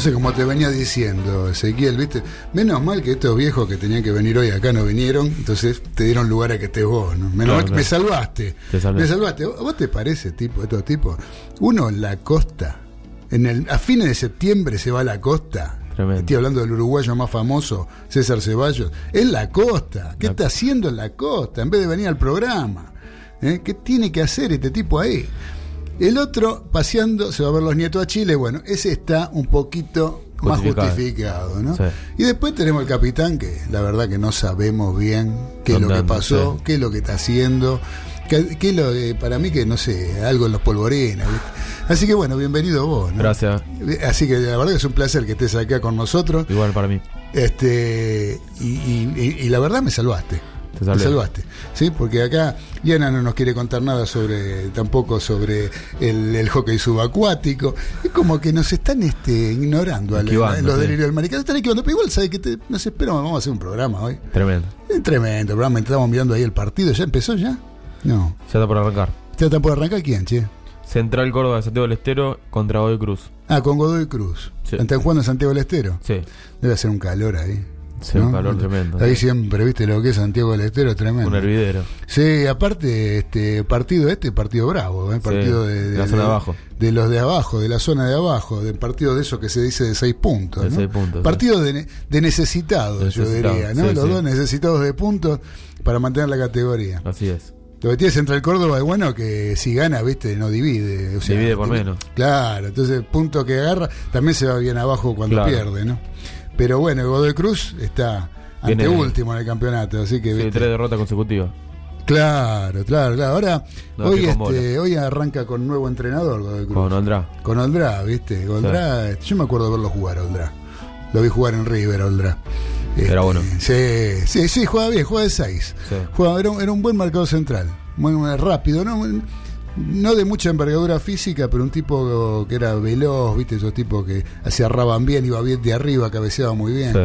Entonces, como te venía diciendo, Ezequiel, ¿viste? Menos mal que estos viejos que tenían que venir hoy acá no vinieron, entonces te dieron lugar a que estés vos, ¿no? Menos Claro, mal que me salvaste. Te salvé. Me salvaste. ¿Vos vos te parece, tipo, estos tipos? Uno en la costa, en el, a fines de septiembre se va a la costa. Tremendo. Estoy hablando del uruguayo más famoso, César Ceballos. En la costa. ¿Qué La- está haciendo en la costa? En vez de venir al programa. ¿Eh? ¿Qué tiene que hacer este tipo ahí? El otro, paseando, se va a ver los nietos a Chile. Bueno, ese está un poquito más Justificado. ¿no? Sí. Y después tenemos el capitán, que la verdad que no sabemos bien qué es lo que pasó, sí. qué es lo que está haciendo. qué- qué es lo que- para mí que no sé, algo en los polvorines. Así que bueno, bienvenido vos. ¿no? Gracias. Así que la verdad que es un placer que estés acá con nosotros. Igual para mí. Este y, y- y- y la verdad me salvaste. Te salvaste. Sí, porque acá Liana no nos quiere contar nada sobre, tampoco sobre el, el hockey subacuático. Es como que nos están este, ignorando a la- Esquivando, los sí. delirios del maricón. Están esquivando, pero igual sabe que te- nos esperamos, vamos a hacer un programa hoy. Tremendo. Es tremendo, programa, estábamos mirando ahí el partido. ¿Ya empezó ya? No. Ya está por arrancar. ¿Ya está por arrancar quién, che? Central Córdoba de Santiago del Estero contra Godoy Cruz. Ah, con Godoy Cruz. Sí. ¿Están jugando en Santiago del Estero? Sí. Debe hacer un calor ahí. Sí, un calor tremendo. Ahí siempre, viste lo que es Santiago del Estero, tremendo. Un hervidero. Sí, aparte, este partido este, partido bravo, ¿eh? partido Sí, de, de la zona de abajo. De los de abajo, de la zona de abajo, del partido de eso que se dice de seis puntos. De ¿no? seis puntos, Partido de, ne- de necesitados, yo diría, ¿no? los dos necesitados de puntos para mantener la categoría. Así es. Lo que tiene Central Córdoba es bueno que si gana, viste, no divide. O sea, Divide por tiene- menos. Claro, entonces punto que agarra también se va bien abajo cuando Claro. pierde, ¿no? Pero bueno, Godoy Cruz está Viene- anteúltimo en el campeonato, así que Sí, viste, tres derrotas consecutivas. Claro, claro, claro. Ahora, No, hoy, este, hoy arranca con nuevo entrenador Godoy Cruz. Con Andrá. Con Oldrá, ¿viste? Oldrá, este, yo me acuerdo de verlo jugar, Oldrá. Lo vi jugar en River, Oldrá. Este, Era bueno. Sí, sí, sí, juega bien, juega de 6. Sí. era, un- era un buen marcador central. Muy, muy rápido, ¿no? No de mucha envergadura física, pero un tipo que era veloz, ¿viste? Esos tipos que se arraban bien, iba bien de arriba, cabeceaba muy bien. Sí.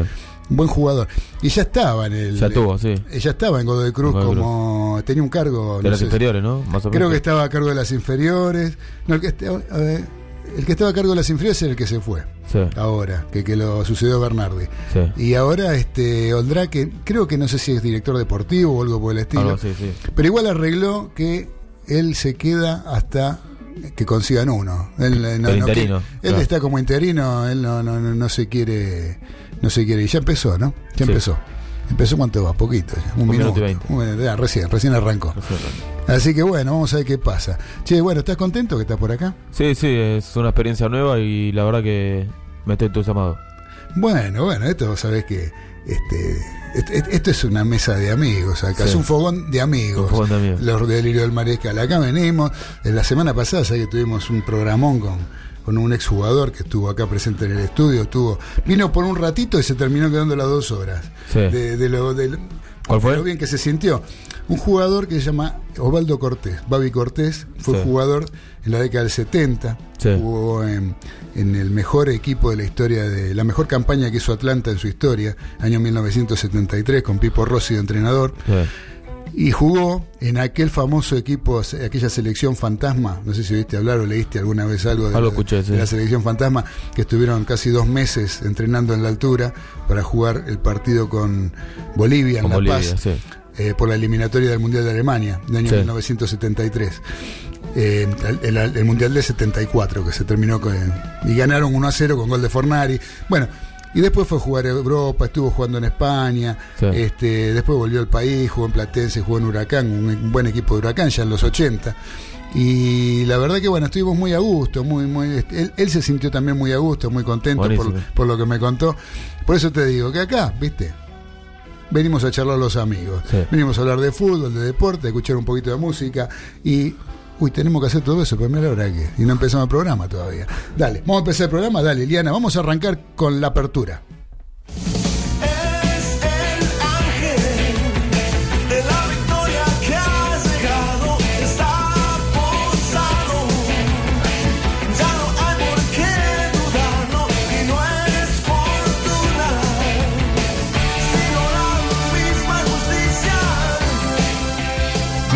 Un buen jugador. Y ya estaba en el. Ya tuvo, sí. eh, Ya estaba en Godoy Cruz Godoy Cruz. como. Tenía un cargo. De no las sé, inferiores, ¿no? Más o Creo menos. que estaba a cargo de las inferiores. No, el que, estaba- a ver, el que estaba a cargo de las inferiores es el que se fue. Sí. Ahora, que, que lo sucedió Bernardi. Sí. Y ahora este Oldrá, que creo que no sé si es director deportivo o algo por el estilo. Algo así, sí. Pero igual arregló que él se queda hasta que consigan uno. Él, eh, no- no interino, que- él claro. está como interino, él no, no, no, no se quiere, no se quiere. Y ya empezó, ¿no? Ya Sí. empezó. Empezó cuánto va, poquito, un, Un minuto. minuto. Un minuto, recién, recién arrancó. Así que bueno, vamos a ver qué pasa. Che, bueno, ¿estás contento que estás por acá? Sí, sí, es una experiencia nueva y la verdad que me estoy entusiasmado. Bueno, bueno, esto sabés que este, est- esto es una mesa de amigos, acá Sí. es un fogón de amigos. Un fogón de amigos. Los delirios del mariscal. Acá venimos, en la semana pasada, sabés que tuvimos un programón con, con un exjugador que estuvo acá presente en el estudio, estuvo, vino por un ratito y se terminó quedando las dos horas. Sí. De, de lo, de ¿Cuál fue? lo bien que se sintió. Un jugador que se llama Osvaldo Cortés. Babi Cortés fue Sí. jugador en la década del 70. Sí. Jugó en, en el mejor equipo de la historia, de la mejor campaña que hizo Atlanta en su historia, año 1973, con Pipo Rossi de entrenador. Sí. Y jugó en aquel famoso equipo, aquella selección fantasma. No sé si oíste hablar o leíste alguna vez algo de, Algo la, escuché, sí. de la selección fantasma, que estuvieron casi dos meses entrenando en la altura para jugar el partido con Bolivia en La Bolivia, Paz sí. eh, por la eliminatoria del Mundial de Alemania, del año Sí. 1973. Eh, el, el- el Mundial de 74, que se terminó con. Y ganaron 1 a 0 con gol de Fornari. Bueno, y después fue a jugar a Europa, estuvo jugando en España. Sí. Este, después volvió al país, jugó en Platense, jugó en Huracán, un, un buen equipo de Huracán ya en los 80. Y la verdad que bueno, estuvimos muy a gusto, muy, muy, él, él se sintió también muy a gusto, muy contento por, por lo que me contó. Por eso te digo que acá, viste, venimos a charlar los amigos. Sí. Venimos a hablar de fútbol, de deporte, a escuchar un poquito de música y. Uy, tenemos que hacer todo eso, pero mira la hora que. Y no empezamos el programa todavía. Dale, vamos a empezar el programa. Dale, Liana, vamos a arrancar con la apertura.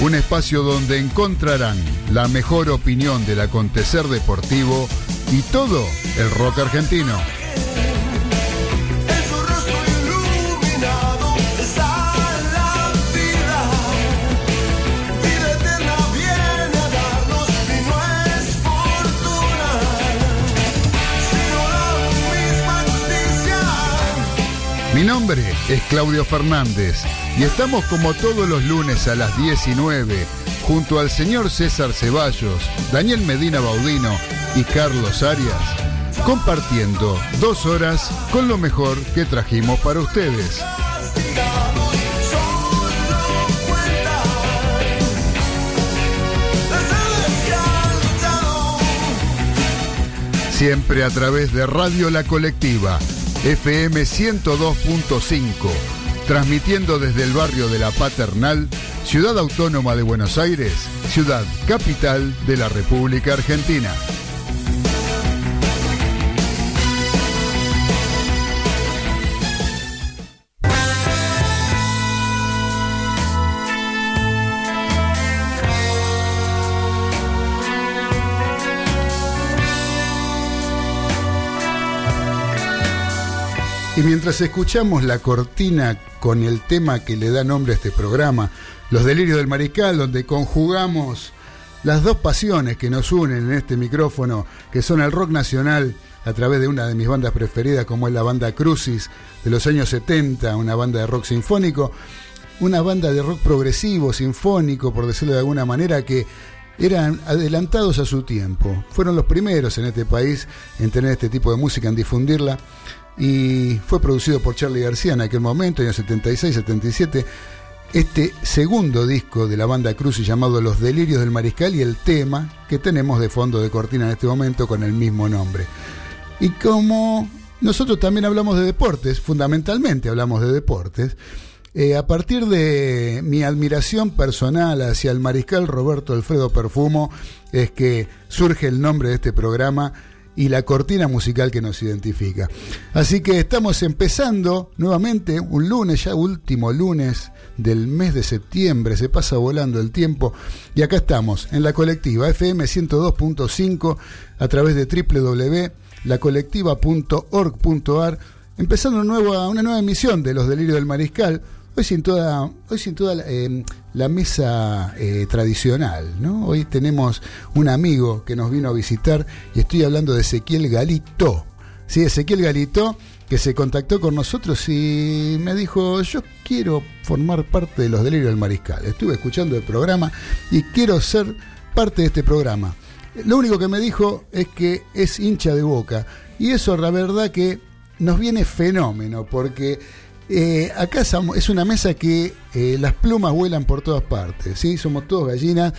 un espacio donde encontrarán la mejor opinión del acontecer deportivo y todo el rock argentino. Mi nombre es Claudio Fernández y estamos como todos los lunes a las 19 junto al señor César Ceballos, Daniel Medina Baudino y Carlos Arias, compartiendo dos horas con lo mejor que trajimos para ustedes. Siempre a través de Radio La Colectiva, FM 102.5, transmitiendo desde el barrio de La Paternal, Ciudad Autónoma de Buenos Aires, ciudad capital de la República Argentina. Y mientras escuchamos la cortina con el tema que le da nombre a este programa, Los Delirios del Mariscal, donde conjugamos las dos pasiones que nos unen en este micrófono, que son el rock nacional a través de una de mis bandas preferidas, como es la banda Crucis de los años 70, una banda de rock sinfónico, una banda de rock progresivo, sinfónico, por decirlo de alguna manera, que eran adelantados a su tiempo. Fueron los primeros en este país en tener este tipo de música, en difundirla y fue producido por Charlie García en aquel momento, año 76-77. Este segundo disco de la banda Cruz llamado Los Delirios del Mariscal y el tema que tenemos de fondo de cortina en este momento con el mismo nombre. Y como nosotros también hablamos de deportes, fundamentalmente hablamos de deportes, eh, a partir de mi admiración personal hacia el mariscal Roberto Alfredo Perfumo, es que surge el nombre de este programa y la cortina musical que nos identifica. Así que estamos empezando nuevamente un lunes, ya último lunes del mes de septiembre, se pasa volando el tiempo y acá estamos en la colectiva FM 102.5 a través de www.lacolectiva.org.ar empezando una nueva, una nueva emisión de Los Delirios del Mariscal. Hoy sin toda, hoy sin toda la, la mesa eh, tradicional, ¿no? Hoy tenemos un amigo que nos vino a visitar y estoy hablando de Ezequiel Galito. Sí, Ezequiel Galito, que se contactó con nosotros y me dijo, yo quiero formar parte de los delirios del mariscal. Estuve escuchando el programa y quiero ser parte de este programa. Lo único que me dijo es que es hincha de boca. Y eso la verdad que nos viene fenómeno, porque eh, acá es una mesa que eh, las plumas vuelan por todas partes, ¿sí? somos todos gallinas,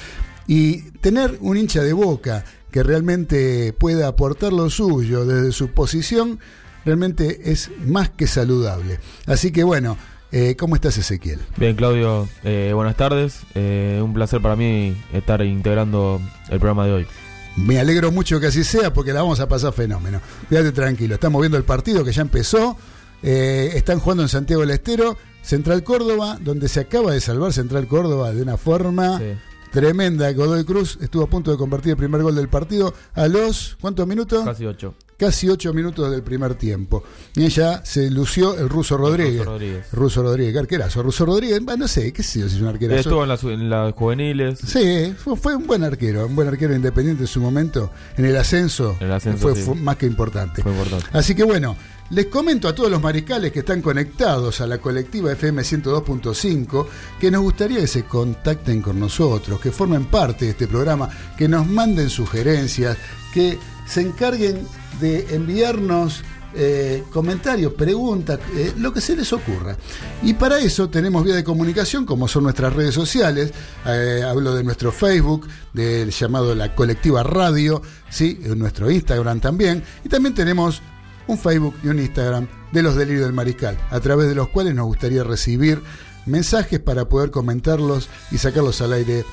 y tener un hincha de boca que realmente pueda aportar lo suyo desde su posición, realmente es más que saludable. Así que bueno, eh, ¿cómo estás Ezequiel? Bien, Claudio, buenas tardes. Un placer para mí estar integrando el programa de hoy. Me alegro mucho que así sea porque la vamos a pasar fenómeno. Quédate tranquilo, estamos viendo el partido que ya empezó. Eh, están jugando en Santiago del Estero, Central Córdoba, donde se acaba de salvar Central Córdoba de una forma Sí. tremenda. Godoy Cruz estuvo a punto de convertir el primer gol del partido a los, ¿cuántos minutos? Casi ocho. Casi ocho minutos del primer tiempo. Y ella se lució el ruso Rodríguez. Ruso Rodríguez. Ruso Rodríguez, arquerazo. Ruso Rodríguez, bah, no sé, qué sé yo si es un arquerazo. Estuvo en las, en las juveniles. Sí, fue, fue un buen arquero, un buen arquero independiente en su momento. En el ascenso, En el ascenso, fue, sí. fue más que importante. Fue importante. Así que bueno, les comento a todos los mariscales que están conectados a la colectiva FM 102.5 que nos gustaría que se contacten con nosotros, que formen parte de este programa, que nos manden sugerencias, que se encarguen de enviarnos eh, comentarios, preguntas, eh, lo que se les ocurra. Y para eso tenemos vía de comunicación, como son nuestras redes sociales. Eh, hablo de nuestro Facebook, del llamado La Colectiva Radio, ¿sí? nuestro Instagram también. Y también tenemos un Facebook y un Instagram de los Delirios del Mariscal, a través de los cuales nos gustaría recibir mensajes para poder comentarlos y sacarlos al aire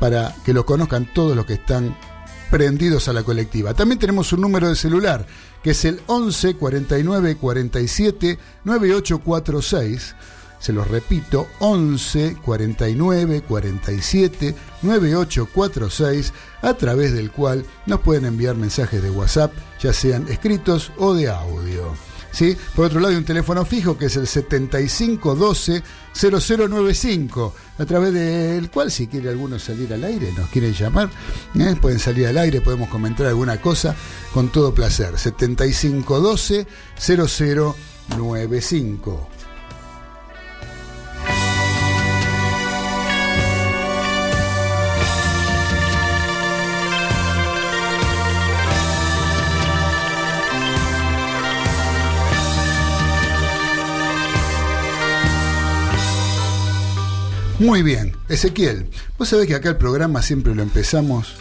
para que los conozcan todos los que están prendidos a la colectiva. También tenemos un número de celular que es el 11 49 47 9846. Se los repito, 11 49 47 9846, a través del cual nos pueden enviar mensajes de WhatsApp, ya sean escritos o de audio. ¿Sí? Por otro lado, hay un teléfono fijo que es el 7512-0095, a través del cual, si quiere alguno salir al aire, nos quieren llamar, ¿eh? pueden salir al aire, podemos comentar alguna cosa con todo placer. 7512-0095. Muy bien, Ezequiel, vos sabés que acá el programa siempre lo empezamos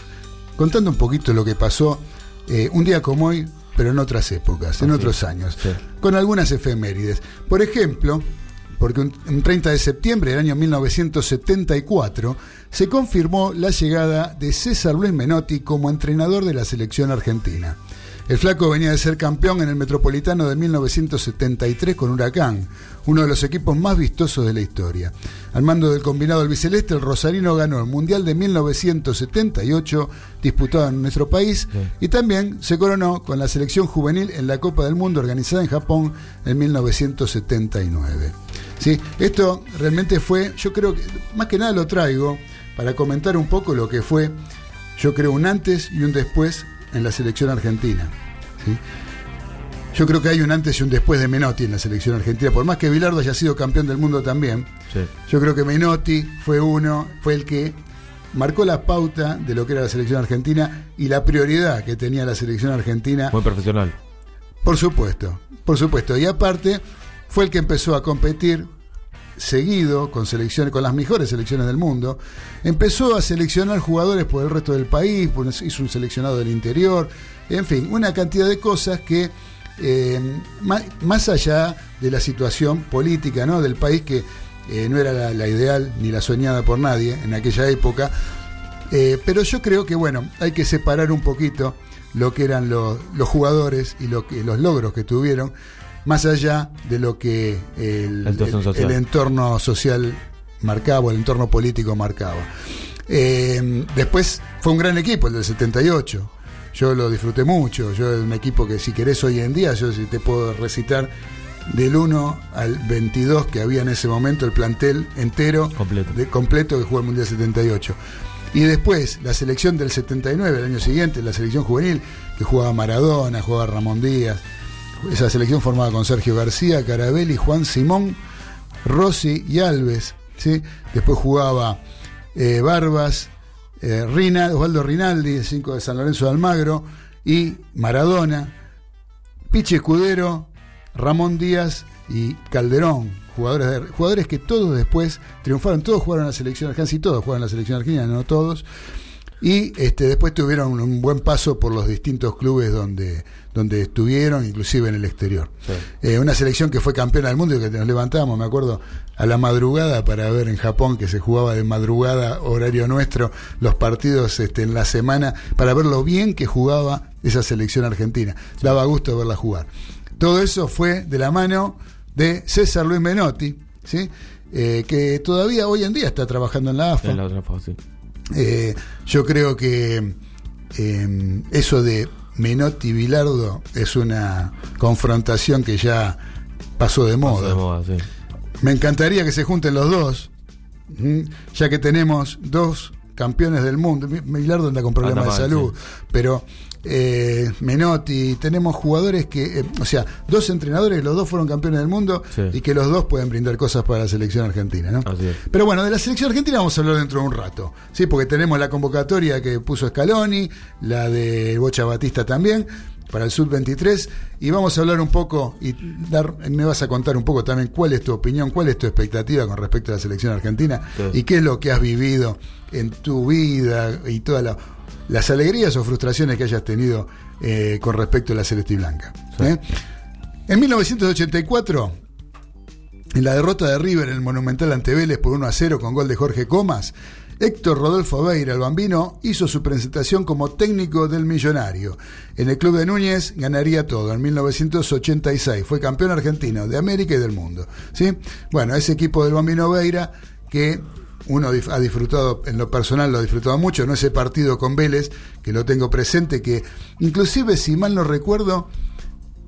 contando un poquito lo que pasó eh, un día como hoy, pero en otras épocas, en otros años, sí. con algunas efemérides. Por ejemplo, porque un, un 30 de septiembre del año 1974 se confirmó la llegada de César Luis Menotti como entrenador de la selección argentina. El flaco venía de ser campeón en el Metropolitano de 1973 con Huracán, uno de los equipos más vistosos de la historia. Al mando del combinado albiceleste, el Rosarino ganó el Mundial de 1978, disputado en nuestro país, Sí. y también se coronó con la selección juvenil en la Copa del Mundo organizada en Japón en 1979. ¿Sí? Esto realmente fue, yo creo que, más que nada lo traigo para comentar un poco lo que fue, yo creo, un antes y un después en la selección argentina. ¿sí? Yo creo que hay un antes y un después de Menotti en la selección argentina, por más que Bilardo haya sido campeón del mundo también. Sí. Yo creo que Menotti fue uno, fue el que marcó la pauta de lo que era la selección argentina y la prioridad que tenía la selección argentina Muy profesional. por supuesto, por supuesto. Y aparte, fue el que empezó a competir seguido con selecciones, con las mejores selecciones del mundo. Empezó a seleccionar jugadores por el resto del país, pues hizo un seleccionado del interior, en fin, una cantidad de cosas que eh, más, allá de la situación política ¿no? del país que eh, no era la, ideal ni la soñada por nadie en aquella época, eh, pero yo creo que bueno, hay que separar un poquito lo que eran los, los jugadores y lo que, los logros que tuvieron, más allá de lo que el, entorno social marcaba, el entorno político marcaba. Eh, después fue un gran equipo, el del 78. Yo lo disfruté mucho. Yo un equipo que si querés hoy en día, yo si te puedo recitar del 1 al 22 que había en ese momento el plantel entero Completo. de completo que jugó el Mundial 78. Y después, la selección del 79, el año siguiente, la selección juvenil, que jugaba Maradona, jugaba Ramón Díaz. Esa selección formada con Sergio García, Carabelli, Juan Simón, Rossi y Alves. ¿sí? Después jugaba eh, Barbas, eh, Rina- Osvaldo Rinaldi, el 5 de San Lorenzo de Almagro, y Maradona, Pichi Escudero, Ramón Díaz y Calderón, jugadores, jugadores que todos después triunfaron, todos jugaron en la selección argentina, casi todos jugaron en la selección argentina, no todos, y este, después tuvieron un buen paso por los distintos clubes donde, donde estuvieron, inclusive en el exterior. Sí. Eh, una selección que fue campeona del mundo y que nos levantábamos, me acuerdo, a la madrugada para ver en Japón que se jugaba de madrugada, horario nuestro, los partidos este, en la semana, para ver lo bien que jugaba esa selección argentina. Daba gusto verla jugar. Todo eso fue de la mano de César Luis Menotti, ¿sí? Eh, que todavía hoy en día está trabajando en la AFA. En la otra fase. Eh, yo creo que eh, eso de Menotti y Bilardo es una confrontación que ya pasó de moda. Paso de moda, sí. Me encantaría que se junten los dos, ya que tenemos dos campeones del mundo. Bilardo anda con problemas Anda de salud, sí. pero eh, Menotti, tenemos jugadores que, eh, o sea, dos entrenadores, los dos fueron campeones del mundo Sí. y que los dos pueden brindar cosas para la selección argentina, ¿no? Pero bueno, de la selección argentina vamos a hablar dentro de un rato, ¿sí? Porque tenemos la convocatoria que puso Scaloni, la de Bocha Batista también, para el Sub-23, y vamos a hablar un poco, y dar, me vas a contar un poco también cuál es tu opinión, cuál es tu expectativa con respecto a la selección argentina, Sí. y qué es lo que has vivido en tu vida, y todas la- las alegrías o frustraciones que hayas tenido eh, con respecto a la Celeste Blanca. Sí. ¿eh? En 1984, en la derrota de River en el Monumental ante Vélez por 1 a 0 con gol de Jorge Comas, Héctor Rodolfo Beira, el bambino, hizo su presentación como técnico del Millonario. En el club de Núñez ganaría todo en 1986. Fue campeón argentino de América y del mundo. ¿sí? Bueno, ese equipo del bambino Beira que uno ha disfrutado, en lo personal lo ha disfrutado mucho, no ese partido con Vélez, que lo tengo presente, que inclusive si mal no recuerdo,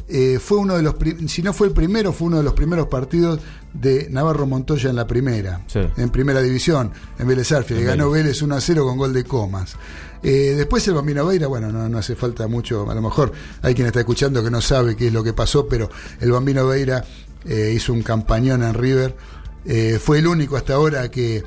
eh, fue uno de los, si no fue el primero, fue uno de los primeros partidos de Navarro Montoya en la primera, Sí. en primera división, en Vélez En ganó Vélez. Vélez 1 a 0 con gol de Comas. Eh, después el Bambino Beira, bueno, no, no hace falta mucho, a lo mejor hay quien está escuchando que no sabe qué es lo que pasó, pero el Bambino Beira eh, hizo un campañón en River, fue el único hasta ahora que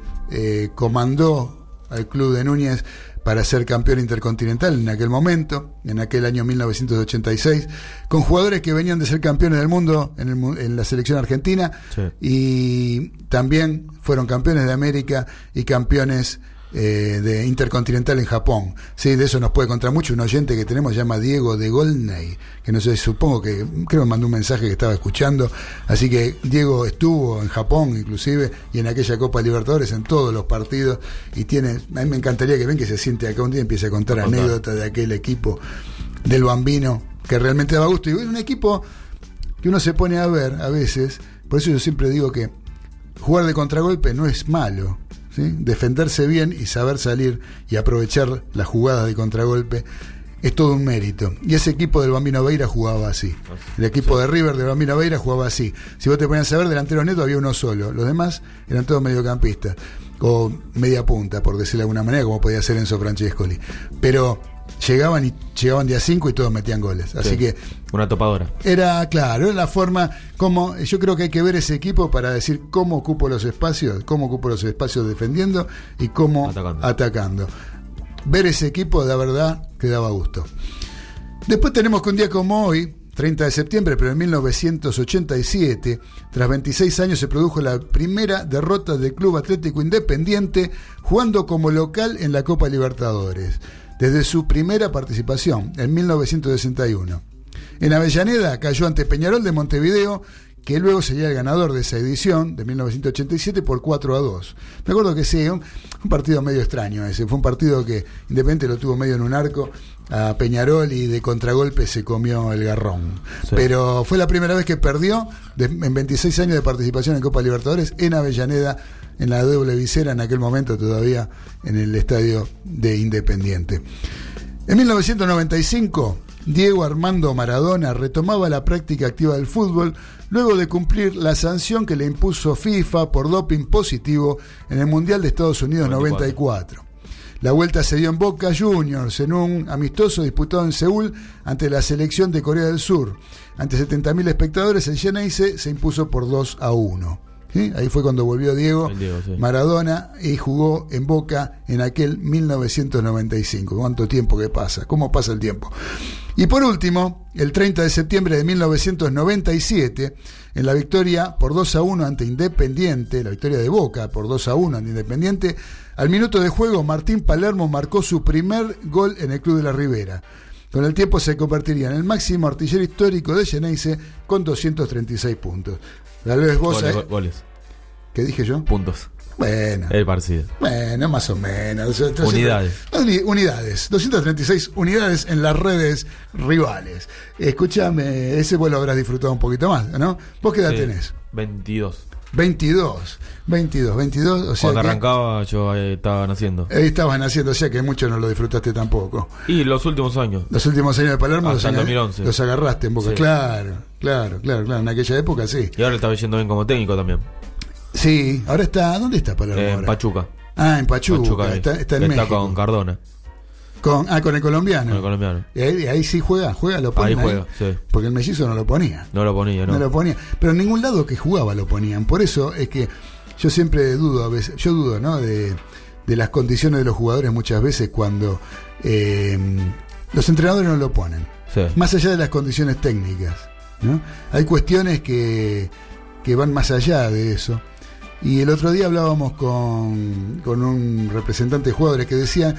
comandó al club de Núñez para ser campeón intercontinental en aquel momento, en aquel año 1986, con jugadores que venían de ser campeones del mundo en, el en la selección argentina Sí. y también fueron campeones de América y campeones eh, de Intercontinental en Japón. Sí, de eso nos puede contar mucho. Un oyente que tenemos llama Diego de Golney, que no sé, supongo que creo que mandó un mensaje que estaba escuchando. Así que Diego estuvo en Japón inclusive y en aquella Copa Libertadores en todos los partidos y tiene, a mí me encantaría que ven que se siente acá un día y empiece a contar A contar. anécdotas de aquel equipo del Bambino que realmente daba gusto. Y es un equipo que uno se pone a ver a veces, por eso yo siempre digo que jugar de contragolpe no es malo. ¿Sí? Defenderse bien y saber salir y aprovechar las jugadas de contragolpe es todo un mérito. Y ese equipo del Bambino Beira jugaba así. El equipo de River del Bambino Beira jugaba así. Si vos te ponías a ver, delantero neto había uno solo. Los demás eran todos mediocampistas. O media punta, por decirlo de alguna manera, como podía ser Enzo Francescoli. Pero llegaban y llegaban de a cinco y todos metían goles. Así Sí. que Una topadora. era, claro, la forma como yo creo que hay que ver ese equipo para decir cómo ocupo los espacios, cómo ocupo los espacios defendiendo y cómo Atacando. atacando. Ver ese equipo, de verdad, que daba gusto. Después tenemos que un día como hoy, 30 de septiembre, pero en 1987, tras 26 años se produjo la primera derrota del Club Atlético Independiente jugando como local en la Copa Libertadores, desde su primera participación en 1961. En Avellaneda cayó ante Peñarol de Montevideo, que luego sería el ganador de esa edición de 1987 por 4 a 2. Me acuerdo que sí, un, un partido medio extraño ese. Fue un partido que Independiente lo tuvo medio en un arco a Peñarol y de contragolpe se comió el garrón. Sí. Pero fue la primera vez que perdió de- en 26 años de participación en Copa Libertadores en Avellaneda, en la doble visera, en aquel momento todavía en el estadio de Independiente. En 1995, Diego Armando Maradona retomaba la práctica activa del fútbol luego de cumplir la sanción que le impuso FIFA por doping positivo en el Mundial de Estados Unidos 94. La vuelta se dio en Boca Juniors en un amistoso disputado en Seúl ante la selección de Corea del Sur. Ante 70.000 espectadores, el Geneise se impuso por 2 a 1. ¿Sí? Ahí fue cuando volvió Diego, El Diego, sí. Maradona y jugó en Boca en aquel 1995. ¿Cuánto tiempo que pasa? ¿Cómo pasa el tiempo? Y por último, el 30 de septiembre de 1997, en la victoria por 2 a 1 ante Independiente, la victoria de Boca por 2 a 1 ante Independiente, al minuto de juego Martín Palermo marcó su primer gol en el Club de la Ribera. Con el tiempo se convertiría en el máximo artillero histórico de Geneise con 236 puntos. Tal vez vos... Goles, eh, go- goles. ¿Qué dije yo? Puntos. Bueno. El parecido. Bueno, más o menos. Unidades. Uni- Unidades. 236 unidades en las redes rivales. Escúchame, ese vos lo habrás disfrutado un poquito más, ¿no? ¿Vos qué edad Sí, tenés? 22. 22. 22, 22. O sea Cuando que arrancaba yo eh, estaba naciendo. ahí estabas naciendo, o sea que mucho no lo disfrutaste tampoco. Y los últimos años. Los últimos años de Palermo los, 2011. los agarraste en boca. Sí. Claro, claro, claro, claro. En aquella época sí. Y ahora estaba yendo bien como técnico también. Sí, ahora está. ¿Dónde está Palermo? Eh, en ahora? Pachuca. Ah, en Pachuca. Pachuca ahí. está, está en Está México. con Cardona, Con- ah, con el colombiano. con el colombiano. Y ahí, ahí sí juega, juega, lo ponen Ahí juega, sí. Porque el mellizo no lo ponía. No lo ponía, No. ¿no? lo ponía. Pero en ningún lado que jugaba lo ponían. Por eso es que yo siempre dudo a veces, yo dudo, ¿no? De, de las condiciones de los jugadores muchas veces cuando eh, los entrenadores no lo ponen. Sí. Más allá de las condiciones técnicas. ¿no? Hay cuestiones que, que van más allá de eso. Y el otro día hablábamos con, con un representante de jugadores que decía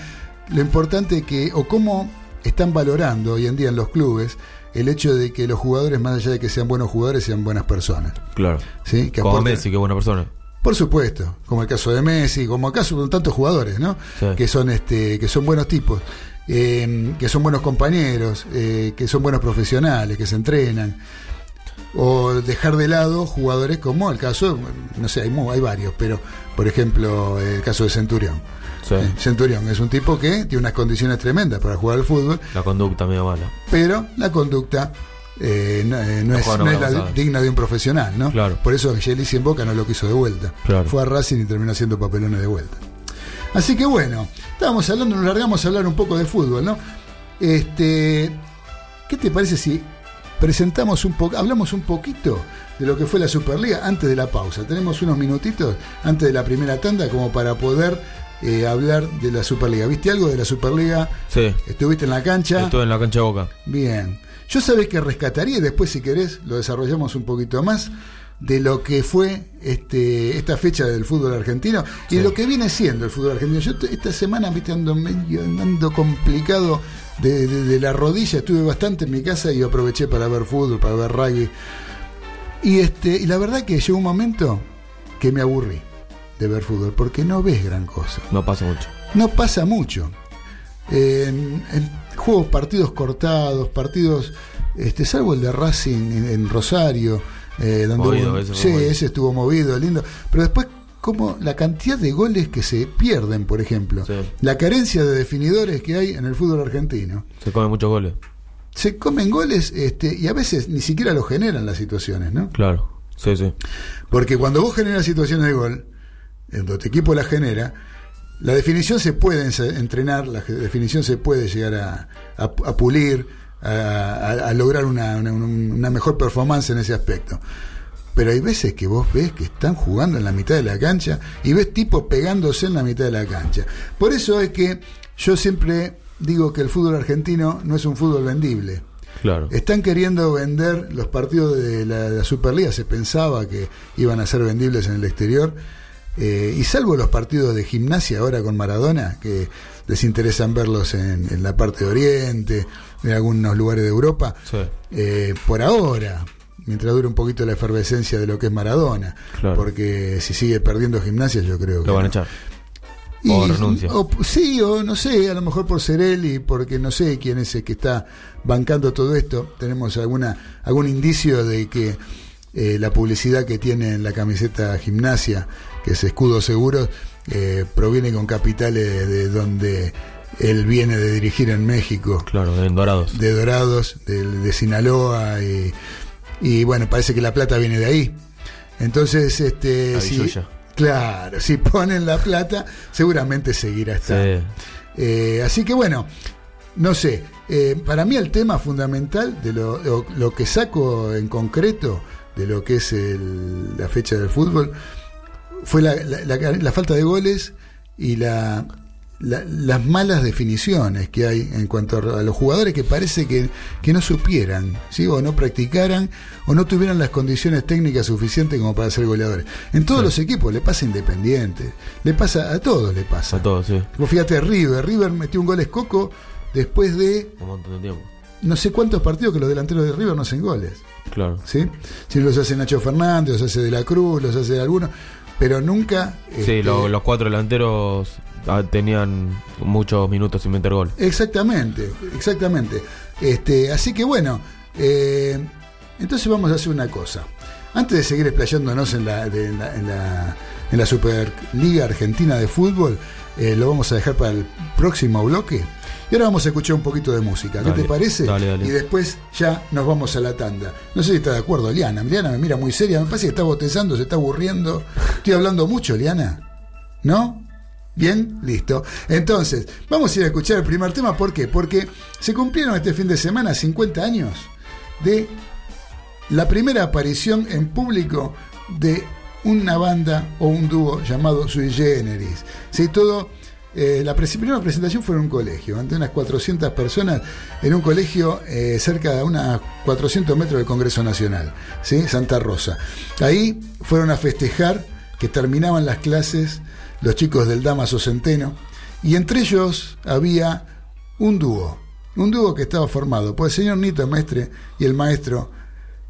lo importante que, o cómo están valorando hoy en día en los clubes el hecho de que los jugadores, más allá de que sean buenos jugadores, sean buenas personas. Claro. ¿sí? Que Como Messi, qué buena persona. Por supuesto, como el caso de Messi, como el caso de tantos jugadores, ¿no? Sí. Que son este, que son buenos tipos, eh, que son buenos compañeros, eh, que son buenos profesionales, que se entrenan. O dejar de lado jugadores como el caso, no sé, hay, hay varios, pero por ejemplo el caso de Centurión. Sí. Centurión es un tipo que tiene unas condiciones tremendas para jugar al fútbol, La conducta medio mala. pero la conducta eh, no, eh, no No es, no la digna de un profesional, ¿no? Claro. Por eso Angelici en Boca no lo quiso de vuelta. Claro. Fue a Racing y terminó haciendo papelones de vuelta. Así que bueno, estábamos hablando, nos largamos a hablar un poco de fútbol, ¿no? Este, ¿qué te parece si presentamos un poco, hablamos un poquito de lo que fue la Superliga antes de la pausa? Tenemos unos minutitos antes de la primera tanda como para poder eh, hablar de la Superliga. ¿Viste algo de la Superliga? Sí. ¿Estuviste en la cancha? Estuve en la cancha de Boca. Bien. Yo sabés que rescataría y después si querés lo desarrollamos un poquito más de lo que fue este, esta fecha del fútbol argentino y de lo que viene siendo el fútbol argentino. Yo esta semana viste ando medio ando complicado de, de- de la rodilla, estuve bastante en mi casa y aproveché para ver fútbol, para ver rugby. Y este, y la verdad que llegó un momento que me aburrí de ver fútbol, porque no ves gran cosa. No pasa mucho. No pasa mucho. En, en juegos, partidos cortados, partidos, este, salvo el de Racing en, en Rosario, eh, donde Movido, hubo- ese sí, movido. ese estuvo movido, lindo. Pero después, como la cantidad de goles que se pierden, por ejemplo, Sí. la carencia de definidores que hay en el fútbol argentino. Se come muchos goles. Se comen goles este, y a veces ni siquiera lo generan las situaciones, ¿no? Claro. Sí, sí. Porque cuando vos generas situaciones de gol, cuando tu equipo la genera, la definición se puede entrenar, la definición se puede llegar a, a- a pulir, a, a- a lograr una, una- una mejor performance en ese aspecto. Pero hay veces que vos ves que están jugando en la mitad de la cancha y ves tipos pegándose en la mitad de la cancha. Por eso es que yo siempre digo que el fútbol argentino no es un fútbol vendible. Claro. Están queriendo vender los partidos de la, de la Superliga, se pensaba que iban a ser vendibles en el exterior, eh, y salvo los partidos de gimnasia ahora con Maradona, que les interesan verlos en, en la parte de Oriente, en algunos lugares de Europa, Sí. eh, por ahora, mientras dure un poquito la efervescencia de lo que es Maradona, Claro. porque si sigue perdiendo gimnasia yo creo que... Lo van a no. echar. O renuncia. o- sí, o no sé, a lo mejor por ser él y porque no sé quién es el que está bancando todo esto. Tenemos alguna algún indicio de que eh, la publicidad que tiene en la camiseta gimnasia, que es escudo seguro, eh, proviene con capitales de donde él viene de dirigir en México Claro, en Dorados. de Dorados, de, de Sinaloa, y, y bueno, parece que la plata viene de ahí. Entonces, este, La si, billulla. claro, si ponen la plata, seguramente seguirá estando. Sí. Eh, así que bueno, no sé, eh, para mí el tema fundamental de lo, lo- lo que saco en concreto de lo que es el- la fecha del fútbol fue la, la- la- la falta de goles y la, la- las malas definiciones que hay en cuanto a los jugadores que parece que, que no supieran, ¿sí? o no practicaran, o no tuvieran las condiciones técnicas suficientes como para ser goleadores. En todos Sí. los equipos le pasa Independiente, le pasa a todos, le pasa. A todos, sí. Vos fíjate, River, River metió un gol escoco después de Un montón de tiempo. no sé cuántos partidos que los delanteros de River no hacen goles. Claro. ¿sí? Si los hace Nacho Fernández, los hace de la Cruz, los hace de alguno, pero nunca. Sí, este, lo- los cuatro delanteros ah, tenían muchos minutos sin meter gol. Exactamente, exactamente. Este, así que bueno, eh, entonces vamos a hacer una cosa. Antes de seguir explayándonos en la, de- en la, en la, en la Superliga Argentina de Fútbol, eh, lo vamos a dejar para el próximo bloque. Y ahora vamos a escuchar un poquito de música. ¿Qué Dale, te parece? dale, dale. Y después ya nos vamos a la tanda. No sé si está de acuerdo, Liana. Liana me mira muy seria. Me parece que está botezando, se está aburriendo. Estoy hablando mucho, Liana. ¿No? Bien, listo. Entonces, vamos a ir a escuchar el primer tema. ¿Por qué? Porque se cumplieron este fin de semana 50 años de la primera aparición en público de una banda o un dúo llamado Sui Generis. ¿Sí? Todo, eh, la primera presentación fue en un colegio, ante unas 400 personas, en un colegio eh, cerca de unos 400 metros del Congreso Nacional, ¿sí? Santa Rosa. Ahí fueron a festejar que terminaban las clases los chicos del Damaso Centeno, y entre ellos había un dúo, un dúo que estaba formado por el señor Nito Mestre y el maestro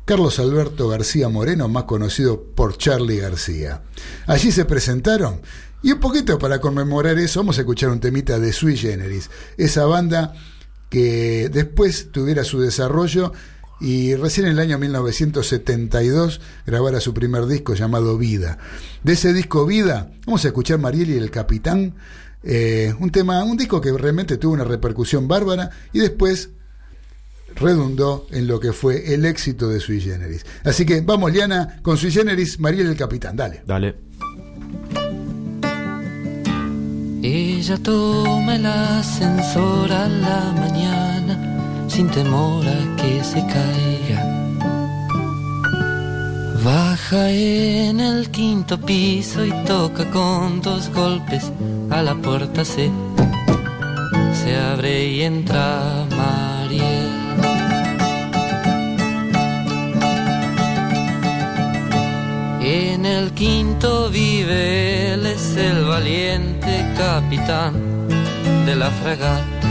Carlos Alberto García Moreno, más conocido por Charlie García. Allí se presentaron y un poquito para conmemorar eso vamos a escuchar un temita de Sui Generis, esa banda que después tuviera su desarrollo y recién en el año 1972 grabara su primer disco llamado Vida. De ese disco Vida vamos a escuchar Mariel y el Capitán, eh, un tema, un disco que realmente tuvo una repercusión bárbara y después redundó en lo que fue el éxito de Sui Generis. Así que vamos, Liana, con Sui Generis, Mariel el Capitán, dale. Dale. Ella toma el ascensor a la mañana sin temor a que se caiga. Baja en el quinto piso y toca con dos golpes a la puerta se se abre y entra Mariel. En el quinto vive el valiente capitán de la fragata.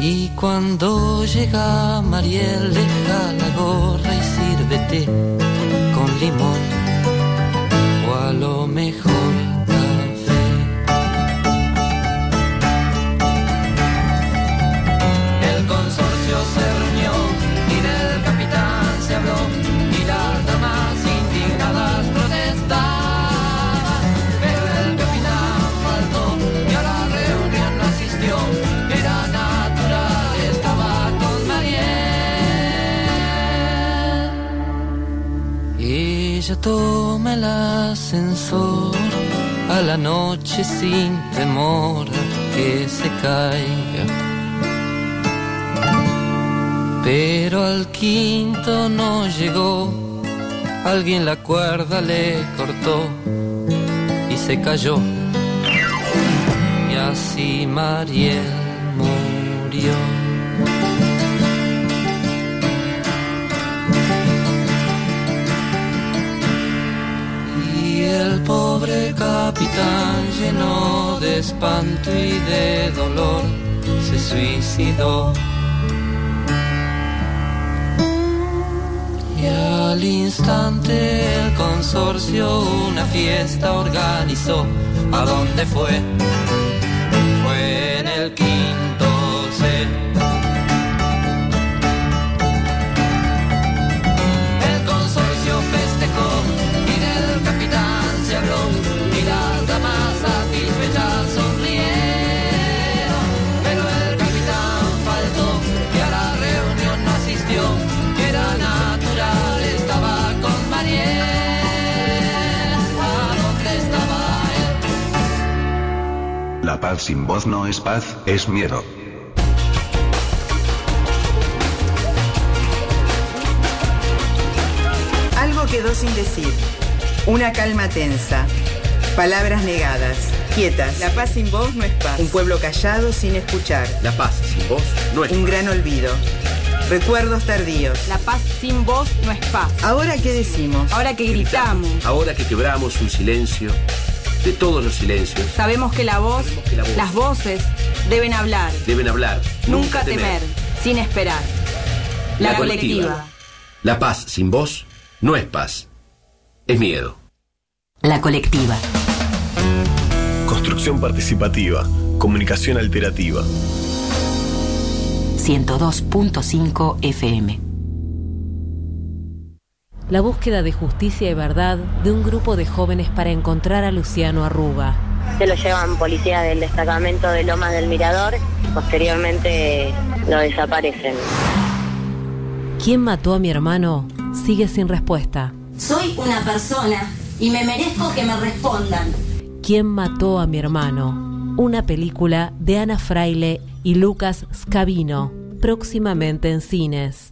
Y cuando llega Mariel, deja la gorra y sírvete con limón o a lo mejor toma el ascensor a la noche sin temor que se caiga. Pero al quinto no llegó, alguien la cuerda le cortó y se cayó. Y así Mariel murió. Capitán lleno de espanto y de dolor se suicidó. Y al instante el consorcio una fiesta organizó. ¿A dónde? Fue paz sin voz no es paz, es miedo. Algo quedó sin decir. Una calma tensa. Palabras negadas. Quietas. La paz sin voz no es paz. Un pueblo callado sin escuchar. La paz sin voz no es Un gran olvido. Recuerdos tardíos. La paz sin voz no es paz. Ahora qué decimos. Ahora que gritamos, Ahora que quebramos un silencio, de todos los silencios, sabemos que la voz, Sabemos que la voz- las voces deben hablar, deben hablar. nunca temer, sin esperar. La, La colectiva. colectiva. La paz sin voz no es paz, es miedo. La colectiva. Construcción participativa. Comunicación alterativa. 102.5 FM. La búsqueda de justicia y verdad de un grupo de jóvenes para encontrar a Luciano Arruga. Se lo llevan policías del destacamento de Lomas del Mirador, posteriormente lo desaparecen. ¿Quién mató a mi hermano? Sigue sin respuesta. Soy una persona y me merezco que me respondan. ¿Quién mató a mi hermano? Una película de Ana Fraile y Lucas Scavino, próximamente en cines.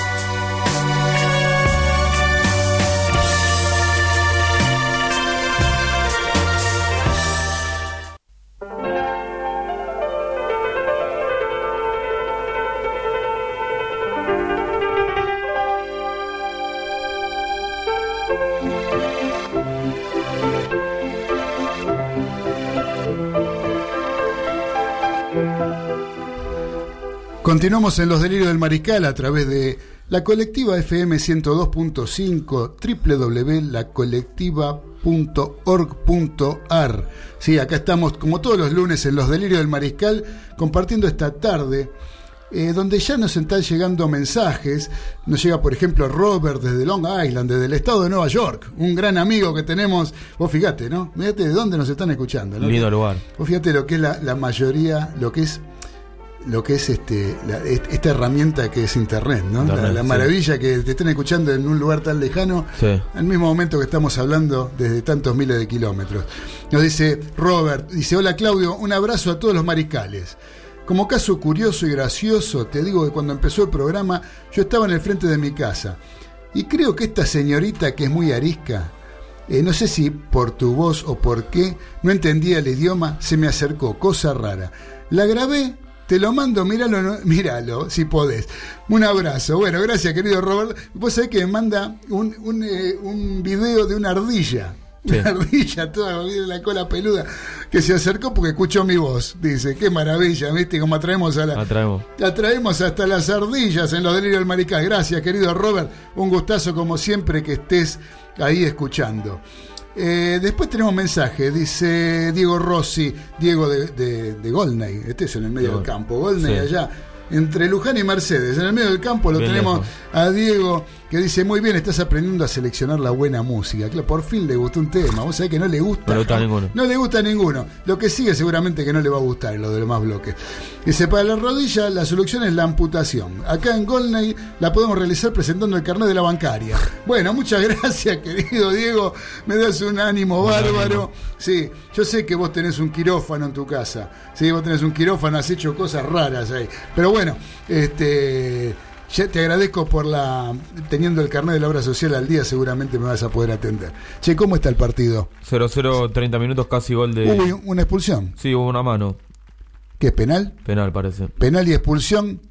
Continuamos en los delirios del mariscal a través de la colectiva FM 102.5 www.lacolectiva.org.ar. Sí, acá estamos como todos los lunes en los delirios del mariscal compartiendo esta tarde eh, donde ya nos están llegando mensajes. Nos llega, por ejemplo, Robert desde Long Island, desde el estado de Nueva York, un gran amigo que tenemos. Vos fíjate, ¿no? Fíjate de dónde nos están escuchando. ¿no? Lindo lugar. Vos fíjate lo que es la, la mayoría, lo que es lo que es este la- esta herramienta que es internet, ¿no? La- Internet, la, maravilla que te estén escuchando en un lugar tan lejano, Sí. al mismo momento que estamos hablando desde tantos miles de kilómetros. Nos dice Robert, dice, hola Claudio, un abrazo a todos los mariscales. Como caso curioso y gracioso, te digo que cuando empezó el programa, yo estaba en el frente de mi casa. Y creo que esta señorita que es muy arisca, eh, no sé si por tu voz o por qué, no entendía el idioma, se me acercó, cosa rara. La grabé, te lo mando, míralo, no- míralo, si podés. Un abrazo. Bueno, gracias, querido Robert. Vos sabés que me manda un, un, eh, un video de una ardilla. Sí. Una ardilla toda la cola peluda que se acercó porque escuchó mi voz. Dice, qué maravilla, ¿viste? Como atraemos a la, Atraemos. Atraemos hasta las ardillas en los delirios del mariscal. Gracias, querido Robert. Un gustazo, como siempre, que estés ahí escuchando. Eh, después tenemos mensaje, dice Diego Rossi, Diego de, de, de Golney, este es en el medio De del campo, Golney sí. allá, entre Luján y Mercedes, en el medio del campo lo Bien tenemos lejos. a Diego que dice, muy bien, estás aprendiendo a seleccionar la buena música. Claro, por fin le gustó un tema, vos sabés que no le gusta. No le gusta ninguno. No le gusta a ninguno. Lo que sigue seguramente que no le va a gustar lo de los demás bloques. Dice, para la rodilla la solución es la amputación. Acá en Golney la podemos realizar presentando el carnet de la bancaria. Bueno, muchas gracias, querido Diego. Me das un ánimo bárbaro. Sí, yo sé que vos tenés un quirófano en tu casa. Sí, vos tenés un quirófano, has hecho cosas raras ahí. Pero bueno, este... Ya te agradezco por la. Teniendo el carnet de la obra social al día, seguramente me vas a poder atender. Che, ¿cómo está el partido? 0-0, 30 minutos, casi gol de. Hubo una expulsión. Sí, hubo una mano. ¿Qué es penal? Penal, parece. Penal y expulsión.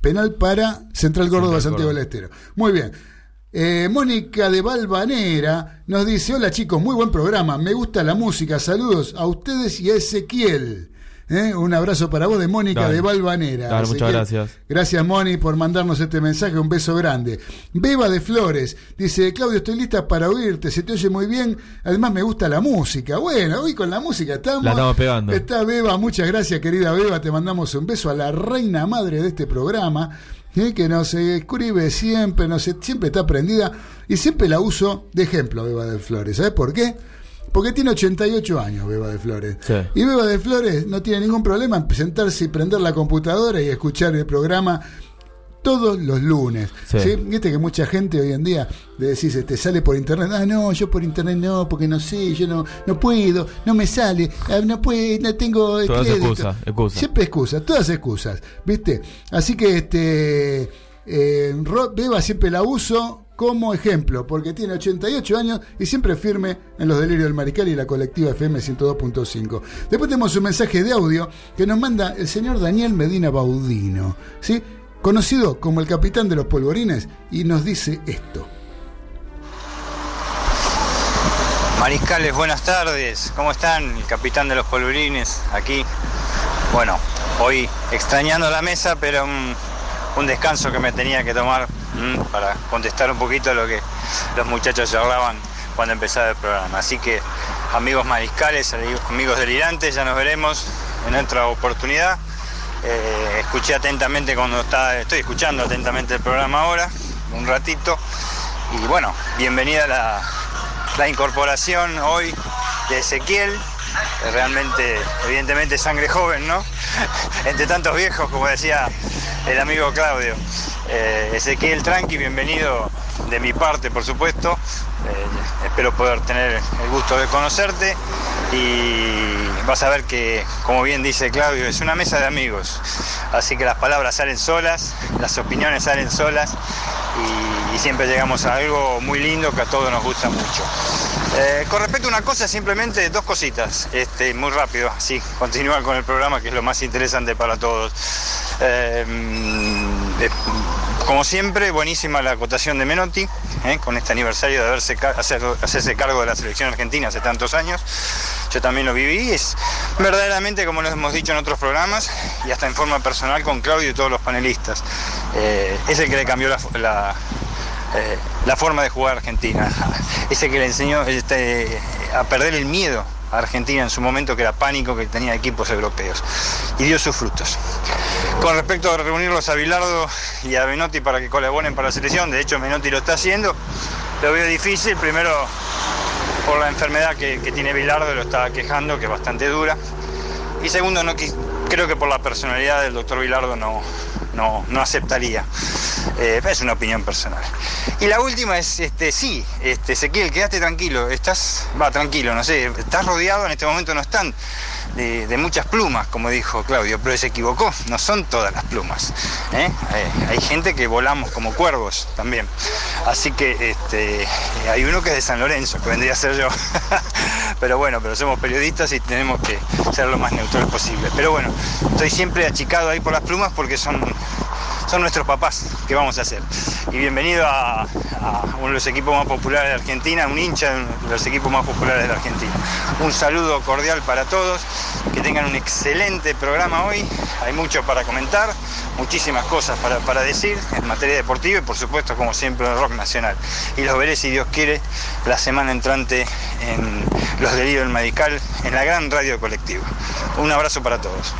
Penal para Central Córdoba, Central Santiago del. Estero. Muy bien. Eh, Mónica de Valvanera nos dice: Hola chicos, muy buen programa. Me gusta la música. Saludos a ustedes y a Ezequiel. ¿Eh? Un abrazo para vos de Mónica Dale. de Valvanera. Dale, muchas gracias. Gracias, Moni, por mandarnos este mensaje. Un beso grande. Beba de Flores dice: Claudio, estoy lista para oírte. Se te oye muy bien. Además, me gusta la música. Bueno, hoy con la música estamos. La estamos pegando. Está Beba. Muchas gracias, querida Beba. Te mandamos un beso a la reina madre de este programa. ¿eh? Que nos escribe siempre, nos, siempre está prendida y siempre la uso de ejemplo, Beba de Flores. ¿Sabes por qué? Porque tiene 88 años, Beba de Flores. Sí. Y Beba de Flores no tiene ningún problema en sentarse y prender la computadora y escuchar el programa todos los lunes. Sí. ¿sí? Viste que mucha gente hoy en día le decís, este, sale por internet, ah, no, yo por internet no, porque no sé, yo no, no puedo, no me sale, ah, no puedo, no tengo Todas crédito". excusas, excusas. Siempre excusas, todas excusas, ¿viste? Así que este eh, Beba siempre la uso como ejemplo, porque tiene 88 años y siempre firme en los delirios del Mariscal y la colectiva FM 102.5. Después tenemos un mensaje de audio que nos manda el señor Daniel Medina Baudino, ¿sí? conocido como el capitán de los polvorines, y nos dice esto. Mariscales, buenas tardes. ¿Cómo están? El capitán de los polvorines aquí. Bueno, hoy extrañando la mesa, pero un, un descanso que me tenía que tomar mm, para contestar un poquito lo que los muchachos charlaban cuando empezaba el programa. Así que, amigos mariscales, amigos delirantes, ya nos veremos en otra oportunidad. Eh, escuché atentamente cuando estaba, estoy escuchando atentamente el programa ahora, un ratito. Y bueno, bienvenida la, la incorporación hoy de Ezequiel, realmente, evidentemente sangre joven, ¿no? Entre tantos viejos, como decía el amigo Claudio. Eh, Ezequiel Tranqui, bienvenido de mi parte, por supuesto. Eh, espero poder tener el gusto de conocerte y vas a ver que, como bien dice Claudio, es una mesa de amigos. Así que las palabras salen solas, las opiniones salen solas y, siempre llegamos a algo muy lindo que a todos nos gusta mucho. Eh, con respecto a una cosa, simplemente dos cositas, este, muy rápido, así, continuar con el programa que es lo más interesante para todos. Eh, mm, como siempre, buenísima la acotación de Menotti, ¿eh? con este aniversario de haberse hacer- hacerse cargo de la selección argentina hace tantos años. Yo también lo viví, es verdaderamente, como lo hemos dicho en otros programas, y hasta en forma personal con Claudio y todos los panelistas. Eh, es el que le cambió la, eh, la forma de jugar a Argentina. Ese que le enseñó este, a perder el miedo Argentina en su momento, que era pánico, que tenía equipos europeos. Y dio sus frutos. Con respecto a reunirlos a Bilardo y a Menotti para que colaboren para la selección, de hecho Menotti lo está haciendo, lo veo difícil, primero por la enfermedad que, que tiene Bilardo, lo estaba quejando, que es bastante dura. Y segundo, no, qui- creo que por la personalidad del doctor Bilardo no, no, no aceptaría. Eh, es una opinión personal. Y la última es, este, sí, este, Ezequiel, quédate tranquilo, estás, va, tranquilo, no sé, estás rodeado, en este momento no están de, muchas plumas, como dijo Claudio, pero se equivocó, no son todas las plumas. ¿eh? Eh, hay gente que volamos como cuervos también. Así que este, hay uno que es de San Lorenzo, que vendría a ser yo. pero bueno, pero somos periodistas y tenemos que ser lo más neutral posible. Pero bueno, estoy siempre achicado ahí por las plumas porque son son nuestros papás, ¿qué vamos a hacer? Y bienvenido a, uno de los equipos más populares de Argentina, un hincha de los equipos más populares de Argentina. Un saludo cordial para todos, que tengan un excelente programa hoy, hay mucho para comentar, muchísimas cosas para, para decir en materia deportiva y por supuesto como siempre el rock nacional. Y los veré si Dios quiere la semana entrante en Los Delirios del Medical, en la gran radio colectiva. Un abrazo para todos.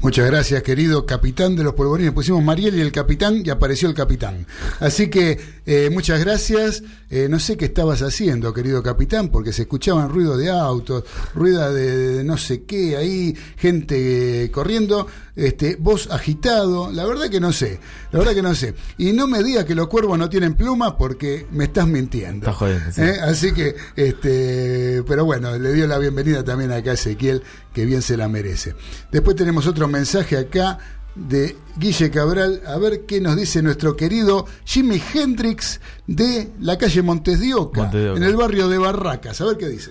Muchas gracias, querido capitán de los polvorines. Pusimos Mariel y el capitán y apareció el capitán. Así que eh, muchas gracias. Eh, no sé qué estabas haciendo, querido capitán, porque se escuchaban ruido de autos, ruido de, de no sé qué, ahí gente eh, corriendo, este, voz agitado. La verdad que no sé, la verdad que no sé. Y no me digas que los cuervos no tienen pluma porque me estás mintiendo. Estás jodiendo, sí. ¿Eh? Así que, este, pero bueno, le dio la bienvenida también acá a Ezequiel, que bien se la merece. Después tenemos otro mensaje acá de Guille Cabral, a ver qué nos dice nuestro querido Jimi Hendrix de la calle Montes de Oca, Montes de Oca. en el barrio de Barracas. A ver qué dice.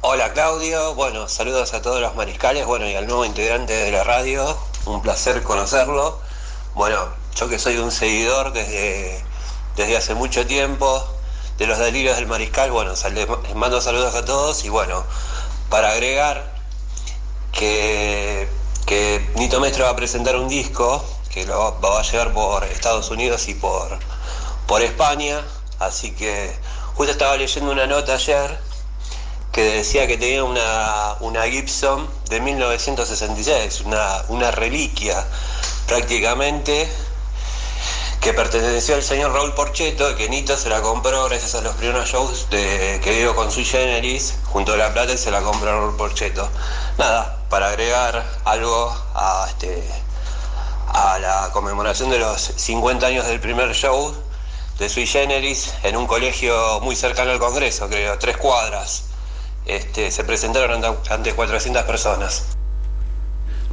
Hola Claudio, bueno, saludos a todos los mariscales, bueno, y al nuevo integrante de la radio, un placer conocerlo. Bueno, yo que soy un seguidor desde, desde hace mucho tiempo de los delirios del mariscal, bueno, sal- les mando saludos a todos y bueno, para agregar que, que Nito Mestre va a presentar un disco que lo va, a llevar por Estados Unidos y por, por España, así que justo estaba leyendo una nota ayer que decía que tenía una, una Gibson de 1966, una, una reliquia prácticamente que perteneció al señor Raúl Porcheto, que Nito se la compró gracias a los primeros shows que dio con Sui Generis junto a La Plata y se la compró Raúl Porcheto. Nada, para agregar algo a, este, a la conmemoración de los 50 años del primer show de Sui Generis en un colegio muy cercano al Congreso, creo, tres cuadras. Este, se presentaron ante 400 personas.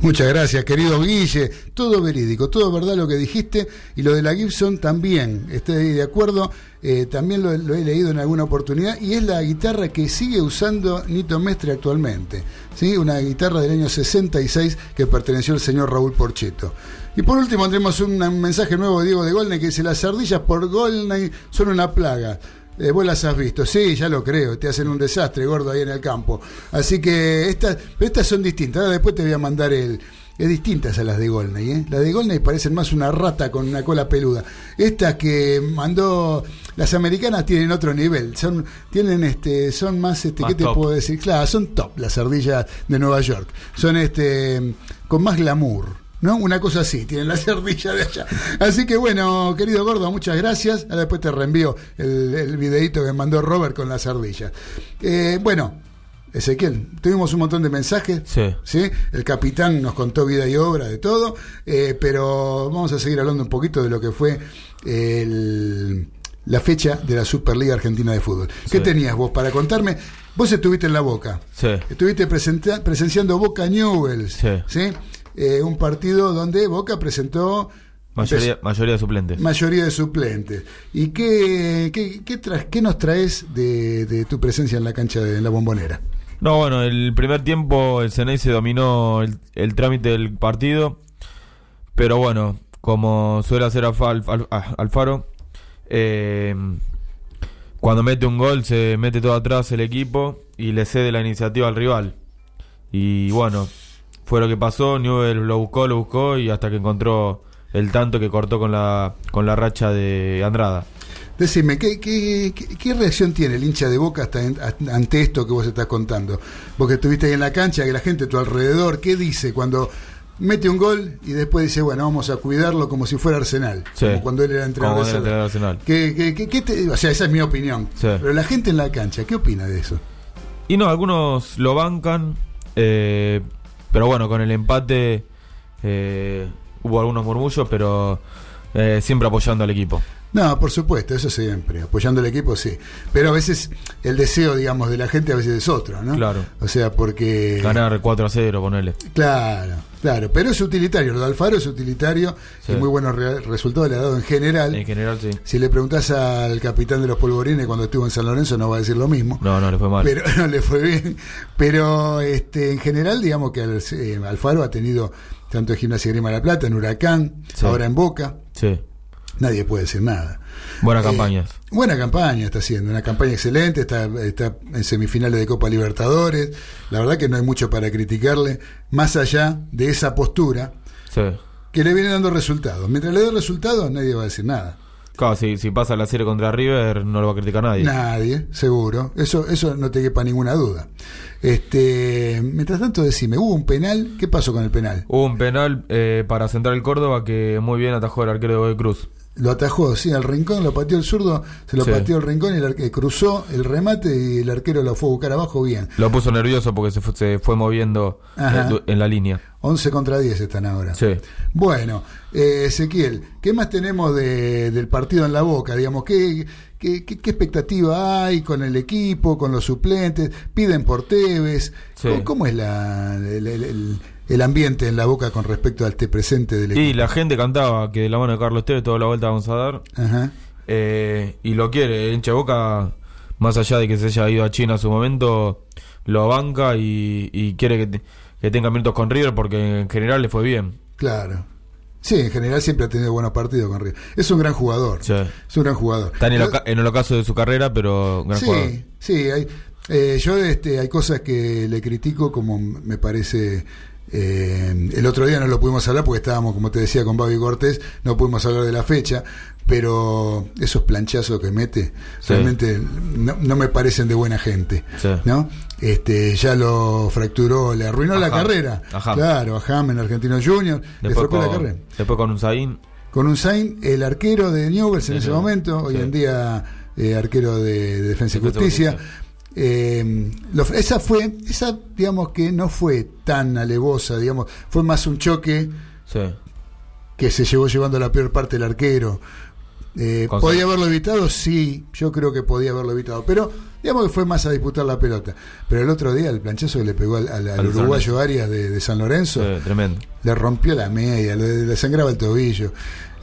Muchas gracias, querido Guille. Todo verídico, todo verdad lo que dijiste. Y lo de la Gibson también, estoy de acuerdo. Eh, también lo, he leído en alguna oportunidad. Y es la guitarra que sigue usando Nito Mestre actualmente. ¿sí? Una guitarra del año 66 que perteneció al señor Raúl Porcheto. Y por último tenemos un, un mensaje nuevo de Diego de Golney que dice: Las ardillas por Golney son una plaga. Eh, vos las has visto, sí, ya lo creo, te hacen un desastre gordo ahí en el campo. Así que estas, pero estas son distintas. Ahora después te voy a mandar el. Es distintas a las de Golney, ¿eh? Las de Golney parecen más una rata con una cola peluda. Estas que mandó. Las americanas tienen otro nivel. Son, tienen este, son más, este, Más ¿qué te puedo decir? Claro, son top las ardillas de Nueva York. Son este con más glamour. ¿No? Una cosa así, tienen la cerdilla de allá. Así que bueno, querido gordo, muchas gracias. Ahora después te reenvío el, el videito que mandó Robert con las ardillas. Eh, bueno, Ezequiel, tuvimos un montón de mensajes. Sí. El capitán nos contó vida y obra de todo. eh, pero vamos a seguir hablando un poquito de lo que fue el- la fecha de la Superliga Argentina de Fútbol. ¿Qué Sí. tenías vos para contarme? Vos estuviste en la Boca. Sí. Estuviste presenta- presenciando Boca Newells. Sí. Eh, un partido donde Boca presentó Mayoría, mayoría de suplentes. mayoría de suplentes. ¿Y qué, qué, qué, tra- qué nos traes de, de tu presencia en la cancha de en la bombonera? No, bueno, el primer tiempo el Ceney se dominó el, el trámite del partido, pero bueno, como suele hacer Alfa- Alfa- Al- Alfaro, eh, cuando mete un gol se mete todo atrás el equipo y le cede la iniciativa al rival. Y bueno, fue lo que pasó, Newell lo buscó, lo buscó y hasta que encontró el tanto que cortó con la, con la racha de Andrada. Decime, ¿qué, qué, qué- qué reacción tiene el hincha de Boca hasta en- a- ante esto que vos estás contando? Vos que estuviste ahí en la cancha, que la gente a tu alrededor, ¿qué dice cuando mete un gol y después dice, bueno, vamos a cuidarlo como si fuera Arsenal? Sí. Como cuando él era entrenador. De Arsenal. entrenador de Arsenal. ¿Qué, qué- qué- qué te- o sea, esa es mi opinión. Sí. Pero la gente en la cancha, ¿qué opina de eso? Y no, algunos lo bancan, eh, pero bueno, con el empate eh, hubo algunos murmullos, pero eh, siempre apoyando al equipo. No, por supuesto, eso siempre, apoyando al equipo sí. Pero a veces el deseo, digamos, de la gente a veces es otro, ¿no? Claro. O sea, porque... Ganar 4 a 0, ponele. Claro, claro, pero es utilitario, lo de Alfaro es utilitario Sí. y muy buenos re- resultados le ha dado en general. En general, sí. Si le preguntás al capitán de los polvorines cuando estuvo en San Lorenzo no va a decir lo mismo. No, no, le fue mal. Pero no le fue bien. Pero este, en general, digamos que eh, Alfaro ha tenido tanto en Gimnasia Grima de la Plata, en Huracán, Sí. ahora en Boca. Sí. Nadie puede decir nada. Buenas Eh, campañas. Buena campaña está haciendo, una campaña excelente, está, está en semifinales de Copa Libertadores. La verdad que no hay mucho para criticarle, más allá de esa postura Sí. que le viene dando resultados. Mientras le dé resultados, nadie va a decir nada. Claro, si, si pasa la serie contra River, no lo va a criticar nadie. Nadie, seguro. Eso, eso no te quepa ninguna duda. Este, mientras tanto, decime, ¿hubo un penal? ¿Qué pasó con el penal? Hubo un penal eh, para Central Córdoba que muy bien atajó el arquero de Godoy Cruz. Lo atajó, sí, al rincón, lo pateó el zurdo, se lo Sí. pateó el rincón y el arque- cruzó el remate y el arquero lo fue a buscar abajo bien. Lo puso nervioso porque se fue, se fue moviendo Ajá. en la línea. 11 contra 10 están ahora. Sí. Bueno, eh, Ezequiel, ¿qué más tenemos de- del partido en la boca? Digamos, ¿qué, qué, qué- qué expectativa hay con el equipo, con los suplentes? ¿Piden por Tevez? Sí. ¿Cómo, cómo es la, el, el- el- el ambiente en la boca con respecto al este presente del equipo? Y la gente cantaba que de la mano de Carlos Tevez toda la vuelta vamos a dar. Ajá. Eh, y lo quiere, el hincha de Boca, más allá de que se haya ido a China a su momento, lo banca y, y quiere que, te- que tenga minutos con River porque en general le fue bien. Claro. Sí, en general siempre ha tenido buenos partidos con River. Es un gran jugador. Sí. Es un gran jugador. Está en el, en el ocaso de su carrera, pero gran jugador. Sí, sí, hay, eh, yo este, hay cosas que le critico como me parece... eh, el otro día no lo pudimos hablar porque estábamos, como te decía, con Babi Cortés, no pudimos hablar de la fecha, pero esos planchazos que mete Sí. realmente no, no me parecen de buena gente, Sí. ¿no? Este, ya lo fracturó, le arruinó A la Ham. carrera. A. Claro, a Ham en Argentino Junior, le Después estropeó la con, carrera después con un Zain. con el arquero de Newell's en Sí, ese momento, hoy en día eh, arquero de, de Defensa y Defensa y Justicia. Justicia. Eh, lo- esa fue, esa digamos que no fue tan alevosa, digamos, fue más un choque Sí. que se llevó llevando la peor parte del arquero. Eh, ¿Podía haberlo evitado? Sí, yo creo que podía haberlo evitado, pero digamos que fue más a disputar la pelota. Pero el otro día el planchazo que le pegó al, al- al Al uruguayo Arias de, de San Lorenzo, Sí, tremendo. le rompió la media, le, le sangraba el tobillo.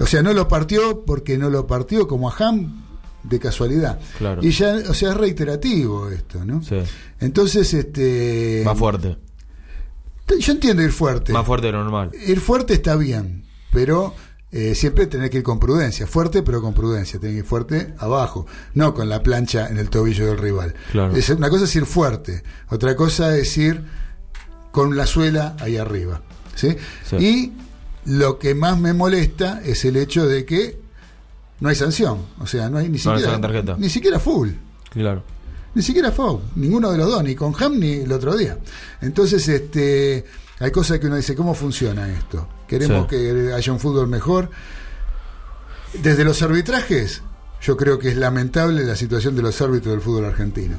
O sea, no lo partió porque no lo partió como a Ham de casualidad. Claro. Y ya, o sea, es reiterativo esto, ¿no? Sí. Entonces, este. Más fuerte. Yo entiendo ir fuerte. Más fuerte de lo normal. Ir fuerte está bien, pero eh, siempre tener que ir con prudencia. Fuerte, pero con prudencia. Tener que ir fuerte abajo, no con la plancha en el tobillo del rival. Claro. Es, una cosa es ir fuerte, otra cosa es ir con la suela ahí arriba. ¿sí? Sí. Y lo que más me molesta es el hecho de que no hay sanción. O sea, no hay ni No siquiera, tarjeta. ni siquiera full. Claro. Ni siquiera foul, ninguno de los dos, ni con Ham ni el otro día. Entonces, este, hay cosas que uno dice, ¿cómo funciona esto? Queremos Sí. que haya un fútbol mejor. Desde los arbitrajes, yo creo que es lamentable la situación de los árbitros del fútbol argentino.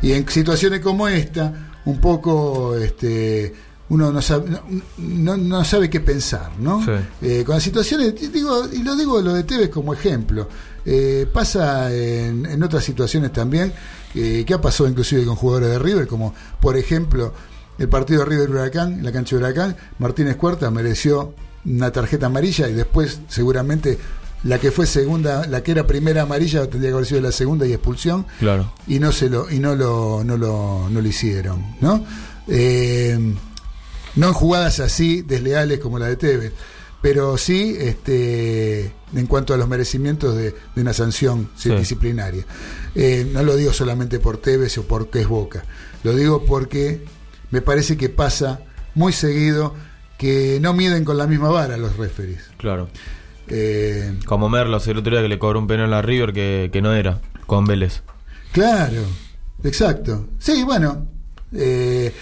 Y en situaciones como esta, un poco, este, uno no sabe, no, no- no sabe qué pensar, ¿no? Sí. Eh, con las situaciones, digo, y lo digo lo de Tevez como ejemplo, eh, pasa en, en otras situaciones también, eh, que ha pasado inclusive con jugadores de River, como por ejemplo el partido de River Huracán, en la cancha de Huracán, Martínez Cuarta mereció una tarjeta amarilla y después seguramente la que fue segunda, la que era primera amarilla tendría que haber sido la segunda y expulsión Claro. y no se lo y no lo no lo, no lo hicieron no Eh, no en jugadas así desleales como la de Tevez pero sí este, en cuanto a los merecimientos de, de una sanción Sí. disciplinaria. Eh, no lo digo solamente por Tevez o porque es Boca, lo digo porque me parece que pasa muy seguido que no miden con la misma vara los referees. Claro. Eh, Como Merlos el otro día que le cobró un penal a River que, que no era, con Vélez. Claro, exacto. Sí, bueno. eh,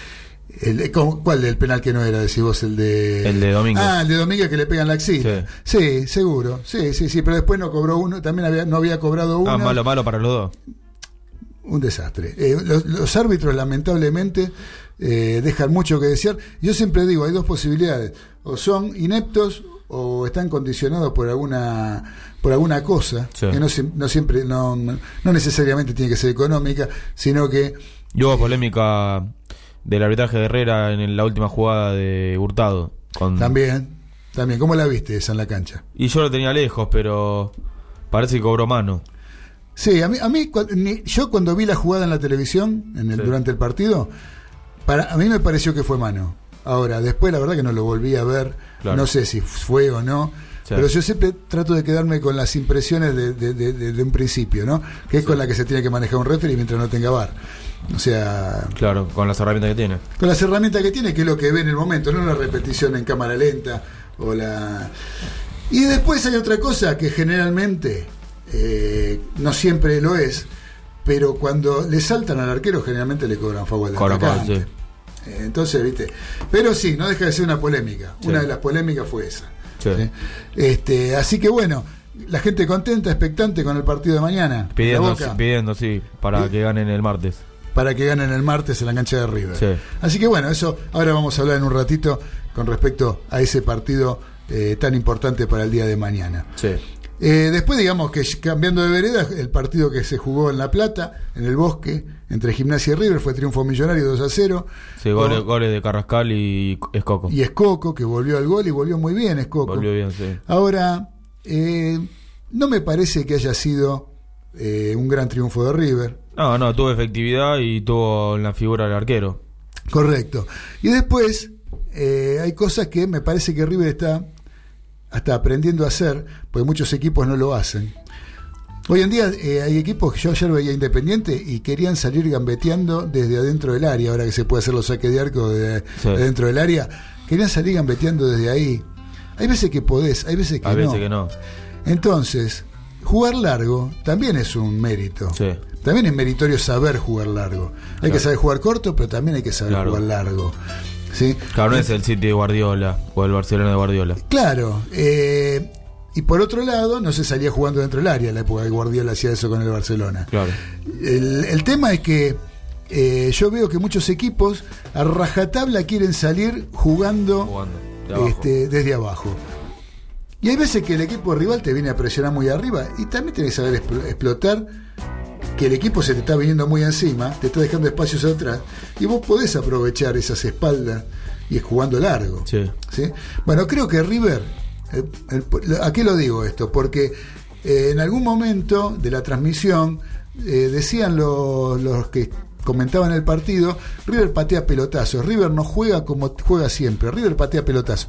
el- ¿cómo- ¿Cuál del penal que no era? Decís vos, el de. El de Domínguez. Ah, el de Domínguez que le pegan la axila. Sí. seguro. Sí, sí, sí. Pero después no cobró uno. También había, no había cobrado uno. Ah, malo, malo para los dos. Un desastre. Eh, los, los árbitros, lamentablemente, eh, dejan mucho que desear. Yo siempre digo: hay dos posibilidades. O son ineptos o están condicionados por alguna por alguna cosa Sí. que no siempre no, no necesariamente tiene que ser económica sino que Y hubo polémica del arbitraje de Herrera en la última jugada de Hurtado. Con... También, también. ¿Cómo la viste esa en la cancha? Y yo lo tenía lejos, pero parece que cobró mano. Sí, a mí, a mí yo cuando vi la jugada en la televisión en el, Sí. durante el partido, para a mí me pareció que fue mano. Ahora, después la verdad que no lo volví a ver, Claro. no sé si fue o no, Sí. pero yo siempre trato de quedarme con las impresiones de, de- de- de- de un principio, ¿no? Que es con la que se tiene que manejar un referee mientras no tenga VAR. O sea, Claro, con las herramientas que tiene. con las herramientas que tiene, que es lo que ve en el momento, no la repetición en cámara lenta o la... Y después hay otra cosa que generalmente eh, no siempre lo es, pero cuando le saltan al arquero generalmente le cobran favor al sí. Eh, Entonces, viste. Pero sí, no deja de ser una polémica. Sí. Una de las polémicas fue esa. Sí. ¿sí? Este, así que bueno, la gente contenta, expectante con el partido de mañana. Pidiendo, pidiendo sí, para Sí. que ganen el martes. Para que ganen el martes en la cancha de River. Sí. Así que bueno, eso ahora vamos a hablar en un ratito con respecto a ese partido eh, tan importante para el día de mañana. Sí. Eh, después, digamos que cambiando de vereda, el partido que se jugó en La Plata, en el Bosque, entre Gimnasia y River, fue triunfo millonario 2 a 0. Sí, goles, de Carrascal y Escoco. Y Escoco, que volvió al gol y volvió muy bien Escoco. Volvió bien, sí. Ahora, eh, no me parece que haya sido eh, un gran triunfo de River. No, no, tuvo efectividad y tuvo la figura del arquero. Correcto. Y después eh, hay cosas que me parece que River está hasta aprendiendo a hacer, porque muchos equipos no lo hacen. Hoy en día eh, hay equipos que yo ayer veía Independiente y querían salir gambeteando desde adentro del área, ahora que se puede hacer los saques de arco de, Sí. de dentro del área, querían salir gambeteando desde ahí. Hay veces que podés, hay veces que A no. veces que no. Entonces, jugar largo también es un mérito. Sí. También es meritorio saber jugar largo. Hay que saber jugar corto, pero también hay que saber Claro. jugar largo. ¿Sí? Claro, no es el City de Guardiola o el Barcelona de Guardiola. Claro. eh, y por otro lado, no se salía jugando dentro del área. En la época que Guardiola hacía eso con el Barcelona. Claro. El, el tema es que eh, yo veo que muchos equipos a rajatabla quieren salir jugando, Jugando. de abajo. este, desde abajo. Y hay veces que el equipo rival te viene a presionar muy arriba y también tenés que saber expl- explotar que el equipo se te está viniendo muy encima, te está dejando espacios atrás y vos podés aprovechar esas espaldas y es jugando largo. Sí. ¿sí? Bueno, creo que River, eh, el- ¿a qué lo digo esto? Porque eh, en algún momento de la transmisión eh, decían los, los que comentaban el partido, River patea pelotazos, River no juega como juega siempre, River patea pelotazos.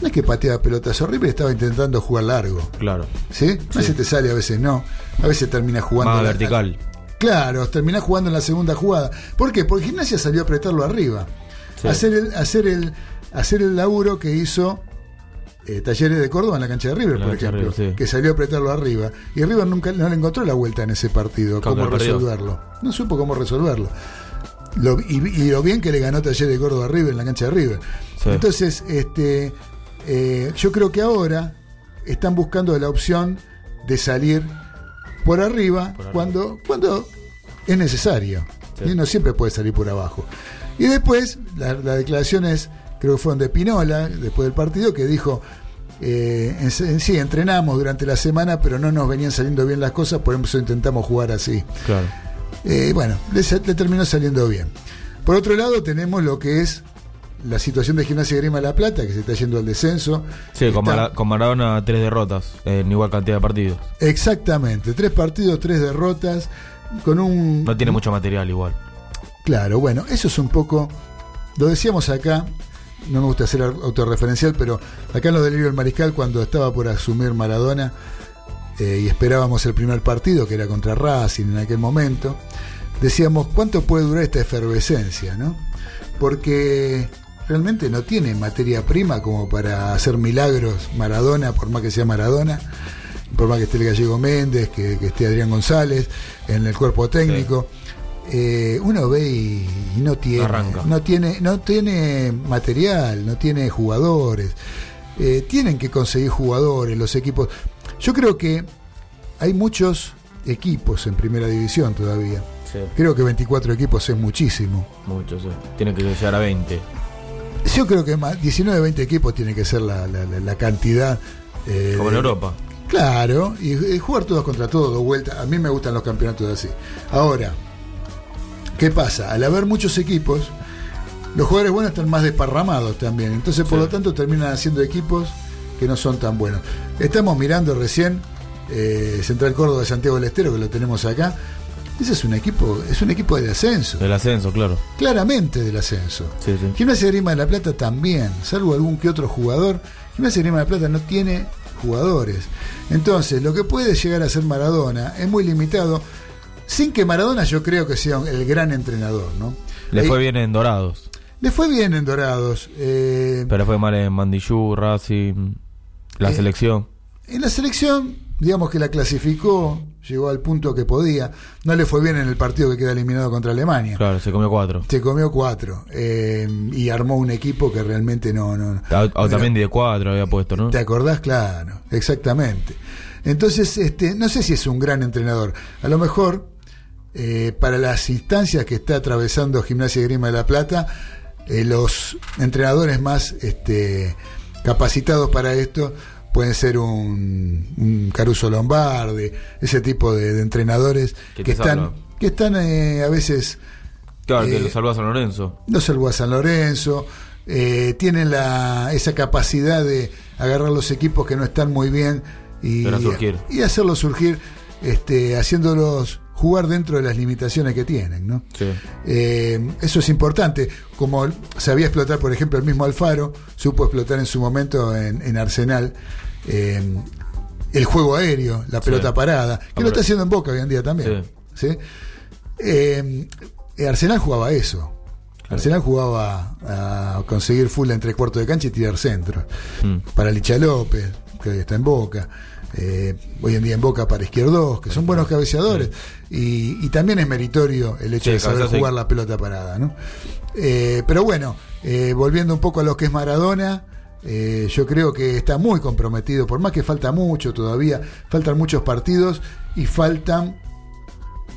No es que patea pelotazos, River estaba intentando jugar largo. Claro. ¿Sí? A veces te sale, a veces no. A veces termina jugando. Más la- vertical. Claro, terminás jugando en la segunda jugada. ¿Por qué? Porque Gimnasia salió a apretarlo arriba. Sí. Hacer, el, hacer, el, hacer el laburo que hizo eh, Talleres de Córdoba en la cancha de River, por ejemplo, River, sí. que salió a apretarlo arriba. Y River nunca no le encontró la vuelta en ese partido, cómo resolverlo. No supo cómo resolverlo. Lo- y, y lo bien que le ganó Talleres de Córdoba a River en la cancha de River. Sí. Entonces, este, eh, yo creo que ahora están buscando la opción de salir por arriba, Por arriba. Cuando, cuando es necesario. Sí. Y no siempre puede salir por abajo. Y después, la- las declaraciones, creo que fueron de Pinola, después del partido, que dijo, eh, en- en- sí, entrenamos durante la semana, pero no nos venían saliendo bien las cosas, por eso intentamos jugar así. Claro. Eh, bueno, le, le terminó saliendo bien. Por otro lado, tenemos lo que es la situación de Gimnasia Grima de La Plata, que se está yendo al descenso. Sí, con, Está- Mara- con Maradona tres derrotas en igual cantidad de partidos. Exactamente, tres partidos, tres derrotas, con un... No tiene mucho material igual. Claro, bueno, eso es un poco, lo decíamos acá, no me gusta ser autorreferencial, pero acá en los delirios del Mariscal, cuando estaba por asumir Maradona eh, y esperábamos el primer partido, que era contra Racing en aquel momento, decíamos, ¿cuánto puede durar esta efervescencia? ¿no? Porque realmente no tiene materia prima como para hacer milagros Maradona, por más que sea Maradona, por más que esté el Gallego Méndez, que, que esté Adrián González en el cuerpo técnico. Eh, uno ve y, y no tiene, Arranca. no tiene, no tiene material, no tiene jugadores. Eh, tienen que conseguir jugadores los equipos. Yo creo que hay muchos equipos en primera división todavía. Sí. Creo que 24 equipos es muchísimo. Mucho, sí. Tiene que llegar a 20. Yo creo que más 19, 20 equipos tiene que ser la, la- la- la cantidad. eh, Como en Europa. Claro, y, y jugar todos contra todos, dos vueltas. A mí me gustan los campeonatos así. Ahora, ¿qué pasa? Al haber muchos equipos, los jugadores buenos están más desparramados también. Entonces, por Sí. lo tanto, terminan haciendo equipos que no son tan buenos. Estamos mirando recién eh, Central Córdoba de Santiago del Estero, que lo tenemos acá. Ese es un equipo, es un equipo de ascenso. El ascenso, claro. Claramente del ascenso. Sí, sí. Gimnasia de Grima de la Plata también, salvo algún que otro jugador. Gimnasia de Grima de la Plata no tiene jugadores. Entonces, lo que puede llegar a ser Maradona es muy limitado, sin que Maradona yo creo que sea el gran entrenador, ¿no? Le Ahí- fue bien en Dorados. Le fue bien en Dorados. eh, Pero fue mal en Mandillú, Racing, la Eh, selección. en la selección, digamos que la clasificó, llegó al punto que podía. No le fue bien en el partido que queda eliminado contra Alemania. Claro, se comió cuatro. Se comió cuatro eh, y armó un equipo que realmente no... no A- a- Pero- también de cuatro había puesto, ¿no? ¿Te acordás? Claro, exactamente. Entonces, este, no sé si es un gran entrenador. A lo mejor, eh, para las instancias que está atravesando Gimnasia y Grima de la Plata, eh, los entrenadores más este, capacitados para esto pueden ser un, un Caruso Lombardi, ese tipo de, de entrenadores Que que, están, que están eh, a veces Claro, que eh, lo salvó a San Lorenzo. no salvó a San Lorenzo, eh, tienen la, esa capacidad de agarrar los equipos que no están muy bien y, y hacerlos surgir, este, haciéndolos jugar dentro de las limitaciones que tienen. ¿no? Sí. Eh, eso es importante. Como sabía explotar, por ejemplo, el mismo Alfaro, supo explotar en su momento en, en Arsenal eh, el juego aéreo, la pelota Sí. parada, que lo está haciendo en Boca hoy en día también. ¿sí? Eh, eh, Arsenal jugaba eso. Arsenal jugaba a conseguir full entre cuartos de cancha y tirar centro. Mm. Para Licha López, que hoy está en Boca. Eh, hoy en día en Boca para Izquierdos, que son buenos cabeceadores. Y, y también es meritorio el hecho Sí, de saber sí. jugar la pelota parada. ¿no? Eh, pero bueno, eh, volviendo un poco a lo que es Maradona. yo creo que está muy comprometido, por más que falta mucho todavía, faltan muchos partidos y faltan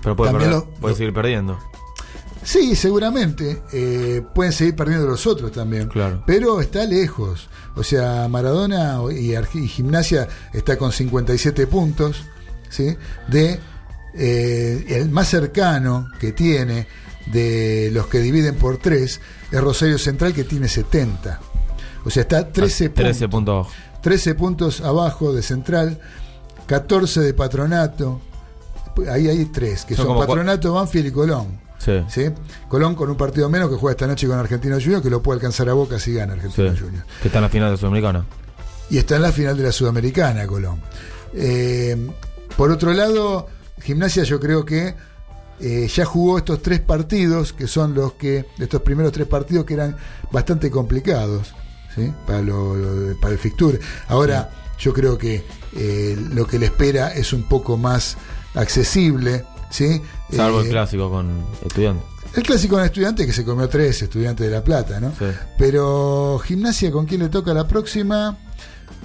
Pero puede, perder- puede seguir perdiendo. Sí, seguramente. pueden seguir perdiendo los otros también. Claro. Pero está lejos. O sea, Maradona y, Gimnasia está con 57 puntos. ¿sí? De eh, el más cercano que tiene de los que dividen por 3 es Rosario Central que tiene 70. O sea, está 13 puntos. 13 puntos abajo. 13 puntos abajo de Central, 14 de Patronato. Ahí hay tres, que Son son, Patronato, Banfield y Colón. Sí. ¿sí? Colón con un partido menos que juega esta noche con Argentino Junior, que lo puede alcanzar a Boca si gana Sí. Argentino Junior. Que está en la final de Sudamericana. Y está en la final de la Sudamericana, Colón. Eh, por otro lado, Gimnasia yo creo que eh, ya jugó estos tres partidos, que son los que, estos primeros tres partidos que eran bastante complicados ¿sí? para, lo- lo- para el fixture. Ahora, yo creo que eh, lo que le espera es un poco más accesible. ¿sí? Salvo Eh, el clásico con estudiantes. el clásico en estudiante que se comió tres, estudiantes de La Plata, ¿no? Sí. Pero Gimnasia, ¿con quién le toca la próxima?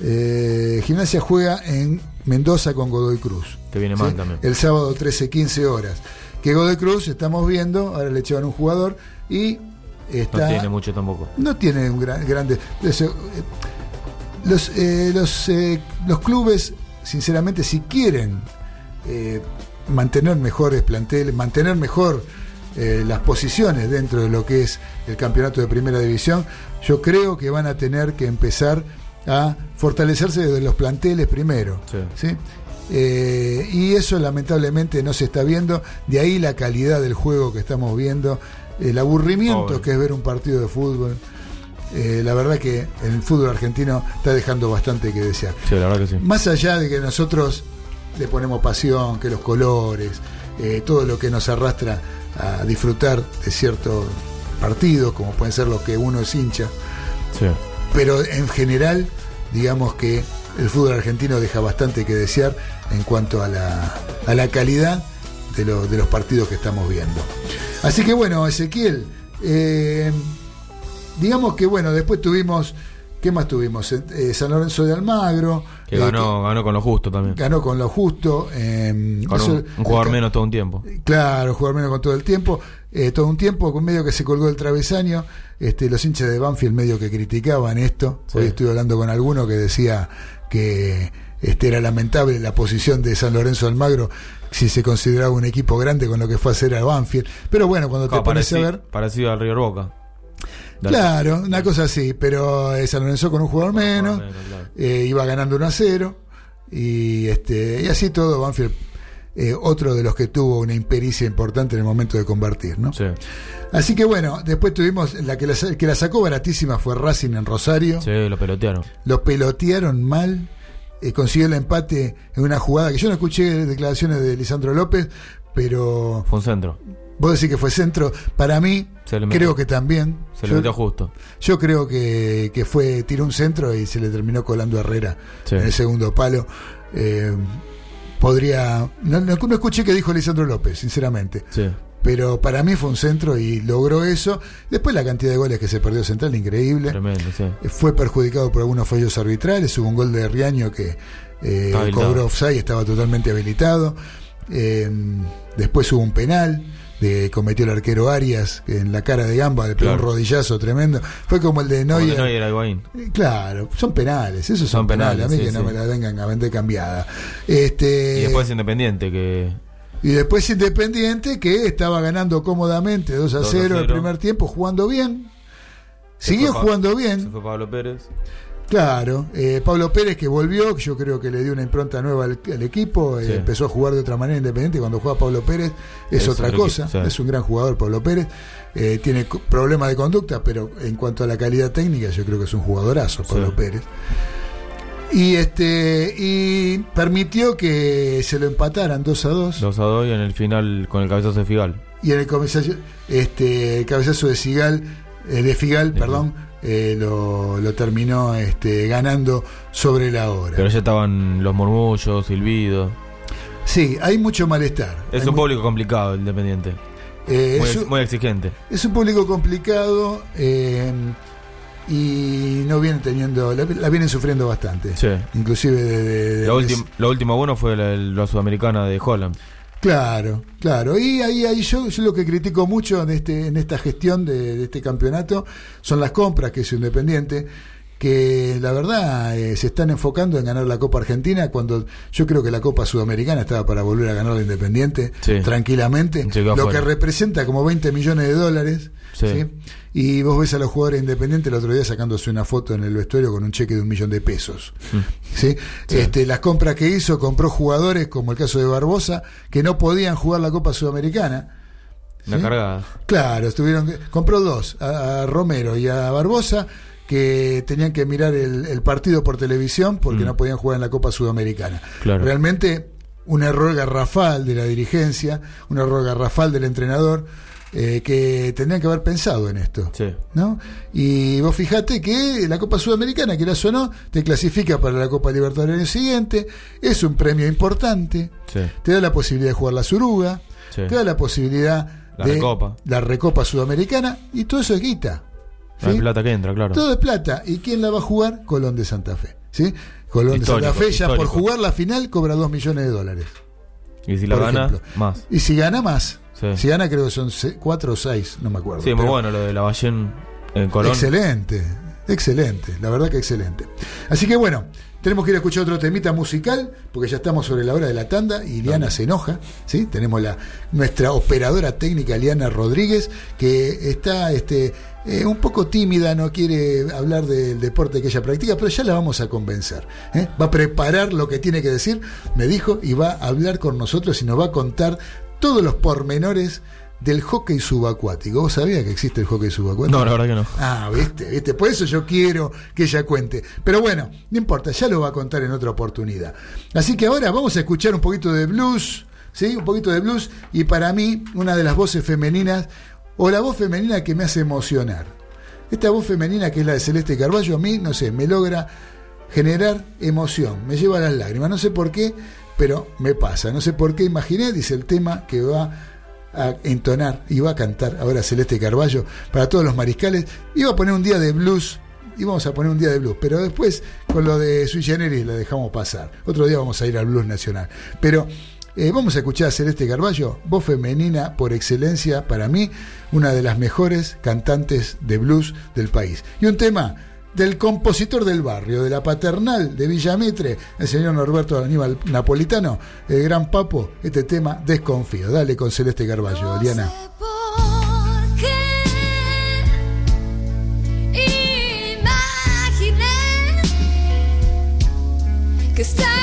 Eh, Gimnasia juega en Mendoza con Godoy Cruz. Que viene ¿sí? mal también. El sábado 13-15 horas. Que Godoy Cruz, estamos viendo, ahora le echaban un jugador y está. No tiene mucho tampoco. no tiene un gran, grande. eso, eh, Los, eh, los, eh, los clubes, sinceramente, si quieren eh, mantener mejores planteles, mantener mejor eh, las posiciones dentro de lo que es el campeonato de primera división, yo creo que van a tener que empezar a fortalecerse desde los planteles primero. Sí. ¿sí? Eh, y eso lamentablemente no se está viendo, de ahí la calidad del juego que estamos viendo, el aburrimiento Obvio. que es ver un partido de fútbol. eh, la verdad que el fútbol argentino está dejando bastante que desear. Sí, la verdad que sí. Más allá de que nosotros le ponemos pasión, que los colores, eh, todo lo que nos arrastra a disfrutar de ciertos partidos, como pueden ser los que uno es hincha, Sí. pero en general, digamos que el fútbol argentino deja bastante que desear en cuanto a la, a la calidad de, lo- de los partidos que estamos viendo. Así que bueno, Ezequiel, eh, digamos que bueno, después tuvimos, ¿qué más tuvimos? Eh, San Lorenzo de Almagro, Que eh, ganó, ganó con lo justo también. ganó con lo justo. eh, Con eso- un, un jugador menos todo un tiempo. Claro, jugar menos con todo el tiempo. eh, todo un tiempo con medio que se colgó el travesaño. Este, los hinchas de Banfield medio que criticaban esto. Sí. Hoy estuve hablando con alguno que decía que este, era lamentable la posición de San Lorenzo Almagro si se consideraba un equipo grande con lo que fue a hacer a Banfield. Pero bueno, cuando te pones a ver... Parecido al River Boca. Claro, una cosa así, pero eh, San Lorenzo con un jugador menos, menos, claro. eh, iba ganando 1 a 0 y este y así todo Banfield eh, otro de los que tuvo una impericia importante en el momento de convertir, ¿no? Sí. Así que bueno, después tuvimos la que la, que la sacó baratísima fue Racing en Rosario, Sí, lo pelotearon. lo pelotearon mal, eh, consiguió el empate en una jugada que yo no escuché declaraciones de Lisandro López, pero Fue un centro. Vos decís que fue centro, para mí Se le metió. creo que también. Se le Yo- metió justo. yo creo que, que fue, tiró un centro y se le terminó colando a Herrera Sí. en el segundo palo. Eh, podría. No, no- no escuché que dijo Lisandro López, sinceramente. Sí. Pero para mí fue un centro y logró eso. Después la cantidad de goles que se perdió Central, increíble. Tremendo, sí. Fue perjudicado por algunos fallos arbitrales. Hubo un gol de Riaño que eh, cobró offside, estaba totalmente habilitado. Eh, después hubo un penal de cometió el arquero Arias en la cara de Gamba le pegó Claro. un rodillazo tremendo. Fue como el de Como Neuer. de Neuer a Higuaín. Eh, Claro, son penales, esos son, Son penales, a mí que sí, no me la vengan a vender cambiada. Este, Y después Independiente, que y después Independiente que estaba ganando cómodamente 2 a 2 a 0 el 0. primer tiempo, jugando bien. se Siguió jugando Se bien, fue Pablo Pérez. Claro. Eh, Pablo Pérez que volvió, yo creo que le dio una impronta nueva al, al equipo, eh, Sí. empezó a jugar de otra manera Independiente. Cuando juega Pablo Pérez es, Es otra cosa, sí. es un gran jugador Pablo Pérez. Eh, tiene problemas de conducta, pero en cuanto a la calidad técnica, yo creo que es un jugadorazo Pablo Sí. Pérez. Y este y permitió que se lo empataran 2 a 2 2 a 2 y en el final con el cabezazo de Figal. y en el cabezazo, este, el cabezazo de Sigal, eh, de Figal, De perdón, eh, lo, lo terminó este, ganando sobre la hora. Pero ya estaban los murmullos, silbidos. sí, hay mucho malestar. Es Hay un público complicado, el Independiente. eh, Muy, es, ex- un, muy exigente. es un público complicado eh, y no vienen teniendo, la, la vienen sufriendo bastante. Sí. Inclusive de, de- de- lo último bueno fue la, la sudamericana de Holland. Claro, claro. Y ahí, ahí yo, yo lo que critico mucho en, este, en esta gestión de, de este campeonato son las compras que hizo Independiente, que la verdad eh, se están enfocando en ganar la Copa Argentina cuando yo creo que la Copa Sudamericana estaba para volver a ganar la Independiente Sí. tranquilamente, lo que representa como 20 millones de dólares. Sí. ¿sí? Y vos ves a los jugadores independientes el otro día sacándose una foto en el vestuario con un cheque de un millón de pesos. ¿sí? Este, las compras que hizo, compró jugadores, como el caso de Barbosa, que no podían jugar la Copa Sudamericana. Cargada. Claro, estuvieron, que- compró dos, a, a Romero y a Barbosa, que tenían que mirar el, el partido por televisión porque Mm. no podían jugar en la Copa Sudamericana. Claro. Realmente un error garrafal de la dirigencia, un error garrafal del entrenador, eh, que tendrían que haber pensado en esto. Sí. ¿no? Y vos fijate que la Copa Sudamericana, quieras o no, te clasifica para la Copa Libertadores el año siguiente, es un premio importante, Sí. te da la posibilidad de jugar la Suruga, Sí. te da la posibilidad La de Recopa. la Recopa Sudamericana, y todo eso es guita. La ¿sí? plata que entra, claro. Todo es plata. ¿Y quién la va a jugar? Colón de Santa Fe. ¿sí? Colón Histórico, de Santa Fe ya por jugar la final cobra 2 millones de dólares. Y si la gana, ejemplo. más. Y si gana más. Sí. Si gana creo que son 4 o 6, no me acuerdo. Sí, muy bueno lo de la Ballén en Colón. Excelente, excelente, la verdad que excelente. Así que bueno, tenemos que ir a escuchar otro temita musical, porque ya estamos sobre la hora de la tanda y Liana se enoja, ¿sí? Tenemos la, nuestra operadora técnica Liana Rodríguez, que está este, eh, un poco tímida, no quiere hablar del deporte que ella practica, pero ya la vamos a convencer. ¿eh? Va a preparar lo que tiene que decir, me dijo, y va a hablar con nosotros y nos va a contar todos los pormenores del hockey subacuático. ¿Vos sabías que existe el hockey subacuático? No, la verdad que no. Ah, viste, viste. Por eso yo quiero que ella cuente. Pero bueno, no importa, ya lo va a contar en otra oportunidad. Así que ahora vamos a escuchar un poquito de blues, ¿sí? Un poquito de blues. Y para mí, una de las voces femeninas, o la voz femenina que me hace emocionar. Esta voz femenina que es la de Celeste Carballo, a mí, no sé, me logra generar emoción, me lleva a las lágrimas. No sé por qué, pero me pasa. No sé por qué imaginé, dice el tema que va a entonar y va a cantar ahora Celeste Carballo para todos los mariscales. Iba a poner un día de blues, íbamos a poner un día de blues, pero después con lo de Sui Generis la dejamos pasar. Otro día vamos a ir al blues nacional. Pero eh, vamos a escuchar a Celeste Carballo, voz femenina por excelencia, para mí, una de las mejores cantantes de blues del país. Y un tema del compositor del barrio, de la paternal de Villamitre, el señor Norberto Aníbal Napolitano, el gran papo, este tema Desconfío. Dale con Celeste Carballo, Diana. Imaginé que estábamos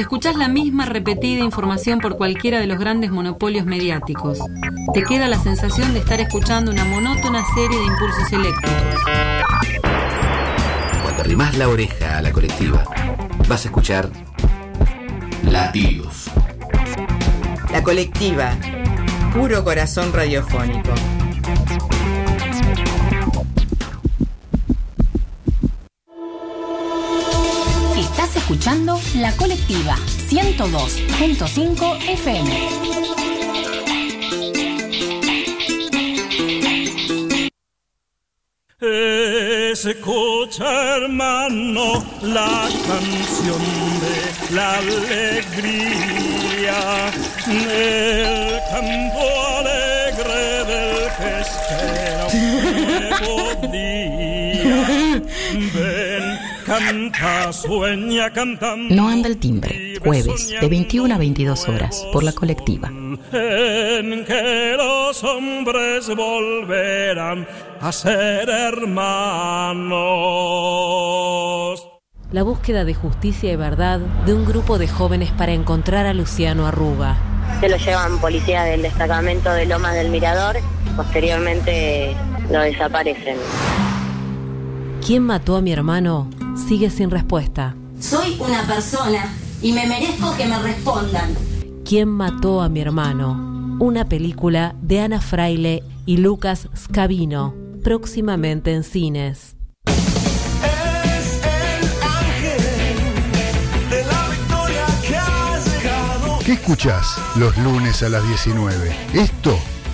Cuando escuchás la misma repetida información por cualquiera de los grandes monopolios mediáticos, te queda la sensación de estar escuchando una monótona serie de impulsos eléctricos. Cuando arrimás la oreja a la colectiva, vas a escuchar latidos. La colectiva, puro corazón radiofónico. La Colectiva 102.5 FM. Escucha, hermano, la canción de la alegría, el campo alegre del que espera un nuevo día. canta, sueña cantando. No anda el timbre. Jueves, de 21 a 22 horas, por la colectiva. en que los hombres volverán a ser hermanos. La búsqueda de justicia y verdad de un grupo de jóvenes para encontrar a Luciano Arruga. Se lo llevan policías del destacamento de Lomas del Mirador, posteriormente lo desaparecen. ¿Quién mató a mi hermano? Sigue sin respuesta. Soy una persona y me merezco que me respondan. ¿Quién mató a mi hermano? Una película de Ana Fraile y Lucas Scavino, próximamente en cines. Es el ángel de la victoria que ha llegado. ¿Qué escuchás los lunes a las 19? Esto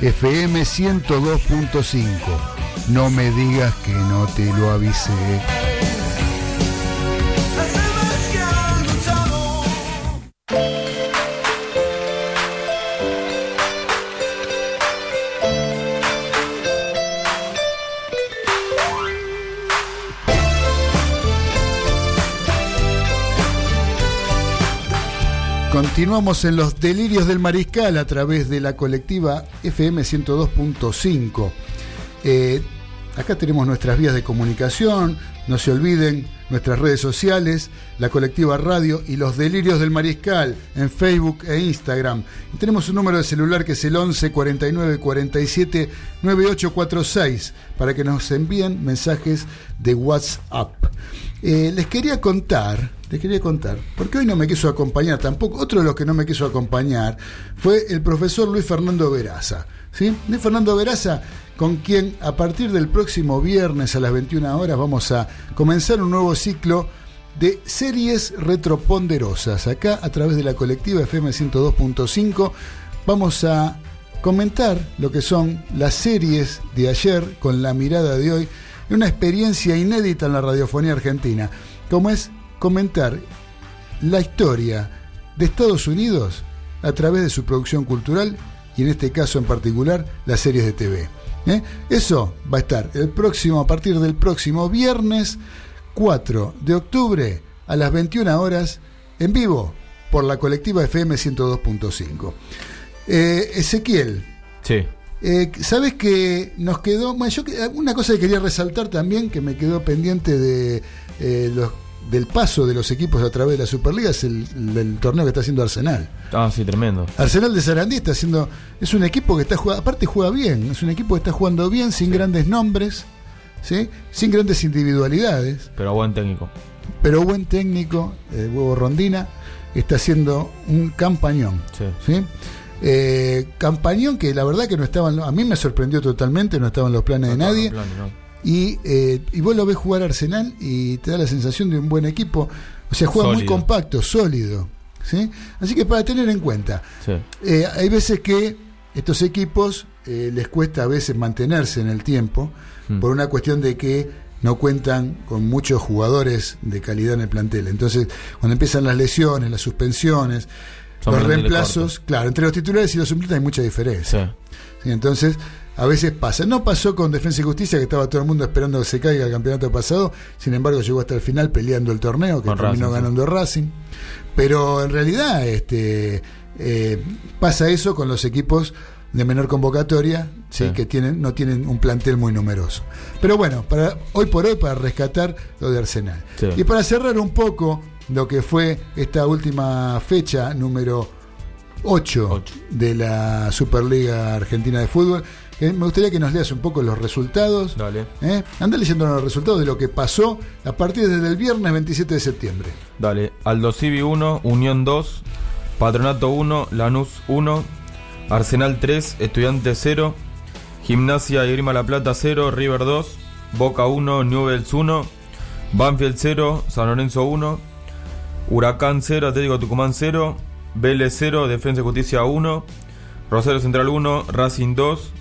FM 102.5. No me digas que no te lo avisé. Continuamos en los delirios del mariscal a través de la colectiva FM 102.5. Eh, acá tenemos nuestras vías de comunicación, no se olviden nuestras redes sociales, la colectiva radio y los delirios del mariscal en Facebook e Instagram. Tenemos un número de celular que es el 11 49 47 9846 para que nos envíen mensajes de WhatsApp. Eh, les quería contar, les quería contar, porque hoy no me quiso acompañar tampoco. Otro de los que no me quiso acompañar fue el profesor Luis Fernando Veraza. ¿sí? Luis Fernando Veraza, con quien a partir del próximo viernes a las 21 horas vamos a comenzar un nuevo ciclo de series retroponderosas. Acá a través de la colectiva FM 102.5 vamos a comentar lo que son las series de ayer con la mirada de hoy una experiencia inédita en la radiofonía argentina, como es comentar la historia de Estados Unidos a través de su producción cultural y en este caso en particular las series de TV. ¿Eh? Eso va a estar el próximo, a partir del próximo viernes 4 de octubre a las 21 horas en vivo por la colectiva FM 102.5. Eh, Ezequiel, Sí. eh, Sabes que nos quedó. Bueno, yo una cosa que quería resaltar también, que me quedó pendiente de eh, los, del paso de los equipos a través de la Superliga, es el, el torneo que está haciendo Arsenal. Ah, sí, tremendo. Arsenal de Sarandí está haciendo. Es un equipo que está jugando. Aparte, juega bien. Es un equipo que está jugando bien, sin grandes nombres, ¿sí? sin grandes individualidades, Pero buen técnico. pero buen técnico, eh, Huevo Rondina, está haciendo un campañón. Sí. ¿sí? Eh, campañón que la verdad que no estaban, a mí me sorprendió totalmente, no estaban los planes de nadie. Plan, ¿no? Y, eh, y vos lo ves jugar Arsenal y te da la sensación de un buen equipo. O sea, juega muy compacto, sólido. ¿sí? Así que para tener en cuenta, Sí. eh, hay veces que estos equipos eh, les cuesta a veces mantenerse en el tiempo Mm. por una cuestión de que no cuentan con muchos jugadores de calidad en el plantel. Entonces, cuando empiezan las lesiones, las suspensiones, Son los reemplazos, claro, entre los titulares y los suplentes hay mucha diferencia. Sí. Sí, entonces, a veces pasa. No pasó con Defensa y Justicia, que estaba todo el mundo esperando que se caiga el campeonato pasado. Sin embargo, llegó hasta el final peleando el torneo, que Con terminó Racing, sí. ganando Racing. Pero en realidad, este eh, pasa eso con los equipos de menor convocatoria, ¿sí? Sí. que tienen, no tienen un plantel muy numeroso. Pero bueno, para hoy por hoy, para rescatar lo de Arsenal. Sí. Y para cerrar un poco lo que fue esta última fecha número 8 Ocho. de la Superliga Argentina de Fútbol, que me gustaría que nos leas un poco los resultados. Dale. ¿eh? Anda leyendo los resultados de lo que pasó a partir desde el viernes 27 de septiembre. Dale. Aldo Civi 1, Unión 2, Patronato 1, Lanús 1, Arsenal 3, Estudiantes 0, Gimnasia y Grima La Plata 0, River 2, Boca 1, Newells 1, Banfield 0, San Lorenzo 1, Huracán 0, Atlético Tucumán 0, Vélez 0, Defensa y Justicia 1, Rosario Central 1, Racing 2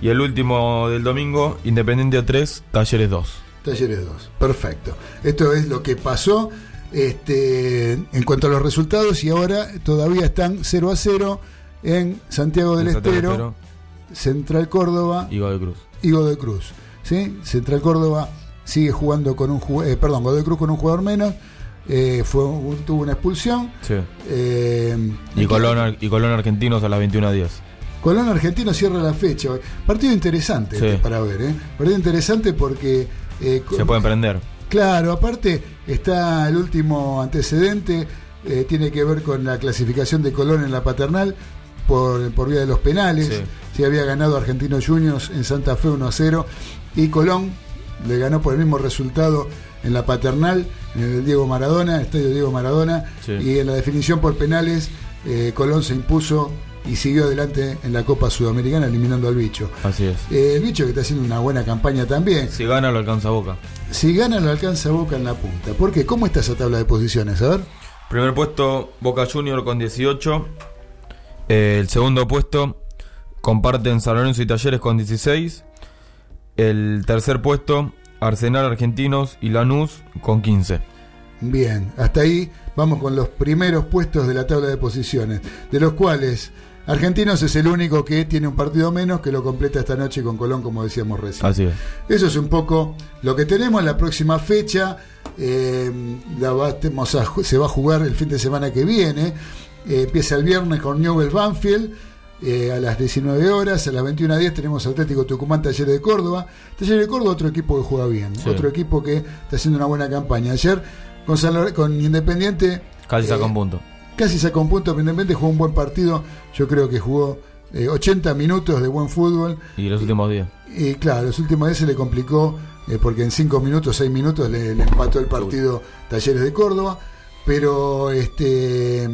y el último del domingo, Independiente 3, Talleres 2. Talleres 2. Perfecto. Esto es lo que pasó este, en cuanto a los resultados y ahora todavía están 0 a 0 en Santiago del En Santiago Estero, Estero. Central Córdoba y Godoy Cruz. y Godoy Cruz. ¿sí? Central Córdoba sigue jugando con un jugador, perdón, Godoy Cruz con un jugador menos. eh, fue, tuvo una expulsión. Sí. eh, Y Colón, y Colón Argentinos a las 21 a 10. Colón Argentino cierra la fecha. Partido interesante Sí. este para ver, ¿eh? Partido interesante porque. eh, Se pueden prender. Claro, aparte está el último antecedente, eh, tiene que ver con la clasificación de Colón en la paternal por, por vía de los penales. Sí. Se había ganado Argentinos Juniors en Santa Fe 1 a 0 y Colón le ganó por el mismo resultado en la paternal, en el Diego Maradona, Estadio Diego Maradona, Sí. y en la definición por penales eh, Colón se impuso y siguió adelante en la Copa Sudamericana eliminando al bicho. Así es. Eh, el bicho que está haciendo una buena campaña también. Si gana, lo alcanza Boca. Si gana, lo alcanza Boca en la punta. ¿Por qué? ¿Cómo está esa tabla de posiciones? A ver. Primer puesto, Boca Junior con 18. Eh, el segundo puesto, comparten San Lorenzo y Talleres con 16. El tercer puesto, Arsenal Argentinos y Lanús con 15. Bien, hasta ahí vamos con los primeros puestos de la tabla de posiciones, de los cuales Argentinos es el único que tiene un partido menos que lo completa esta noche con Colón, como decíamos recién. Así es. Eso es un poco lo que tenemos. La próxima fecha eh, la vamos a se va a jugar el fin de semana que viene. Eh, empieza el viernes con Newell Banfield. eh, a las 19 horas, a las 21.10 tenemos Atlético Tucumán Talleres de Córdoba. Talleres de Córdoba, otro equipo que juega bien, Sí. otro equipo que está haciendo una buena campaña. Ayer con, San Lore- con Independiente Casi saca un punto. Casi sacó un punto, Independiente jugó un buen partido. Yo creo que jugó eh, 80 minutos de buen fútbol. Y los últimos días. Y claro, los últimos días se le complicó eh, porque en 5 minutos, 6 minutos le, le empató el partido Talleres de Córdoba. Pero este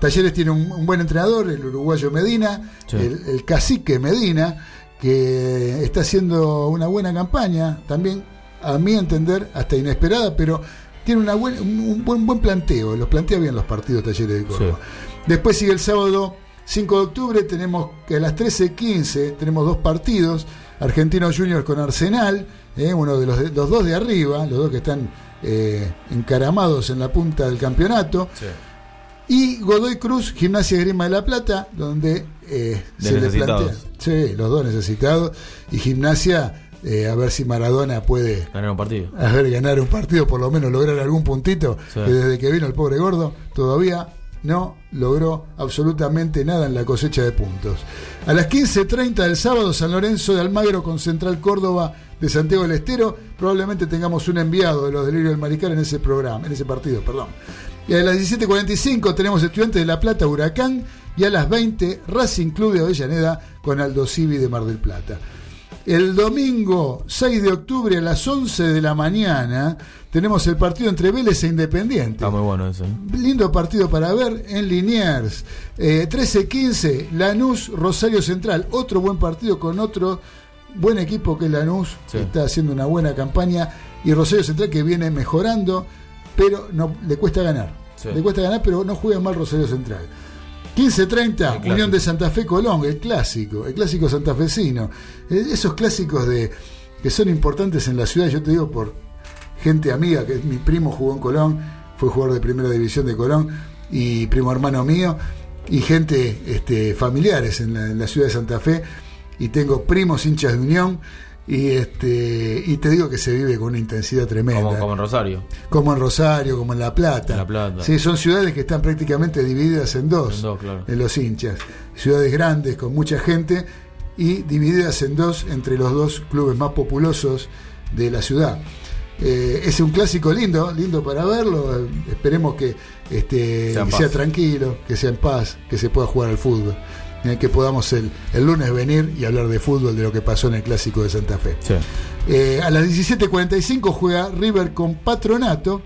Talleres tiene un, un buen entrenador, el uruguayo Medina, Sí. el, el cacique Medina, que está haciendo una buena campaña, también a mi entender hasta inesperada, pero tiene una buen, un, buen, buen planteo, los plantea bien los partidos Talleres de Córdoba. Después sigue el sábado 5 de octubre, tenemos que a las 13.15 tenemos dos partidos, Argentinos Juniors con Arsenal, eh, uno de los, dos de arriba, los dos que están eh, encaramados en la punta del campeonato, y Godoy Cruz, Gimnasia Grima de la Plata, donde eh, se le plantea, sí, los dos necesitados, y Gimnasia, eh, a ver si Maradona puede Ganar un partido. a ver, ganar un partido, por lo menos lograr algún puntito, Sí. que desde que vino el pobre gordo, todavía no logró absolutamente nada en la cosecha de puntos. A las 15.30 del sábado, San Lorenzo de Almagro con Central Córdoba de Santiago del Estero, probablemente tengamos un enviado de los delirios del Maricar en ese programa, en ese partido, perdón. Y a las 17.45 tenemos Estudiantes de La Plata, Huracán, y a las 20 Racing Club de Avellaneda con Aldo Civi de Mar del Plata. El domingo 6 de octubre a las 11 de la mañana tenemos el partido entre Vélez e Independiente. Está muy bueno eso. ¿eh? Lindo partido para ver en Liniers. Eh, 13-15, Lanús, Rosario Central. Otro buen partido con otro buen equipo que es Lanús, que está haciendo una buena campaña. Y Rosario Central que viene mejorando, pero no le cuesta ganar. Sí. Le cuesta ganar, pero no juega mal Rosario Central. 15-30, clásico. Unión de Santa Fe Colón, el clásico, el clásico santafesino. Eh, Esos clásicos de que son importantes en la ciudad, yo te digo por gente amiga, que mi primo jugó en Colón, fue jugador de primera división de Colón y primo hermano mío, y gente este, familiares en la, en la ciudad de Santa Fe, y tengo primos hinchas de Unión, y este y te digo que se vive con una intensidad tremenda. Como, como en Rosario. Como en Rosario, como en La Plata. En La Plata. Sí, son ciudades que están prácticamente divididas en dos, En dos, claro. en los hinchas. Ciudades grandes, con mucha gente, y divididas en dos entre los dos clubes más populosos de la ciudad. Eh, es un clásico lindo, lindo para verlo. eh, esperemos que, este, Sea que sea tranquilo, que sea en paz, que se pueda jugar al fútbol. Eh, que podamos el, el lunes venir y hablar de fútbol, de lo que pasó en el Clásico de Santa Fe. Sí. Eh, a las 17.45 juega River con Patronato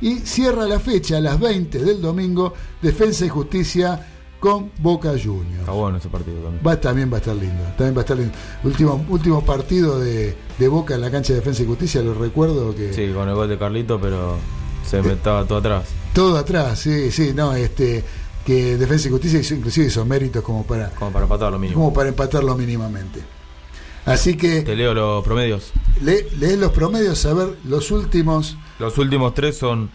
y cierra la fecha a las 20 del domingo Defensa y Justicia con Boca Juniors. Está bueno ese partido también. Va, también va a estar lindo. También va a estar lindo. Último, último partido de, de Boca en la cancha de Defensa y Justicia, lo recuerdo que Sí, con el gol de Carlito, pero se me estaba todo atrás. todo atrás, sí, sí, no, este que Defensa y Justicia hizo, inclusive hizo méritos como para Como para empatar lo mínimo. como para empatarlo mínimamente. Así que Te leo los promedios. le, lees los promedios a ver los últimos Los últimos tres son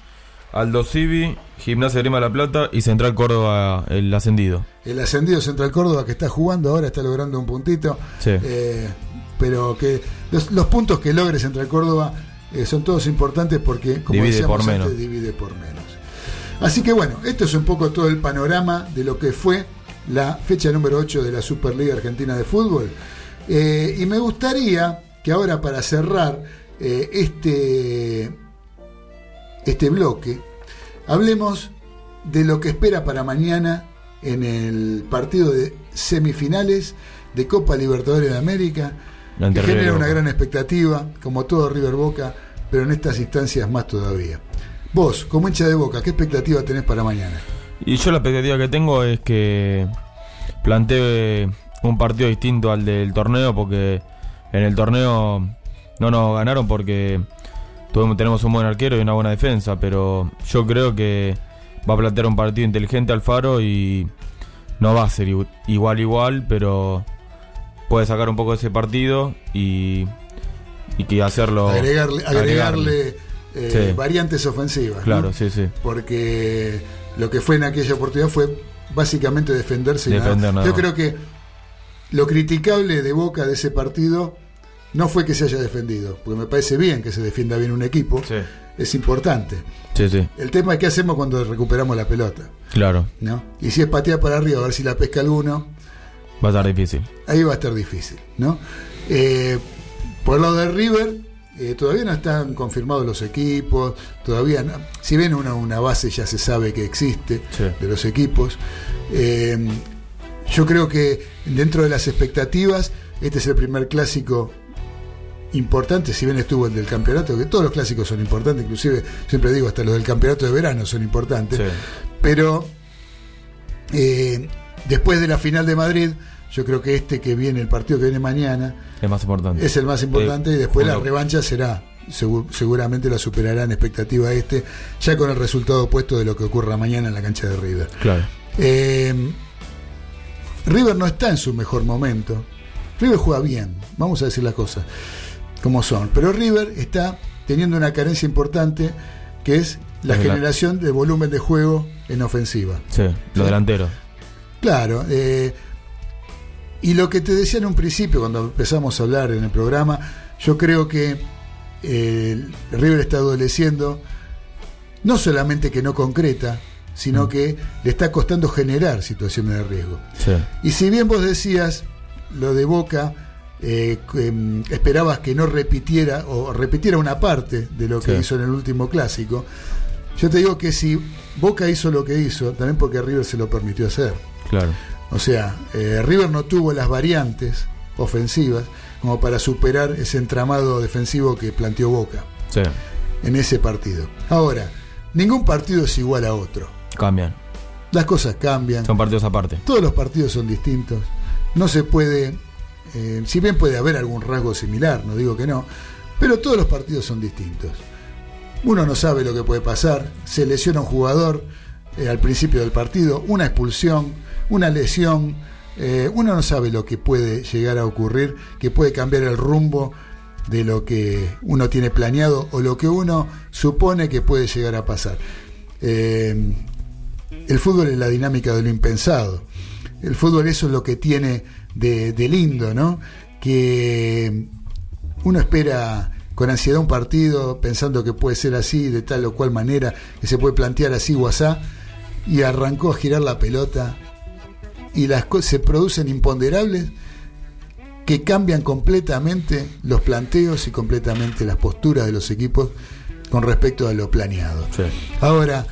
Aldo Civi, Gimnasia Grima La Plata y Central Córdoba el ascendido. el ascendido Central Córdoba que está jugando ahora está logrando un puntito. Sí. Eh, pero que los, los puntos que logre Central Córdoba eh, son todos importantes porque, como Divide decíamos por antes, menos. divide por menos. Así que bueno, esto es un poco todo el panorama de lo que fue la fecha número 8 de la Superliga Argentina de Fútbol. Eh, y me gustaría que ahora para cerrar eh, este, este bloque, hablemos de lo que espera para mañana en el partido de semifinales de Copa Libertadores de América, que genera una gran expectativa, como todo River Boca, pero en estas instancias más todavía. Vos, como hincha de Boca, ¿qué expectativa tenés para mañana? Y yo la expectativa que tengo es que plantee un partido distinto al del torneo porque en el torneo no nos ganaron porque tuvimos, tenemos un buen arquero y una buena defensa, pero yo creo que va a plantear un partido inteligente Alfaro y no va a ser igu- igual igual, pero puede sacar un poco de ese partido y, y que hacerlo agregarle, agregarle, eh, Sí. variantes ofensivas. ¿no? Claro, sí, sí. Porque lo que fue en aquella oportunidad fue básicamente defenderse. y nada. Defender nada Yo creo que lo criticable de Boca de ese partido no fue que se haya defendido, porque me parece bien que se defienda bien un equipo, Sí. es importante. Sí, sí, El tema es qué hacemos cuando recuperamos la pelota, claro. ¿no? Y si es patear para arriba a ver si la pesca alguno, Va a estar difícil. ahí va a estar difícil, ¿no? Eh, por el lado de River, eh, todavía no están confirmados los equipos, todavía no- si bien una, una base ya se sabe que existe Sí. de los equipos, eh, yo creo que dentro de las expectativas, este es el primer clásico importante, si bien estuvo el del campeonato, que todos los clásicos son importantes, inclusive siempre digo, hasta los del campeonato de verano son importantes, Sí. pero eh, después de la final de Madrid, yo creo que este que viene, el partido que viene mañana, Es más importante. es el más importante Eh, y después la revancha será, segu- seguramente la superará en expectativa a este, ya con el resultado opuesto de lo que ocurra mañana en la cancha de River. Claro. Eh, River no está en su mejor momento. River juega bien, vamos a decir las cosas como son. Pero River está teniendo una carencia importante que es la Es la- generación de volumen de juego en ofensiva. Sí, los delanteros. Claro, eh, y lo que te decía en un principio cuando empezamos a hablar en el programa, yo creo que eh, River está adoleciendo, no solamente que no concreta, sino Mm. que le está costando generar situaciones de riesgo. Sí. Y si bien vos decías lo de Boca, eh, em, esperabas que no repitiera o repitiera una parte de lo que Sí. hizo en el último clásico, yo te digo que si Boca hizo lo que hizo, también porque River se lo permitió hacer. Claro. O sea, eh, River no tuvo las variantes ofensivas como para superar ese entramado defensivo que planteó Boca Sí. en ese partido. Ahora, ningún partido es igual a otro. Cambian. Las cosas cambian. Son partidos aparte. Todos los partidos son distintos. No se puede, eh, si bien puede haber algún rasgo similar, no digo que no, pero todos los partidos son distintos. Uno no sabe lo que puede pasar, se lesiona un jugador eh, al principio del partido, una expulsión, una lesión, eh, uno no sabe lo que puede llegar a ocurrir, que puede cambiar el rumbo de lo que uno tiene planeado o lo que uno supone que puede llegar a pasar. Eh, el fútbol es la dinámica de lo impensado. El fútbol eso es lo que tiene de, de lindo, ¿no? Que uno espera con ansiedad un partido pensando que puede ser así, de tal o cual manera, que se puede plantear así o asá, y arrancó a girar la pelota y las cosas se producen imponderables que cambian completamente los planteos y completamente las posturas de los equipos con respecto a lo planeado. Ahora,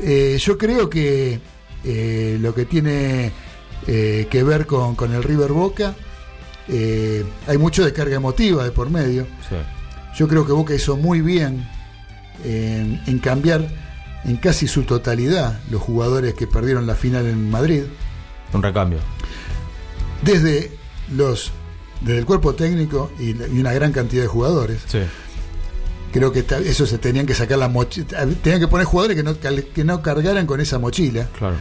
eh, yo creo que eh, lo que tiene eh, que ver con, con el River Boca. Hay mucho de carga emotiva de por medio. Sí. Yo creo que Boca hizo muy bien en, en cambiar en casi su totalidad los jugadores que perdieron la final en Madrid. Un recambio. Desde los desde el cuerpo técnico y, la- y una gran cantidad de jugadores. Sí. Creo que ta- eso se tenían que sacar la mochila. Tenían que poner jugadores que no, que no cargaran con esa mochila. Claro.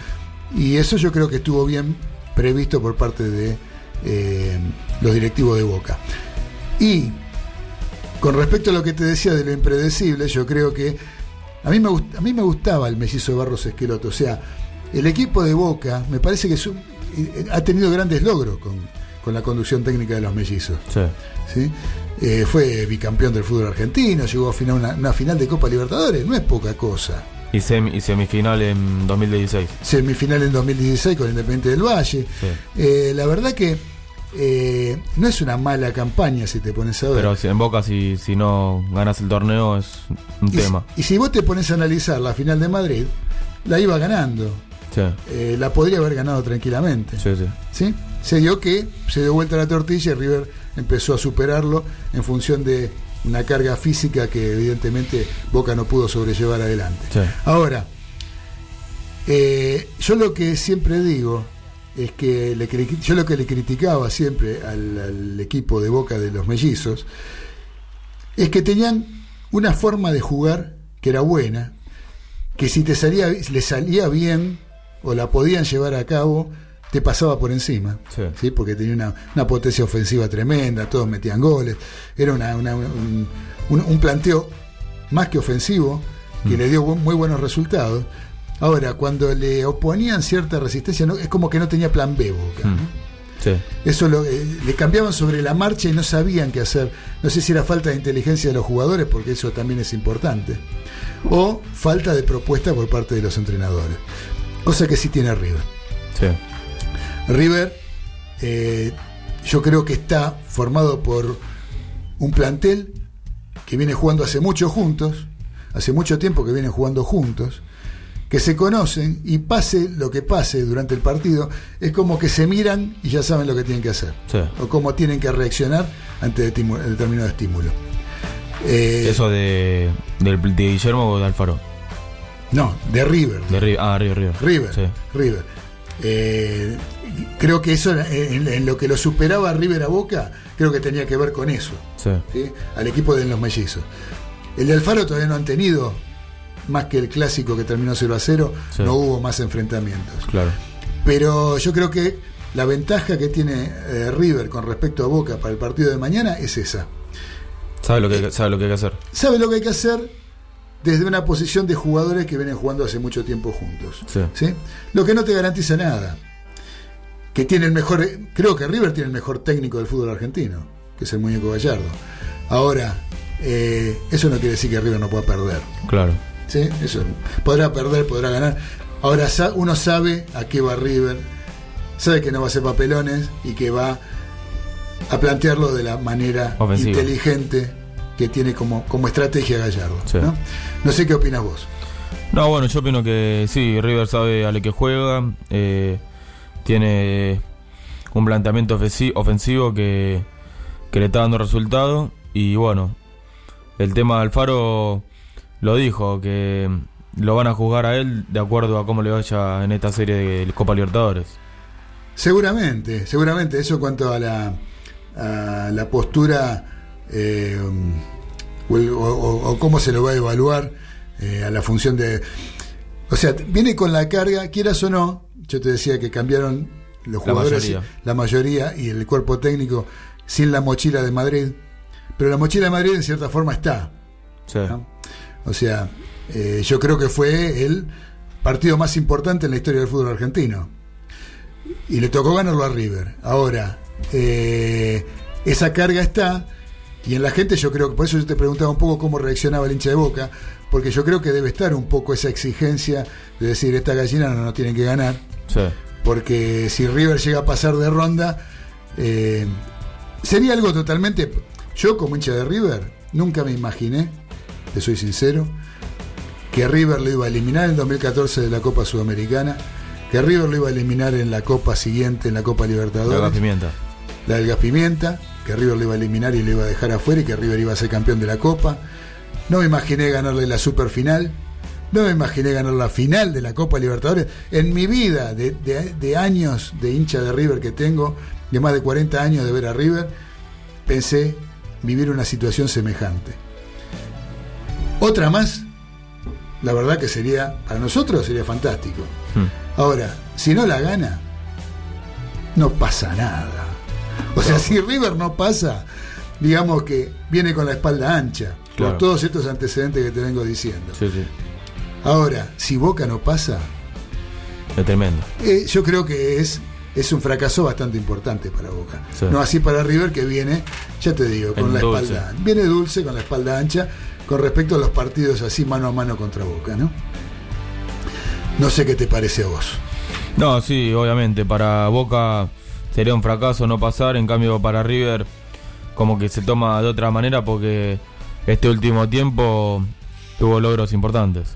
Y eso yo creo que estuvo bien previsto por parte de eh, los directivos de Boca. Y con respecto a lo que te decía de lo impredecible, yo creo que a mí me, a mí me gustaba el mellizo de Barros Esqueloto. O sea, el equipo de Boca me parece que es un- eh, ha tenido grandes logros con, con la conducción técnica de los mellizos. Sí. ¿sí? Eh, fue bicampeón del fútbol argentino, llegó a final, una, una final de Copa Libertadores, no es poca cosa. Y, semi- y semifinal en 2016. Semifinal en 2016 con Independiente del Valle. Sí. Eh, la verdad que eh, no es una mala campaña si te pones a ver. Pero si en Boca, si, si no ganas el torneo, es un y, si- tema. y si vos te pones a analizar la final de Madrid, la iba ganando. Sí. Eh, la podría haber ganado tranquilamente. Sí, sí. ¿sí? Se dio que se dio vuelta la tortilla y River empezó a superarlo en función de una carga física que evidentemente Boca no pudo sobrellevar adelante. Ahora, eh, yo lo que siempre digo es que le yo lo que le criticaba siempre al, al equipo de Boca de los mellizos es que tenían una forma de jugar que era buena, que si te salía, le salía bien o la podían llevar a cabo, te pasaba por encima. Sí. ¿sí? Porque tenía una, una potencia ofensiva tremenda, todos metían goles. Era una- una- un, un- un planteo más que ofensivo que Mm. le dio muy buenos resultados. Ahora, cuando le oponían cierta resistencia, no- es como que no tenía plan B Boca. ¿no? Sí. Eso lo, eh, le cambiaban sobre la marcha y no sabían qué hacer. No sé si era falta de inteligencia de los jugadores, porque eso también es importante. O falta de propuesta por parte de los entrenadores. Cosa que sí tiene River. Sí. River, eh, yo creo que está formado por un plantel que viene jugando hace mucho juntos, hace mucho tiempo que vienen jugando juntos, que se conocen y pase lo que pase durante el partido, es como que se miran y ya saben lo que tienen que hacer, Sí. o cómo tienen que reaccionar ante detimu- determinado estímulo. Eh, Eso de, del- de Guillermo o de Alfaro. No, de River. De River. Ah, River, River. River. Sí. River. Eh, creo que eso, en, en lo que lo superaba River a Boca, creo que tenía que ver con eso, Sí. ¿sí? al equipo de los mellizos. El de Alfaro todavía no han tenido, más que el clásico que terminó 0 a 0, Sí. no hubo más enfrentamientos. Claro. Pero yo creo que la ventaja que tiene eh, River con respecto a Boca para el partido de mañana es esa. Sabe lo que, sabe lo que hay que hacer. Sabe lo que hay que hacer desde una posición de jugadores que vienen jugando hace mucho tiempo juntos. Sí. ¿sí? Lo que no te garantiza nada. Que tiene el mejor, creo que River tiene el mejor técnico del fútbol argentino, que es el muñeco Gallardo. Ahora, eh, eso no quiere decir que River no pueda perder. Claro. ¿sí? Eso, podrá perder, podrá ganar. Ahora uno sabe a qué va River, sabe que no va a hacer papelones y que va a plantearlo de la manera inteligente que tiene como, como estrategia Gallardo. Sí. ¿no? no sé qué opinas vos. No, bueno, yo opino que sí, River sabe a lo que juega, eh, tiene un planteamiento ofensi- ofensivo que, que le está dando resultado y bueno, el tema de Alfaro lo dijo, que lo van a juzgar a él de acuerdo a cómo le vaya en esta serie de Copa Libertadores. Seguramente, seguramente eso en cuanto a la, a la postura eh, o, el- o- cómo se lo va a evaluar eh, a la función de... O sea, viene con la carga, quieras o no, yo te decía que cambiaron los La jugadores, mayoría. la mayoría y el cuerpo técnico sin la mochila de Madrid, pero la mochila de Madrid en cierta forma está. Sí. ¿no? O sea, eh, yo creo que fue el partido más importante en la historia del fútbol argentino. Y le tocó ganarlo a River. Ahora, eh, esa carga está, y en la gente yo creo que, por eso yo te preguntaba un poco cómo reaccionaba el hincha de Boca, porque yo creo que debe estar un poco esa exigencia de decir, esta gallina no nos tienen que ganar, Sí. porque si River llega a pasar de ronda, eh, sería algo totalmente... Yo como hincha de River, nunca me imaginé, te soy sincero, que River lo iba a eliminar en 2014 de la Copa Sudamericana, que River lo iba a eliminar en la Copa siguiente, en la Copa Libertadores. La gas pimienta. La del Gas Pimienta, que River lo iba a eliminar y lo iba a dejar afuera y que River iba a ser campeón de la Copa. No me imaginé ganarle la superfinal. No me imaginé ganar la final de la Copa Libertadores. En mi vida de, de- de años de hincha de River que tengo, de más de 40 años de ver a River, pensé vivir una situación semejante. Otra más, la verdad que sería, para nosotros sería fantástico. Ahora, si no la gana, no pasa nada. O sea, si River no pasa, digamos que viene con la espalda ancha, Claro. por todos estos antecedentes que te vengo diciendo. Sí, sí. Ahora, si Boca no pasa, Es tremendo. eh, yo creo que es, es un fracaso bastante importante para Boca. Sí. No así para River que viene, ya te digo, con la dulce. espalda. Viene dulce con la espalda ancha con respecto a los partidos así mano a mano contra Boca, ¿no? No sé qué te parece a vos. No, sí, obviamente. Para Boca sería un fracaso no pasar. En cambio, para River, como que se toma de otra manera porque este último tiempo tuvo logros importantes.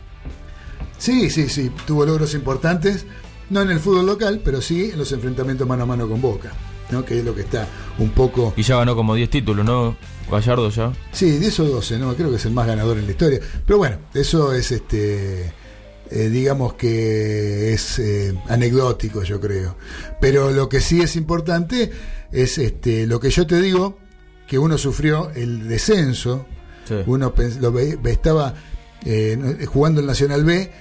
Sí, sí, sí, tuvo logros importantes, no en el fútbol local, pero sí en los enfrentamientos mano a mano con Boca, ¿no? Que es lo que está un poco... Y ya ganó como 10 títulos, ¿no? Gallardo ya. Sí, 10 o 12, ¿no? Creo que es el más ganador en la historia. Pero bueno, eso es este. Eh, digamos que es eh, anecdótico, yo creo. Pero lo que sí es importante es este lo que yo te digo, que uno sufrió el descenso, Sí. uno lo ve- estaba eh, jugando el Nacional B,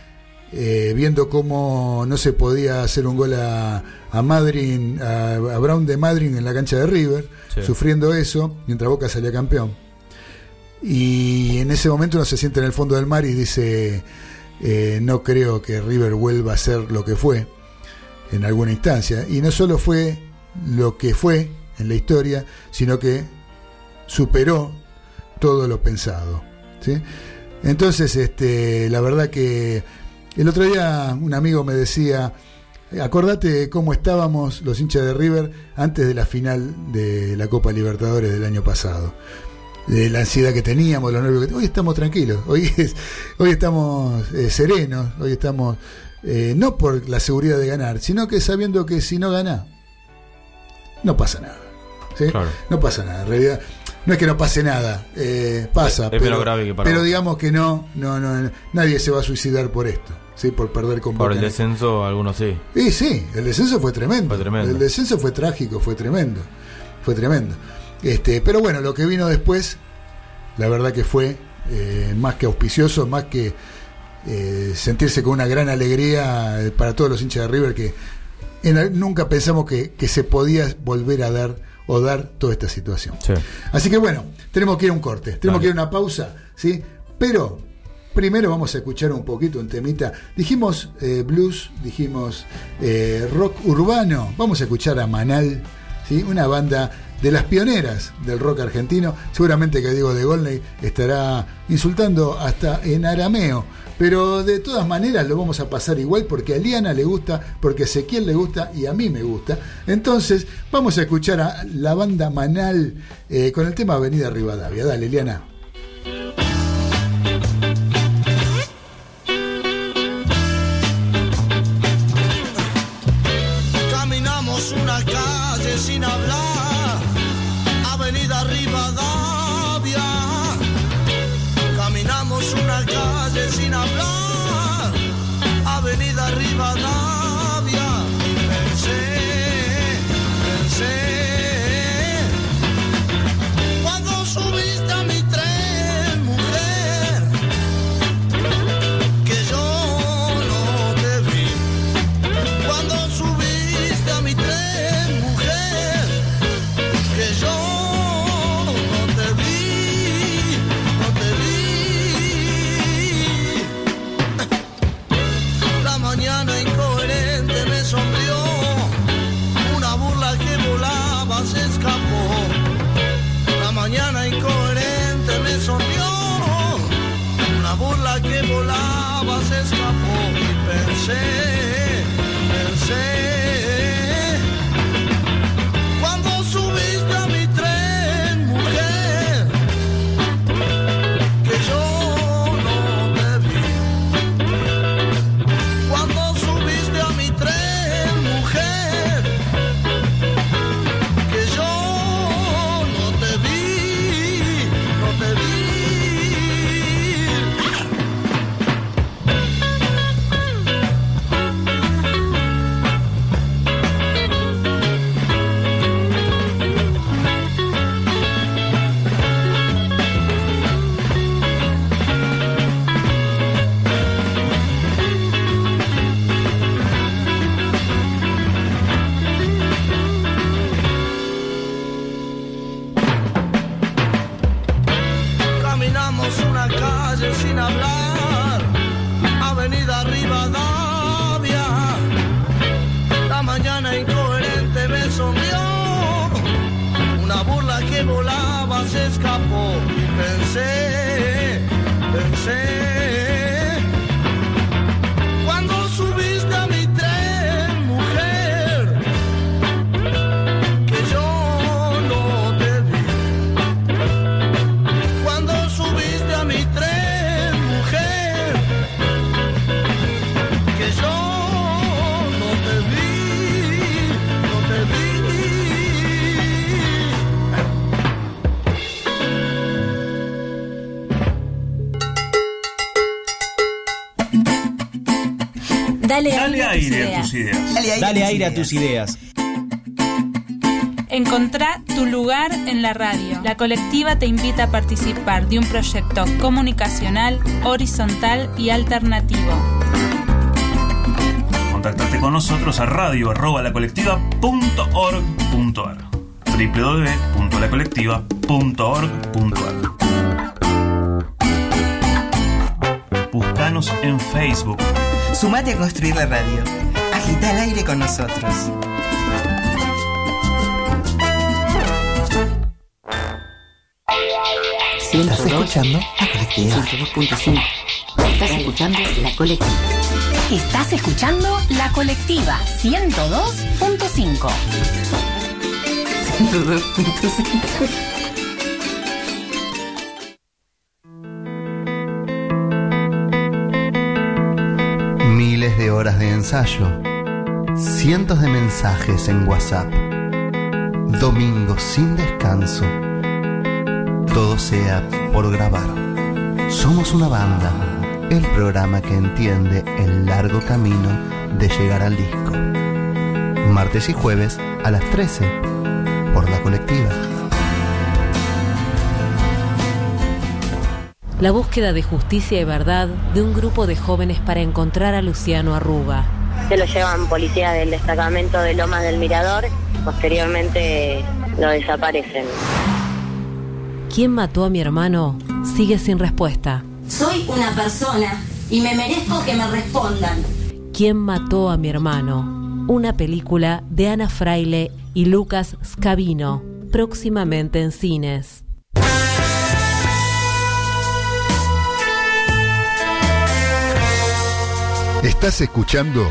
viendo cómo no se podía hacer un gol a, a Madryn, a, a Brown de Madryn en la cancha de River, Sí. sufriendo eso, mientras Boca salía campeón. Y en ese momento uno se siente en el fondo del mar y dice, eh, no creo que River vuelva a ser lo que fue en alguna instancia. Y no solo fue lo que fue en la historia, sino que superó todo lo pensado. Entonces, este, la verdad que el otro día un amigo me decía, acordate cómo estábamos los hinchas de River antes de la final de la Copa Libertadores del año pasado. De la ansiedad que teníamos, los nervios que Hoy estamos tranquilos, hoy, es, hoy estamos eh, serenos, hoy estamos eh, no por la seguridad de ganar, sino que sabiendo que si no gana, no pasa nada. ¿sí? Claro. No pasa nada. En realidad, no es que no pase nada, eh, pasa. Es- es grave que pero vos. digamos que no, no, no, nadie se va a suicidar por esto, ¿sí? por perder con Por el en descenso, algunos sí. y sí, el descenso fue tremendo. Fue tremendo. El descenso fue trágico, fue tremendo. Fue tremendo. Este, pero bueno, lo que vino después, la verdad que fue eh, más que auspicioso, más que eh, sentirse con una gran alegría eh, para todos los hinchas de River que en- nunca pensamos que, que se podía volver a dar o dar toda esta situación. Sí. Así que bueno, tenemos que ir a un corte, tenemos Dale. que ir a una pausa, ¿sí? Pero primero vamos a escuchar un poquito un temita. Dijimos eh, blues, dijimos rock urbano, vamos a escuchar a Manal, ¿sí? Una banda de las pioneras del rock argentino. Seguramente que Diego de Golney estará insultando hasta en arameo. Pero de todas maneras lo vamos a pasar igual porque a Liana le gusta, porque a Ezequiel le gusta y a mí me gusta. Entonces vamos a escuchar a la banda Manal eh, con el tema Avenida Rivadavia. Dale, Liana. Dale, Dale aire, aire a tus ideas. Dale aire a tus ideas. Encontrá tu lugar en la radio. La colectiva te invita a participar de un proyecto comunicacional, horizontal y alternativo. Contactate con nosotros a radio arroba lacolectiva.org.ar www.lacolectiva.org.ar Buscanos en Facebook. Sumate a construir la radio. Agita el aire con nosotros. ¿Estás escuchando? La colectiva. 102.5. Estás escuchando la colectiva. Estás escuchando La Colectiva 102.5. 102.5. ensayo, cientos de mensajes en WhatsApp, domingos sin descanso, todo sea por grabar. Somos una banda, el programa que entiende el largo camino de llegar al disco. Martes y jueves a las 13 por la colectiva. La búsqueda de justicia y verdad de un grupo de jóvenes para encontrar a Luciano Arruga. Se lo llevan policía del destacamento de Lomas del Mirador, posteriormente lo desaparecen. ¿Quién mató a mi hermano? Sigue sin respuesta. Soy una persona y me merezco que me respondan. ¿Quién mató a mi hermano? Una película de Ana Fraile y Lucas Scavino, próximamente en cines. Estás escuchando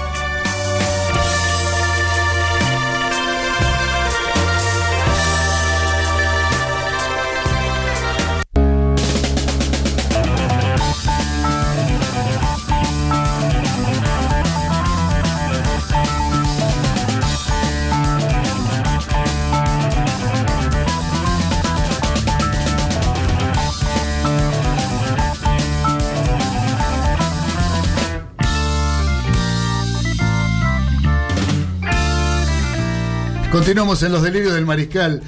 Continuamos en los delirios del mariscal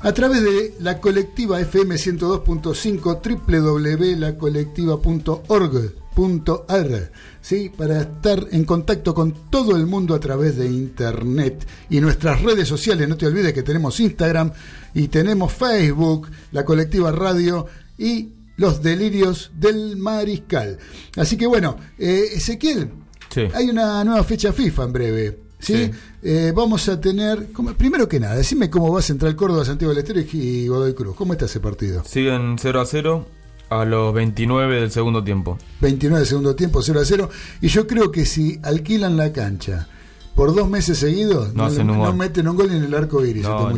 a través de la colectiva FM 102.5 www.lacolectiva.org.ar ¿sí? para estar en contacto con todo el mundo a través de internet y nuestras redes sociales. No te olvides que tenemos Instagram y tenemos Facebook, la colectiva radio y los delirios del mariscal. Así que bueno, eh, Ezequiel, Sí. hay una nueva fecha FIFA en breve. ¿Sí? Sí. Eh, vamos a tener, como- primero que nada, decime cómo va Central Córdoba, Santiago del Estero y Godoy Cruz. ¿Cómo está ese partido? Siguen 0 a 0 a los 29 del segundo tiempo. 29 de segundo tiempo, 0 a 0. Y yo creo que si alquilan la cancha por dos meses seguidos, No meten un gol en el arco iris No, este no.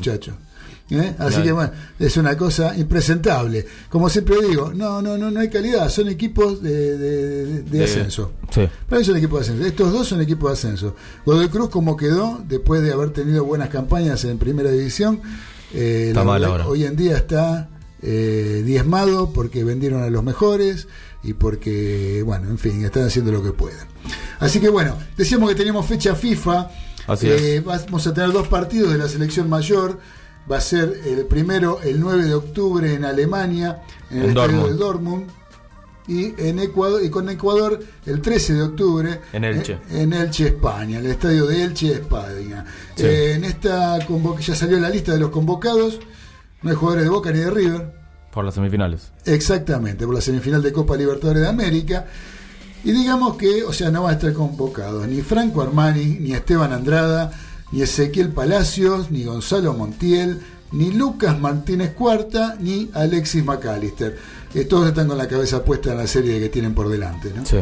¿Eh? Así que bueno, es una cosa impresentable. Como siempre digo, no, no, no, no hay calidad, son equipos de, ascenso. Sí. Para eso son equipos de ascenso. Estos dos son equipos de ascenso. Godoy Cruz, como quedó, después de haber tenido buenas campañas en primera división, eh, Está la mal verdad, ahora. hoy en día está eh, diezmado porque vendieron a los mejores y porque, bueno, en fin, están haciendo lo que pueden. Así que bueno, decíamos que teníamos fecha FIFA. Así Eh, Vamos a tener dos partidos de la selección mayor. Va a ser el primero el 9 de octubre en Alemania, en el En estadio Dortmund. de Dortmund. Y, en Ecuador, y con Ecuador el 13 de octubre En Elche. En, en Elche, España, el estadio de Elche, España. Sí. Eh, en esta ya salió la lista de los convocados. No hay jugadores de Boca ni de River. Por las semifinales. Exactamente, por la semifinal de Copa Libertadores de América. Y digamos que, o sea, no van a estar convocados ni Franco Armani, ni Esteban Andrada, ni Ezequiel Palacios, ni Gonzalo Montiel, ni Lucas Martínez Cuarta, ni Alexis McAllister. Eh, todos están con la cabeza puesta en la serie que tienen por delante. ¿no? Sí.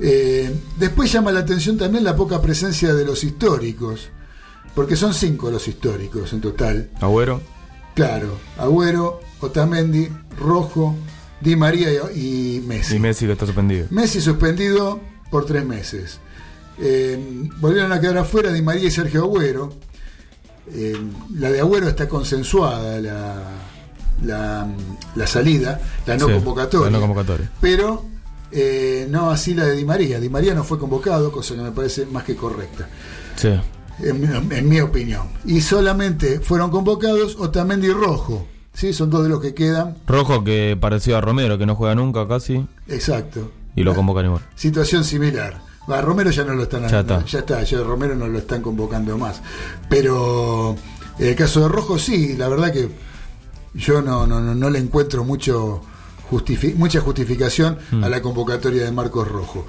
Eh, después llama la atención también la poca presencia de los históricos, porque son cinco los históricos en total. Agüero. Claro, Agüero, Otamendi, Rojo, Di María y, y Messi. Y Messi que está suspendido. Messi suspendido por tres meses. Eh, volvieron a quedar afuera Di María y Sergio Agüero. eh, la de Agüero está consensuada, la, la, la salida, la no Sí, convocatoria. la no convocatoria. Pero eh, no así la de Di María. Di María no fue convocado, cosa que me parece más que correcta, Sí. en, mi- en mi opinión. Y solamente fueron convocados Otamendi y Rojo. ¿sí? Son dos de los que quedan. Rojo que pareció a Romero, que no juega nunca casi, Exacto. y lo convocan igual. Situación similar. Va, Romero ya no lo están Ya está. ya está, ya Romero no lo están convocando más. Pero en el caso de Rojo sí, la verdad que yo no, no, no, no le encuentro mucho justifi- mucha justificación Mm. a la convocatoria de Marcos Rojo.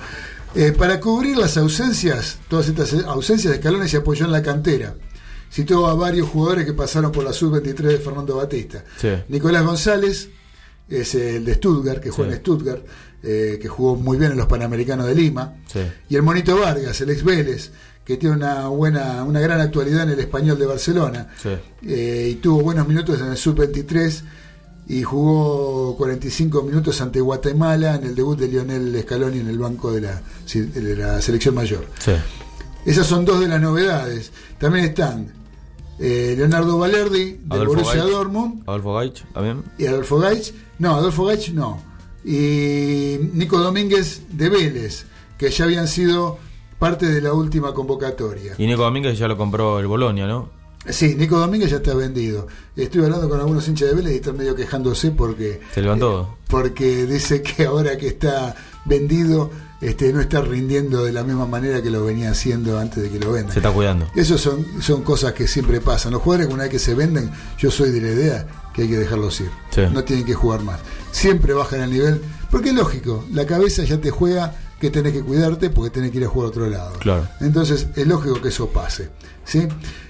Eh, para cubrir las ausencias, todas estas ausencias, Escalone se apoyó en la cantera. Citó a varios jugadores que pasaron por la sub-23 de Fernando Batista. Sí. Nicolás González es el de Stuttgart, que juega Sí. en Stuttgart, eh, que jugó muy bien en los Panamericanos de Lima. Sí. Y el Monito Vargas, el ex Vélez, que tiene una buena, una gran actualidad en el español de Barcelona. Sí. Eh, y tuvo buenos minutos en el Sub-23 y jugó 45 minutos ante Guatemala en el debut de Lionel Scaloni en el banco de la, de la selección mayor. Esas son dos de las novedades. También están eh, Leonardo Valerdi, del Borussia Gaich. Dortmund, Adolfo Gaich, también. y Adolfo Gaich, no, Adolfo Gaich no, y Nico Domínguez de Vélez, que ya habían sido parte de la última convocatoria. Y Nico Domínguez ya lo compró el Bolonia, ¿no? Sí, Nico Domínguez ya está vendido. Estoy hablando con algunos hinchas de Vélez y están medio quejándose porque Se levantó. porque dice que ahora que está vendido este, no está rindiendo de la misma manera que lo venía haciendo antes de que lo vendan. Se está cuidando. Eso son, son cosas que siempre pasan. Los jugadores, una vez que se venden, yo soy de la idea que hay que dejarlos ir. Sí. No tienen que jugar más. Siempre bajan el nivel. Porque es lógico, la cabeza ya te juega que tenés que cuidarte porque tenés que ir a jugar a otro lado. Claro. Entonces es lógico que eso pase. ¿sí?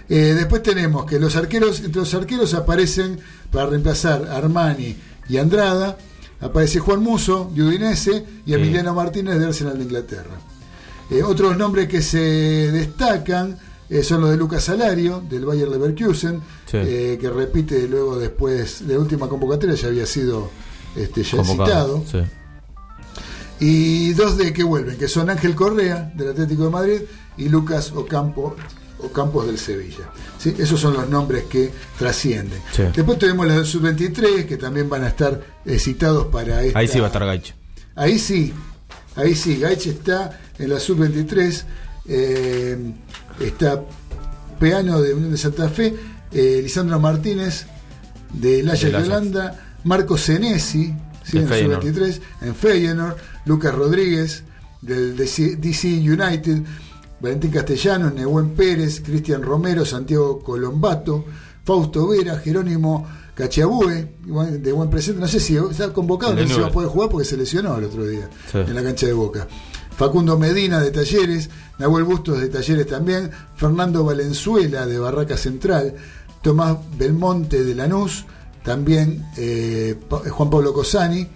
Eh, después tenemos que los arqueros, entre los arqueros aparecen para reemplazar a Armani y Andrada, aparece Juan Muso de Udinese y Sí. Emiliano Martínez de Arsenal de Inglaterra. Eh, otros nombres que se destacan eh, son los de Lucas Salario, del Bayer Leverkusen, Sí. eh, que repite luego después de la última convocatoria, ya había sido este, ya Convocado. citado. Sí. Y dos de que vuelven, que son Ángel Correa, del Atlético de Madrid, y Lucas Ocampo, Ocampos del Sevilla. ¿Sí? Esos son los nombres que trascienden. Sí. Después tenemos los del Sub-23, que también van a estar eh, citados para esta... Ahí sí va a estar Gaich. Ahí sí, ahí sí, Gaich está en la sub-23, eh, está Peano de Unión de Santa Fe, eh, Lisandro Martínez del Ajax Del de. Holanda, Marco Senesi, ¿sí? De en Feyenoord. sub-23, en Feyenoord, Lucas Rodríguez del DC, United, Valentín Castellano, Nehuen Pérez, Cristian Romero, Santiago Colombato, Fausto Vera, Jerónimo Cachiabue, de buen presente, no sé si está convocado, El de no sé si va a poder jugar porque se lesionó el otro día Sí. en la cancha de Boca. Facundo Medina de Talleres, Nahuel Bustos de Talleres también, Fernando Valenzuela de Barraca Central, Tomás Belmonte de Lanús, también eh, Juan Pablo Cosani,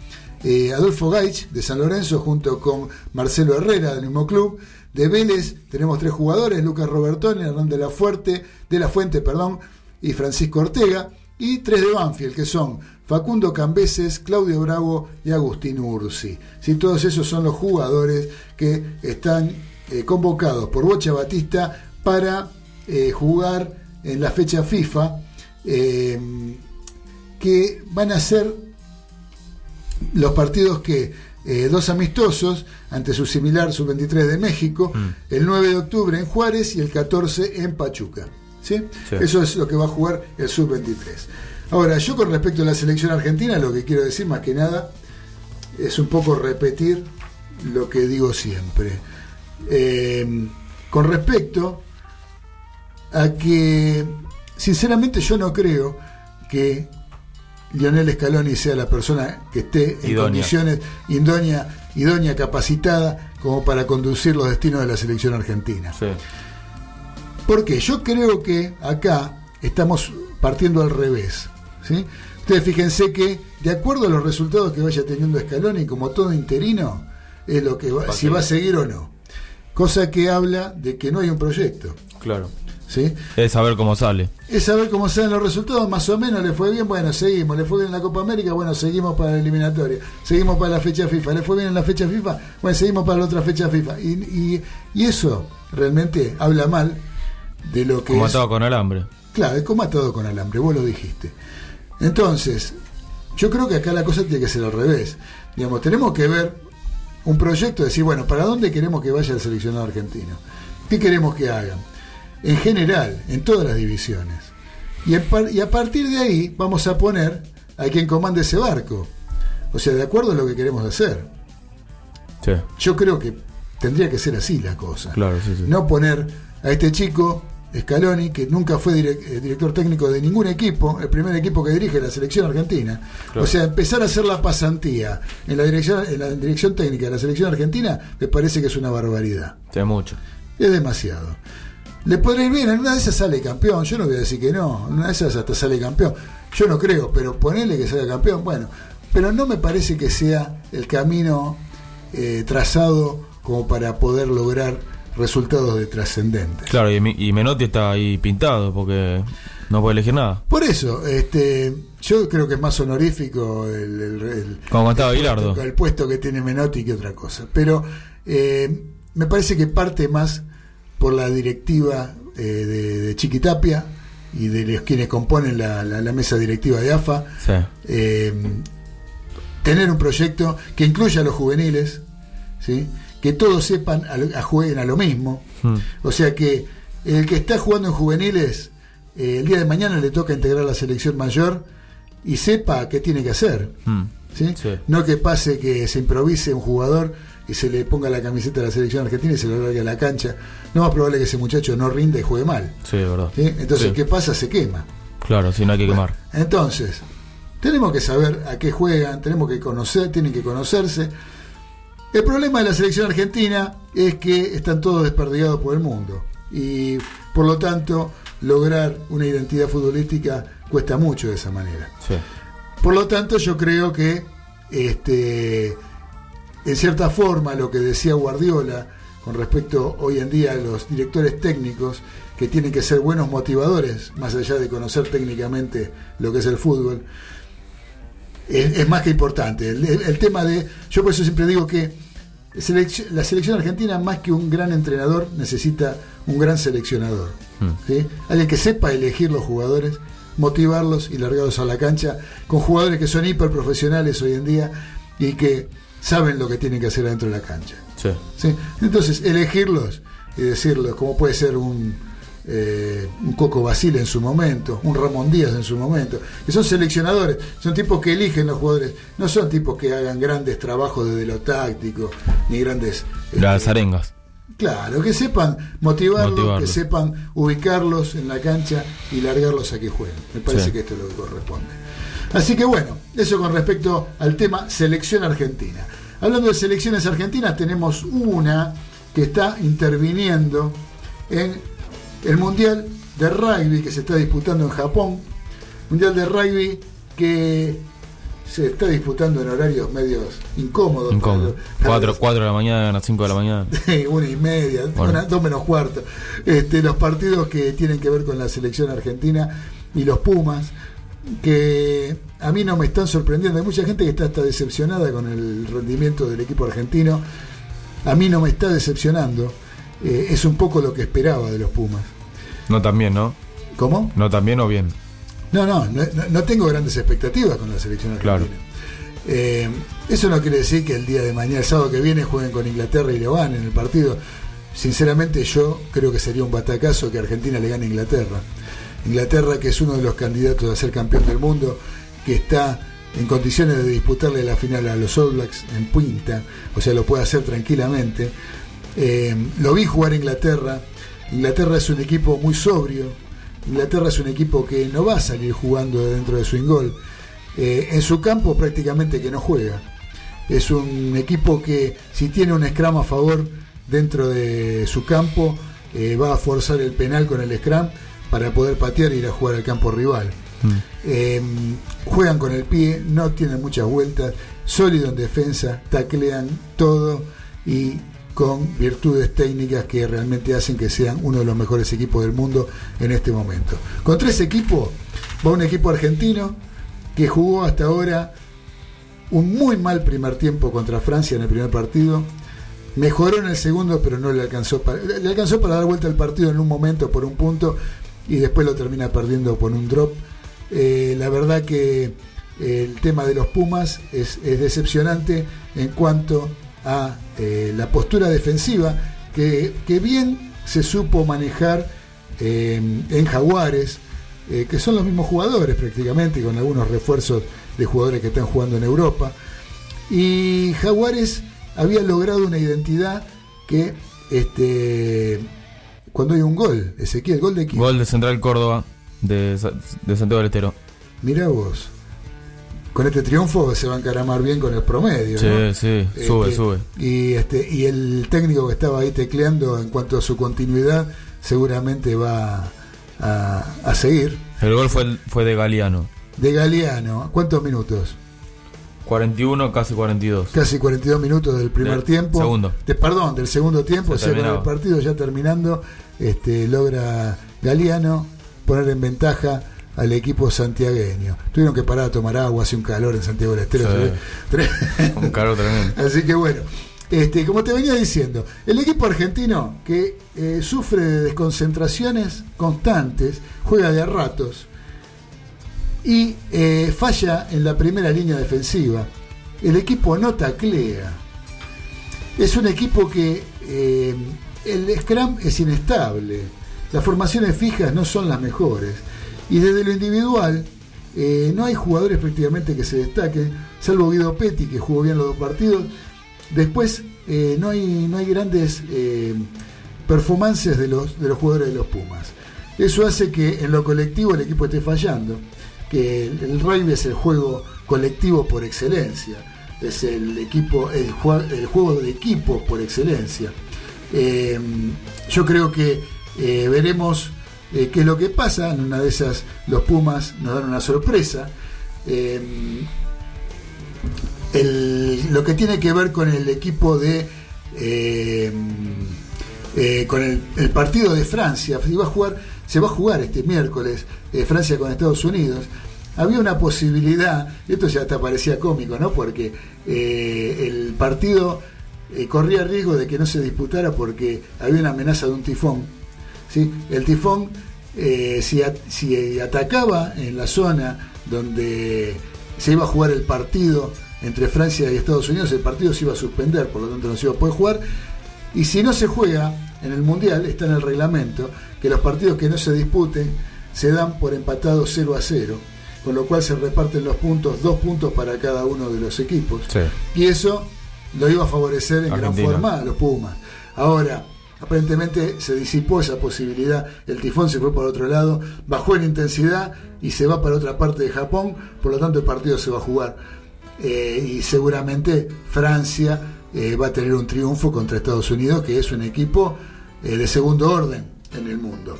eh, Adolfo Gaich de San Lorenzo junto con Marcelo Herrera del mismo club. De Vélez tenemos tres jugadores, Lucas Robertoni, Hernán de la Fuerte, de la Fuente, perdón, y Francisco Ortega, y tres de Banfield, que son Facundo Cambeses, Claudio Bravo y Agustín Ursi. Sí, todos esos son los jugadores que están eh, convocados por Bocha Batista para eh, jugar en la fecha FIFA, eh, que van a ser los partidos que eh, dos amistosos ante su similar sub-23 de México, el 9 de octubre en Juárez y el 14 en Pachuca. ¿sí? Sí. Eso es lo que va a jugar el sub-23. Ahora, yo con respecto a la selección argentina, lo que quiero decir más que nada es un poco repetir lo que digo siempre. Eh, con respecto a que, sinceramente, yo no creo que Lionel Scaloni sea la persona que esté en Idónea. condiciones idónea, idónea, capacitada como para conducir los destinos de la selección argentina. Sí. Porque yo creo que acá estamos partiendo al revés. ¿Sí? Ustedes fíjense que, de acuerdo a los resultados que vaya teniendo Scaloni, como todo interino, es lo que va, si va a seguir. seguir o no. Cosa que habla de que no hay un proyecto. Claro. ¿sí? Es saber cómo sale. Es saber cómo salen los resultados, más o menos le fue bien, bueno, seguimos, le fue bien en la Copa América, bueno, seguimos para la eliminatoria, seguimos para la fecha FIFA, le fue bien en la fecha FIFA, bueno, seguimos para la otra fecha FIFA. Y, y- y eso realmente habla mal de lo que Como es atado con alambre. Claro, es como atado con alambre, vos lo dijiste. Entonces, yo creo que acá la cosa tiene que ser al revés. Digamos, tenemos que ver un proyecto, decir, bueno, ¿para dónde queremos que vaya el seleccionado argentino? ¿Qué queremos que hagan? En general, en todas las divisiones. Y, a partir de ahí vamos a poner a quien comande ese barco. O sea, de acuerdo a lo que queremos hacer. Sí, Yo creo que tendría que ser así la cosa. claro, sí, sí. No poner a este chico, Scaloni, que nunca fue direc- eh, director técnico de ningún equipo, el primer equipo que dirige la selección argentina. Claro. O sea, empezar a hacer la pasantía en la dirección, en la dirección técnica de la selección argentina me parece que es una barbaridad. Sí, mucho. Es demasiado. Le podrá ir bien, en una de esas sale campeón. Yo no voy a decir que no, en una de esas hasta sale campeón. Yo no creo, pero ponerle que salga campeón, bueno. Pero no me parece que sea el camino eh, trazado como para poder lograr resultados de trascendentes. Claro, y, y Menotti está ahí pintado porque no puede elegir nada. Por eso, este, yo creo que es más honorífico el, el- el- Como el puesto, el puesto que tiene Menotti que otra cosa. Pero eh, me parece que parte más por la directiva eh, de, de Chiquitapia y de los quienes componen la, la- la mesa directiva de AFA. Sí. Eh, tener un proyecto que incluya a los juveniles, ¿sí? Que todos sepan, a, a jueguen a lo mismo. Mm. O sea que el que está jugando en juveniles, eh, el día de mañana le toca integrar la selección mayor y sepa qué tiene que hacer. Mm. ¿sí? No que pase que se improvise un jugador y se le ponga la camiseta de la selección argentina y se lo largue a la cancha. No más probable que ese muchacho no rinda y juegue mal. Sí, de verdad. ¿sí? Entonces. ¿qué pasa? Se quema. Claro, si no hay que quemar. Entonces, tenemos que saber a qué juegan, tenemos que conocer, tienen que conocerse. El problema de la selección argentina es que están todos desperdigados por el mundo y por lo tanto lograr una identidad futbolística cuesta mucho de esa manera. Sí. Por lo tanto, yo creo que este en cierta forma lo que decía Guardiola con respecto hoy en día a los directores técnicos que tienen que ser buenos motivadores, más allá de conocer técnicamente lo que es el fútbol, es, es más que importante. El, tema de, yo por eso siempre digo que selec- la selección argentina más que un gran entrenador necesita un gran seleccionador. ¿sí? Alguien que sepa elegir los jugadores, motivarlos y largarlos a la cancha con jugadores que son hiperprofesionales hoy en día y que saben lo que tienen que hacer adentro de la cancha. Sí. ¿sí? Entonces, elegirlos y decirlos, como puede ser un, eh, un Coco Basile en su momento, un Ramón Díaz en su momento, que son seleccionadores, son tipos que eligen los jugadores, no son tipos que hagan grandes trabajos desde lo táctico, ni grandes... Las arengas. Claro, que sepan motivarlos, Motivarlos. que sepan ubicarlos en la cancha y largarlos a que jueguen. Me parece Sí. que esto es lo que corresponde. Así que bueno, eso con respecto al tema selección argentina. Hablando de selecciones argentinas, tenemos una que está interviniendo en el Mundial de Rugby que se está disputando en Japón. Mundial de Rugby que se está disputando en horarios medios incómodos. Incómodo. los- para Cuatro, los- cuatro de la mañana, cinco de la mañana. una y media, Bueno. una- dos menos cuarto. Este, los partidos que tienen que ver con la selección argentina y los Pumas, que a mí no me están sorprendiendo. Hay mucha gente que está hasta decepcionada con el rendimiento del equipo argentino. A mí no me está decepcionando. Eh, es un poco lo que esperaba de los Pumas. No tan bien, ¿no? ¿Cómo? No tan bien o bien. No, no, no, no tengo grandes expectativas con la selección argentina. Claro. Eh, eso no quiere decir que el día de mañana, el sábado que viene, jueguen con Inglaterra y le van en el partido. Sinceramente, yo creo que sería un batacazo que Argentina le gane a Inglaterra. Inglaterra, que es uno de los candidatos a ser campeón del mundo, que está en condiciones de disputarle la final a los All Blacks en punta, o sea, lo puede hacer tranquilamente. Eh, lo vi jugar a Inglaterra. Inglaterra es un equipo muy sobrio. Inglaterra es un equipo que no va a salir jugando de dentro de su ingol. Eh, en su campo prácticamente que no juega. Es un equipo que si tiene un scrum a favor dentro de su campo, eh, va a forzar el penal con el scrum para poder patear e ir a jugar al campo rival. Eh, juegan con el pie, no tienen muchas vueltas, sólido en defensa, taclean todo y con virtudes técnicas que realmente hacen que sean uno de los mejores equipos del mundo en este momento. Con tres equipos, va un equipo argentino que jugó hasta ahora un muy mal primer tiempo contra Francia en el primer partido. Mejoró en el segundo, pero no le alcanzó para, le alcanzó para dar vuelta al partido en un momento por un punto y después lo termina perdiendo por un drop. Eh, la verdad que el tema de los Pumas es decepcionante en cuanto a eh, la postura defensiva que, que bien se supo manejar eh, en Jaguares, eh, que son los mismos jugadores prácticamente, con algunos refuerzos de jugadores que están jugando en Europa. Y Jaguares había logrado una identidad que este cuando hay un gol, Ezequiel, gol de quién? Gol de Central Córdoba de, de Santiago del Estero. Mirá vos. Con este triunfo se va a encaramar bien con el promedio. Sí, ¿no? sí, sube, Este, sube. Y, este, y el técnico que estaba ahí tecleando en cuanto a su continuidad seguramente va a, a seguir. El gol fue, fue de Galeano. De Galeano, ¿cuántos minutos? 41, casi 42. Casi 42 minutos del primer Del tiempo. segundo. De, perdón, del segundo tiempo. Se o sea, con el partido ya terminando, este, logra Galeano poner en ventaja al equipo santiagueño. Tuvieron que parar a tomar agua, hace un calor en Santiago del Estero. Sí. Un calor tremendo. Así que bueno, este, como te venía diciendo, el equipo argentino que eh, sufre de desconcentraciones constantes, juega de a ratos y eh, falla en la primera línea defensiva. El equipo no taclea. Es un equipo que eh, el Scrum es inestable. Las formaciones fijas no son las mejores. Y desde lo individual, eh, no hay jugadores prácticamente que se destaquen, salvo Guido Petti, que jugó bien los dos partidos. Después, eh, no, hay, no hay grandes eh, performances de los, de los jugadores de los Pumas. Eso hace que en lo colectivo el equipo esté fallando, que el, el es el juego colectivo por excelencia, es el equipo, el, el juego de equipo por excelencia. Yo creo que veremos eh, qué es lo que pasa. En una de esas, los Pumas nos dan una sorpresa. Eh, lo que tiene que ver con el equipo de. eh, eh, con el, partido de Francia, se va a jugar, se va a jugar este miércoles Francia con Estados Unidos. Había una posibilidad, esto ya hasta parecía cómico, ¿no? Porque el partido corría riesgo de que no se disputara porque había una amenaza de un tifón. ¿Sí? El tifón, eh, si, si atacaba en la zona donde se iba a jugar el partido entre Francia y Estados Unidos, el partido se iba a suspender, por lo tanto no se iba a poder jugar. Y si no se juega en el Mundial, está en el reglamento, que los partidos que no se disputen se dan por empatados 0 a 0, con lo cual se reparten los puntos, dos puntos para cada uno de los equipos. Sí. Y eso lo iba a favorecer en gran forma a los Pumas. Ahora, aparentemente se disipó esa posibilidad, el tifón se fue para otro lado, bajó en intensidad y se va para otra parte de Japón, por lo tanto el partido se va a jugar. Eh, y seguramente Francia eh, va a tener un triunfo contra Estados Unidos, que es un equipo eh, de segundo orden en el mundo.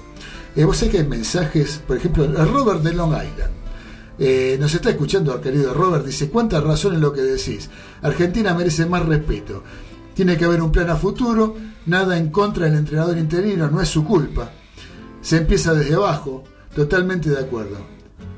Vos sabés que hay mensajes, por ejemplo, Robert de Long Island. Nos está escuchando, querido Robert, dice, ¿cuánta razón en lo que decís? Argentina merece más respeto. Tiene que haber un plan a futuro, nada en contra del entrenador interino, no es su culpa. Se empieza desde abajo, totalmente de acuerdo.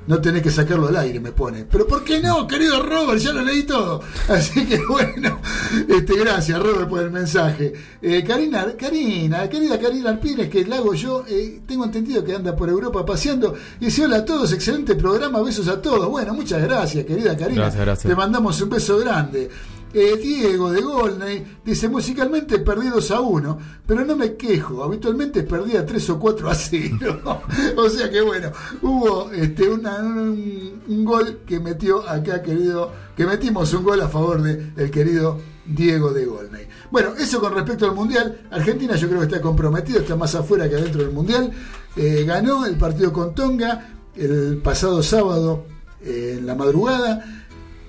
No tenés que sacarlo al aire, me pone. Pero ¿por qué no, querido Robert? Ya lo leí todo. Así que bueno, este, gracias Robert por el mensaje. Eh, Karina, Karina, querida Karina Alpines, que la hago yo, eh, tengo entendido que anda por Europa paseando. Y dice, hola a todos, excelente programa, besos a todos. Bueno, muchas gracias, querida Karina. Gracias, gracias. Te mandamos un beso grande. Eh, Diego de Golney dice musicalmente perdí 2 a 1, pero no me quejo, habitualmente perdía 3 o 4 a 0. o sea que bueno, hubo este, un, gol que metió acá, querido, que metimos un gol a favor de el querido Diego de Golney. Bueno, eso con respecto al Mundial, Argentina yo creo que está comprometido, está más afuera que adentro del Mundial. Eh, ganó el partido con Tonga el pasado sábado eh, en la madrugada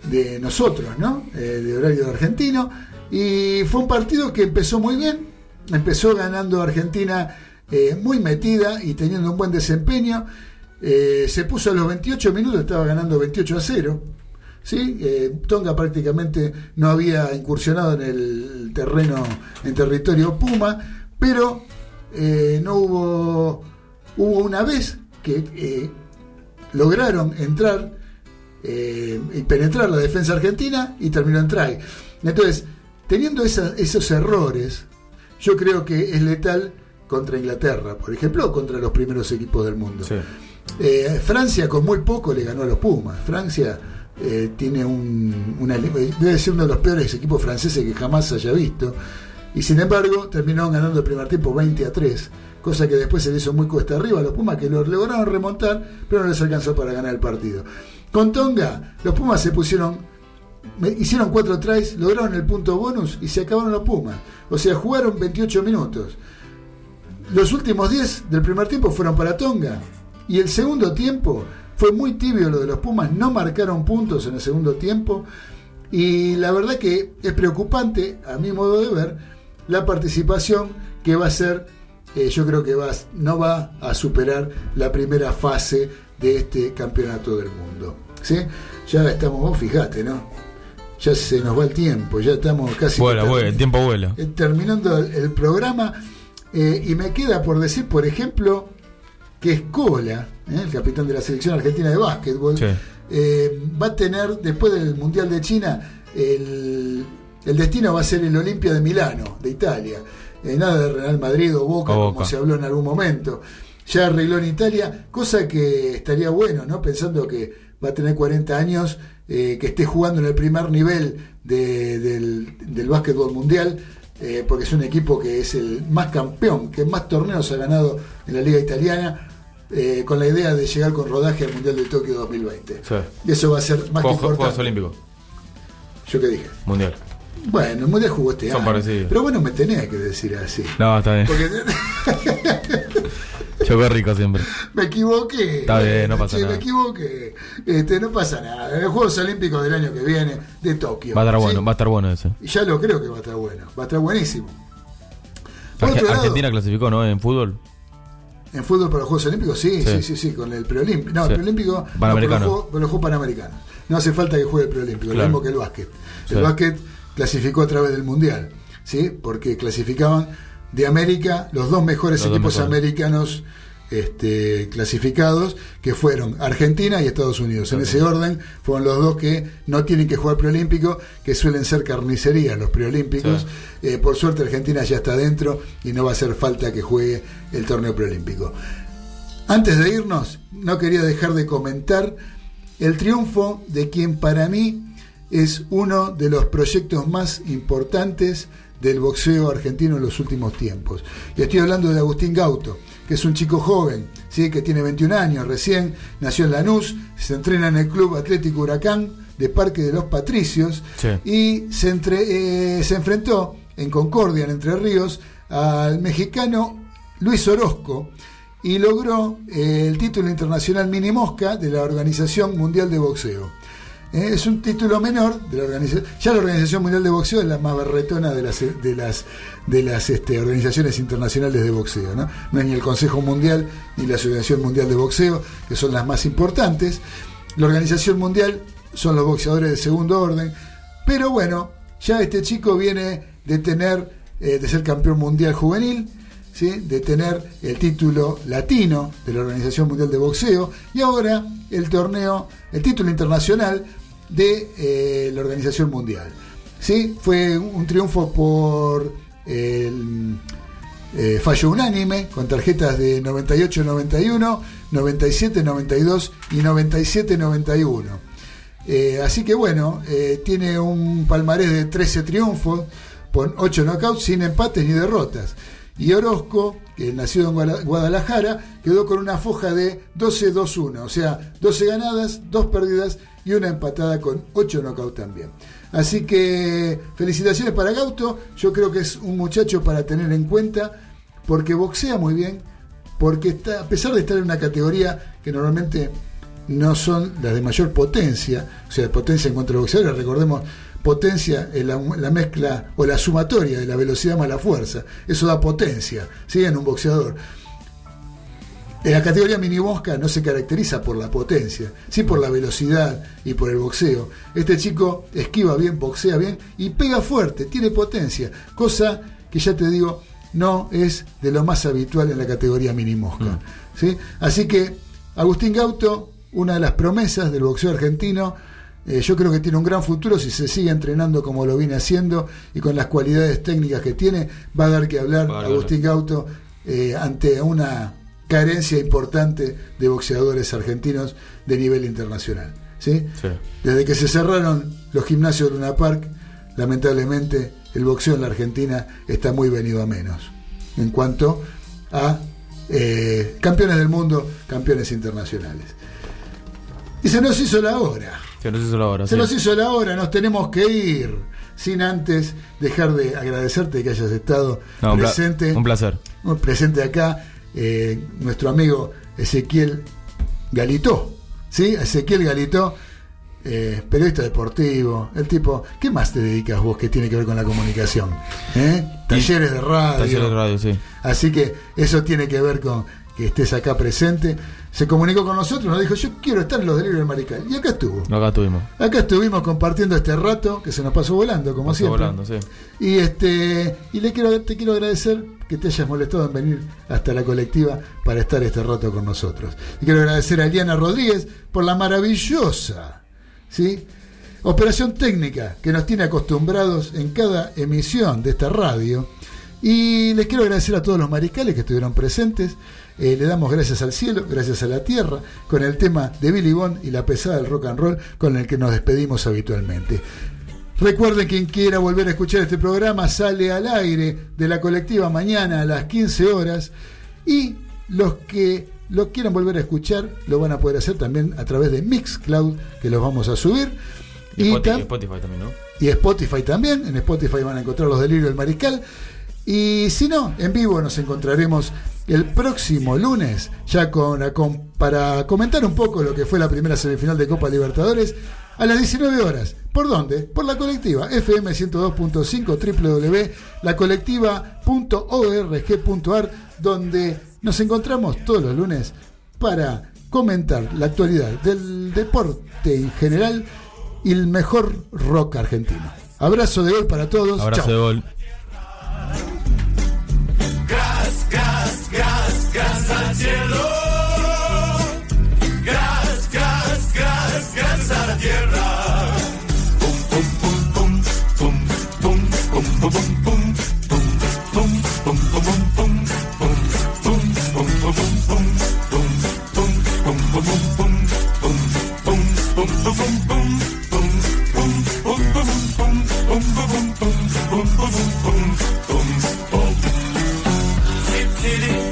de nosotros, ¿no? Eh, de horario argentino. Y fue un partido que empezó muy bien. Empezó ganando Argentina eh, muy metida y teniendo un buen desempeño. Eh, se puso a los 28 minutos, estaba ganando 28 a 0. ¿sí? Tonga prácticamente no había incursionado en el terreno, en territorio Puma, pero no hubo, hubo una vez que lograron entrar eh, y penetrar la defensa argentina y terminó en try. Entonces, teniendo esa- esos errores, yo creo que es letal contra Inglaterra, por ejemplo, o contra los primeros equipos del mundo. Eh, Francia con muy poco le ganó a los Pumas. Francia eh, tiene un, una, debe ser uno de los peores equipos franceses que jamás haya visto. Y sin embargo, terminaron ganando el primer tiempo 20 a 3, cosa que después se le hizo muy cuesta arriba a los Pumas, que lo lograron remontar, pero no les alcanzó para ganar el partido. Con Tonga, los Pumas se pusieron, hicieron cuatro tries, lograron el punto bonus y se acabaron los Pumas. O sea, jugaron 28 minutos. Los últimos 10 del primer tiempo fueron para Tonga. Y el segundo tiempo fue muy tibio lo de los Pumas, no marcaron puntos en el segundo tiempo. Y la verdad que es preocupante, a mi modo de ver, la participación que va a ser, eh, yo creo que no va a superar la primera fase de este campeonato del mundo. ¿sí? Ya estamos, vos fijate, ¿no? Ya se nos va el tiempo, ya estamos casi Vuela, termi- vuela, el tiempo vuela. eh, terminando el, el programa. eh, y me queda por decir, por ejemplo, que Escola, eh, el capitán de la selección argentina de básquetbol, Sí. eh, va a tener, después del Mundial de China, el, el destino va a ser el Olimpia de Milano, de Italia. Eh, nada de Real Madrid o Boca, O como Boca. se habló en algún momento. Ya arregló en Italia, cosa que estaría bueno, ¿no? Pensando que va a tener 40 años, eh, que esté jugando en el primer nivel de- del, del básquetbol mundial, eh, porque es un equipo que es el más campeón, que más torneos ha ganado en la liga italiana, eh, con la idea de llegar con rodaje al Mundial de Tokio 2020. Sí. Y eso va a ser más que Juegos, Juegos importante. Olímpicos, ¿Yo qué dije? Mundial. Bueno, el Mundial jugó este Son año. parecidos. Pero bueno, me tenés que decir así. No, está bien. Porque Chocó rico siempre. me equivoqué. Está bien, no pasa Che, nada. Me equivoqué. Este, no pasa nada. En los Juegos Olímpicos del año que viene, de Tokio. Va a estar ¿sí? bueno, va a estar bueno ese. Y ya lo creo que va a estar bueno. Va a estar buenísimo. Por Arge- otro lado- Argentina clasificó, ¿no? En fútbol. En fútbol para los Juegos Olímpicos, sí, sí, Sí. sí, sí, con el preolímpico. No, Sí. el preolímpico. Panamericano. No, por los Juegos- Panamericanos. No hace falta que juegue el preolímpico, lo mismo que el básquet. El básquet clasificó a través del mundial, ¿sí? Porque clasificaban de América los dos mejores Los dos equipos mejores. americanos este, clasificados, que fueron Argentina y Estados Unidos. En ese orden fueron los dos que no tienen que jugar preolímpico, que suelen ser carnicerías los preolímpicos. Eh, por suerte Argentina ya está dentro y no va a hacer falta que juegue el torneo preolímpico. Antes de irnos, no quería dejar de comentar el triunfo de quien para mí es uno de los proyectos más importantes del boxeo argentino en los últimos tiempos. Y estoy hablando de Agustín Gauto, que es un chico joven, ¿sí? que tiene 21 años recién, nació en Lanús, se entrena en el Club Atlético Huracán de Parque de los Patricios Sí. y se, entre- eh, se enfrentó en Concordia, en Entre Ríos, al mexicano Luis Orozco y logró eh, el título internacional mini mosca de la Organización Mundial de Boxeo. Es un título menor de la organización. Ya la Organización Mundial de Boxeo es la más berretona de las de las de las este, organizaciones internacionales de boxeo, ¿no? No ni el Consejo Mundial ni la Asociación Mundial de Boxeo, que son las más importantes. La Organización Mundial son los boxeadores de segundo orden. Pero bueno, ya este chico viene de tener, eh, de ser campeón mundial juvenil, ¿sí? de tener el título latino de la Organización Mundial de Boxeo y ahora el torneo, el título internacional de eh, la Organización Mundial. ¿sí? Fue un triunfo por eh, fallo unánime con tarjetas de 98-91, 97-92 y 97-91. Eh, así que bueno, tiene un palmarés de 13 triunfos, con 8 knockouts sin empates ni derrotas. Y Orozco, que nació en Guadalajara, quedó con una foja de 12-2-1, o sea, 12 ganadas, 2 perdidas y una empatada con 8 knockouts también. Así que felicitaciones para Gauto, yo creo que es un muchacho para tener en cuenta, porque boxea muy bien, porque está, a pesar de estar en una categoría que normalmente no son las de mayor potencia, o sea, potencia en cuanto a los boxeadores, recordemos, potencia es la, la mezcla o la sumatoria de la velocidad más la fuerza, eso da potencia, ¿sí? En un boxeador. En la categoría mini mosca no se caracteriza por la potencia, sí por la velocidad y por el boxeo. Este chico esquiva bien, boxea bien y pega fuerte, tiene potencia, cosa que ya te digo, no es de lo más habitual en la categoría mini mosca. ¿sí? Así que Agustín Gauto, una de las promesas del boxeo argentino, eh, yo creo que tiene un gran futuro si se sigue entrenando como lo viene haciendo y con las cualidades técnicas que tiene, va a dar que hablar Agustín Gauto eh, ante una carencia importante de boxeadores argentinos de nivel internacional. ¿sí? Sí. Desde que se cerraron los gimnasios de Luna Park, lamentablemente el boxeo en la Argentina está muy venido a menos en cuanto a eh, campeones del mundo, campeones internacionales. Y se nos hizo la hora. Se nos hizo la hora. Se sí. nos hizo la hora, nos tenemos que ir. Sin antes dejar de agradecerte que hayas estado No, presente. un placer. Presente acá, eh, nuestro amigo Ezequiel Galitó. ¿Sí? Ezequiel Galitó, eh, periodista deportivo. El tipo, ¿qué más te dedicas vos que tiene que ver con la comunicación? ¿Eh? Talleres de radio. Talleres de radio, sí. Así que eso tiene que ver con que estés acá presente. Se comunicó con nosotros, nos dijo, yo quiero estar en los delirios del Marical. Y acá estuvo. Acá estuvimos. Acá estuvimos compartiendo este rato que se nos pasó volando, como Pasó siempre. volando, sí. Y este y le quiero, te quiero agradecer que te hayas molestado en venir hasta la colectiva para estar este rato con nosotros. Y quiero agradecer a Eliana Rodríguez por la maravillosa ¿sí? operación técnica que nos tiene acostumbrados en cada emisión de esta radio. Y les quiero agradecer a todos los mariscales que estuvieron presentes. Eh, le damos gracias al cielo, gracias a la tierra, con el tema de Billy Bond y la pesada del rock and roll con el que nos despedimos habitualmente. Recuerden, quien quiera volver a escuchar este programa sale al aire de la colectiva mañana a las 15 horas y los que lo quieran volver a escuchar lo van a poder hacer también a través de Mixcloud, que los vamos a subir. Y, Y Spotify, tam- Spotify también, ¿no? y Spotify también. En Spotify van a encontrar los delirios del mariscal. Y si no, en vivo nos encontraremos el próximo lunes, ya con, con- para comentar un poco lo que fue la primera semifinal de Copa Libertadores, a las 19 horas. ¿Por dónde? Por la colectiva, FM 102.5, www.lacolectiva.org.ar, donde nos encontramos todos los lunes para comentar la actualidad del deporte en general y el mejor rock argentino. Abrazo de gol para todos. Abrazo Chau. de gol. cielo. Gas, gas, gas, gas a la tierra. City.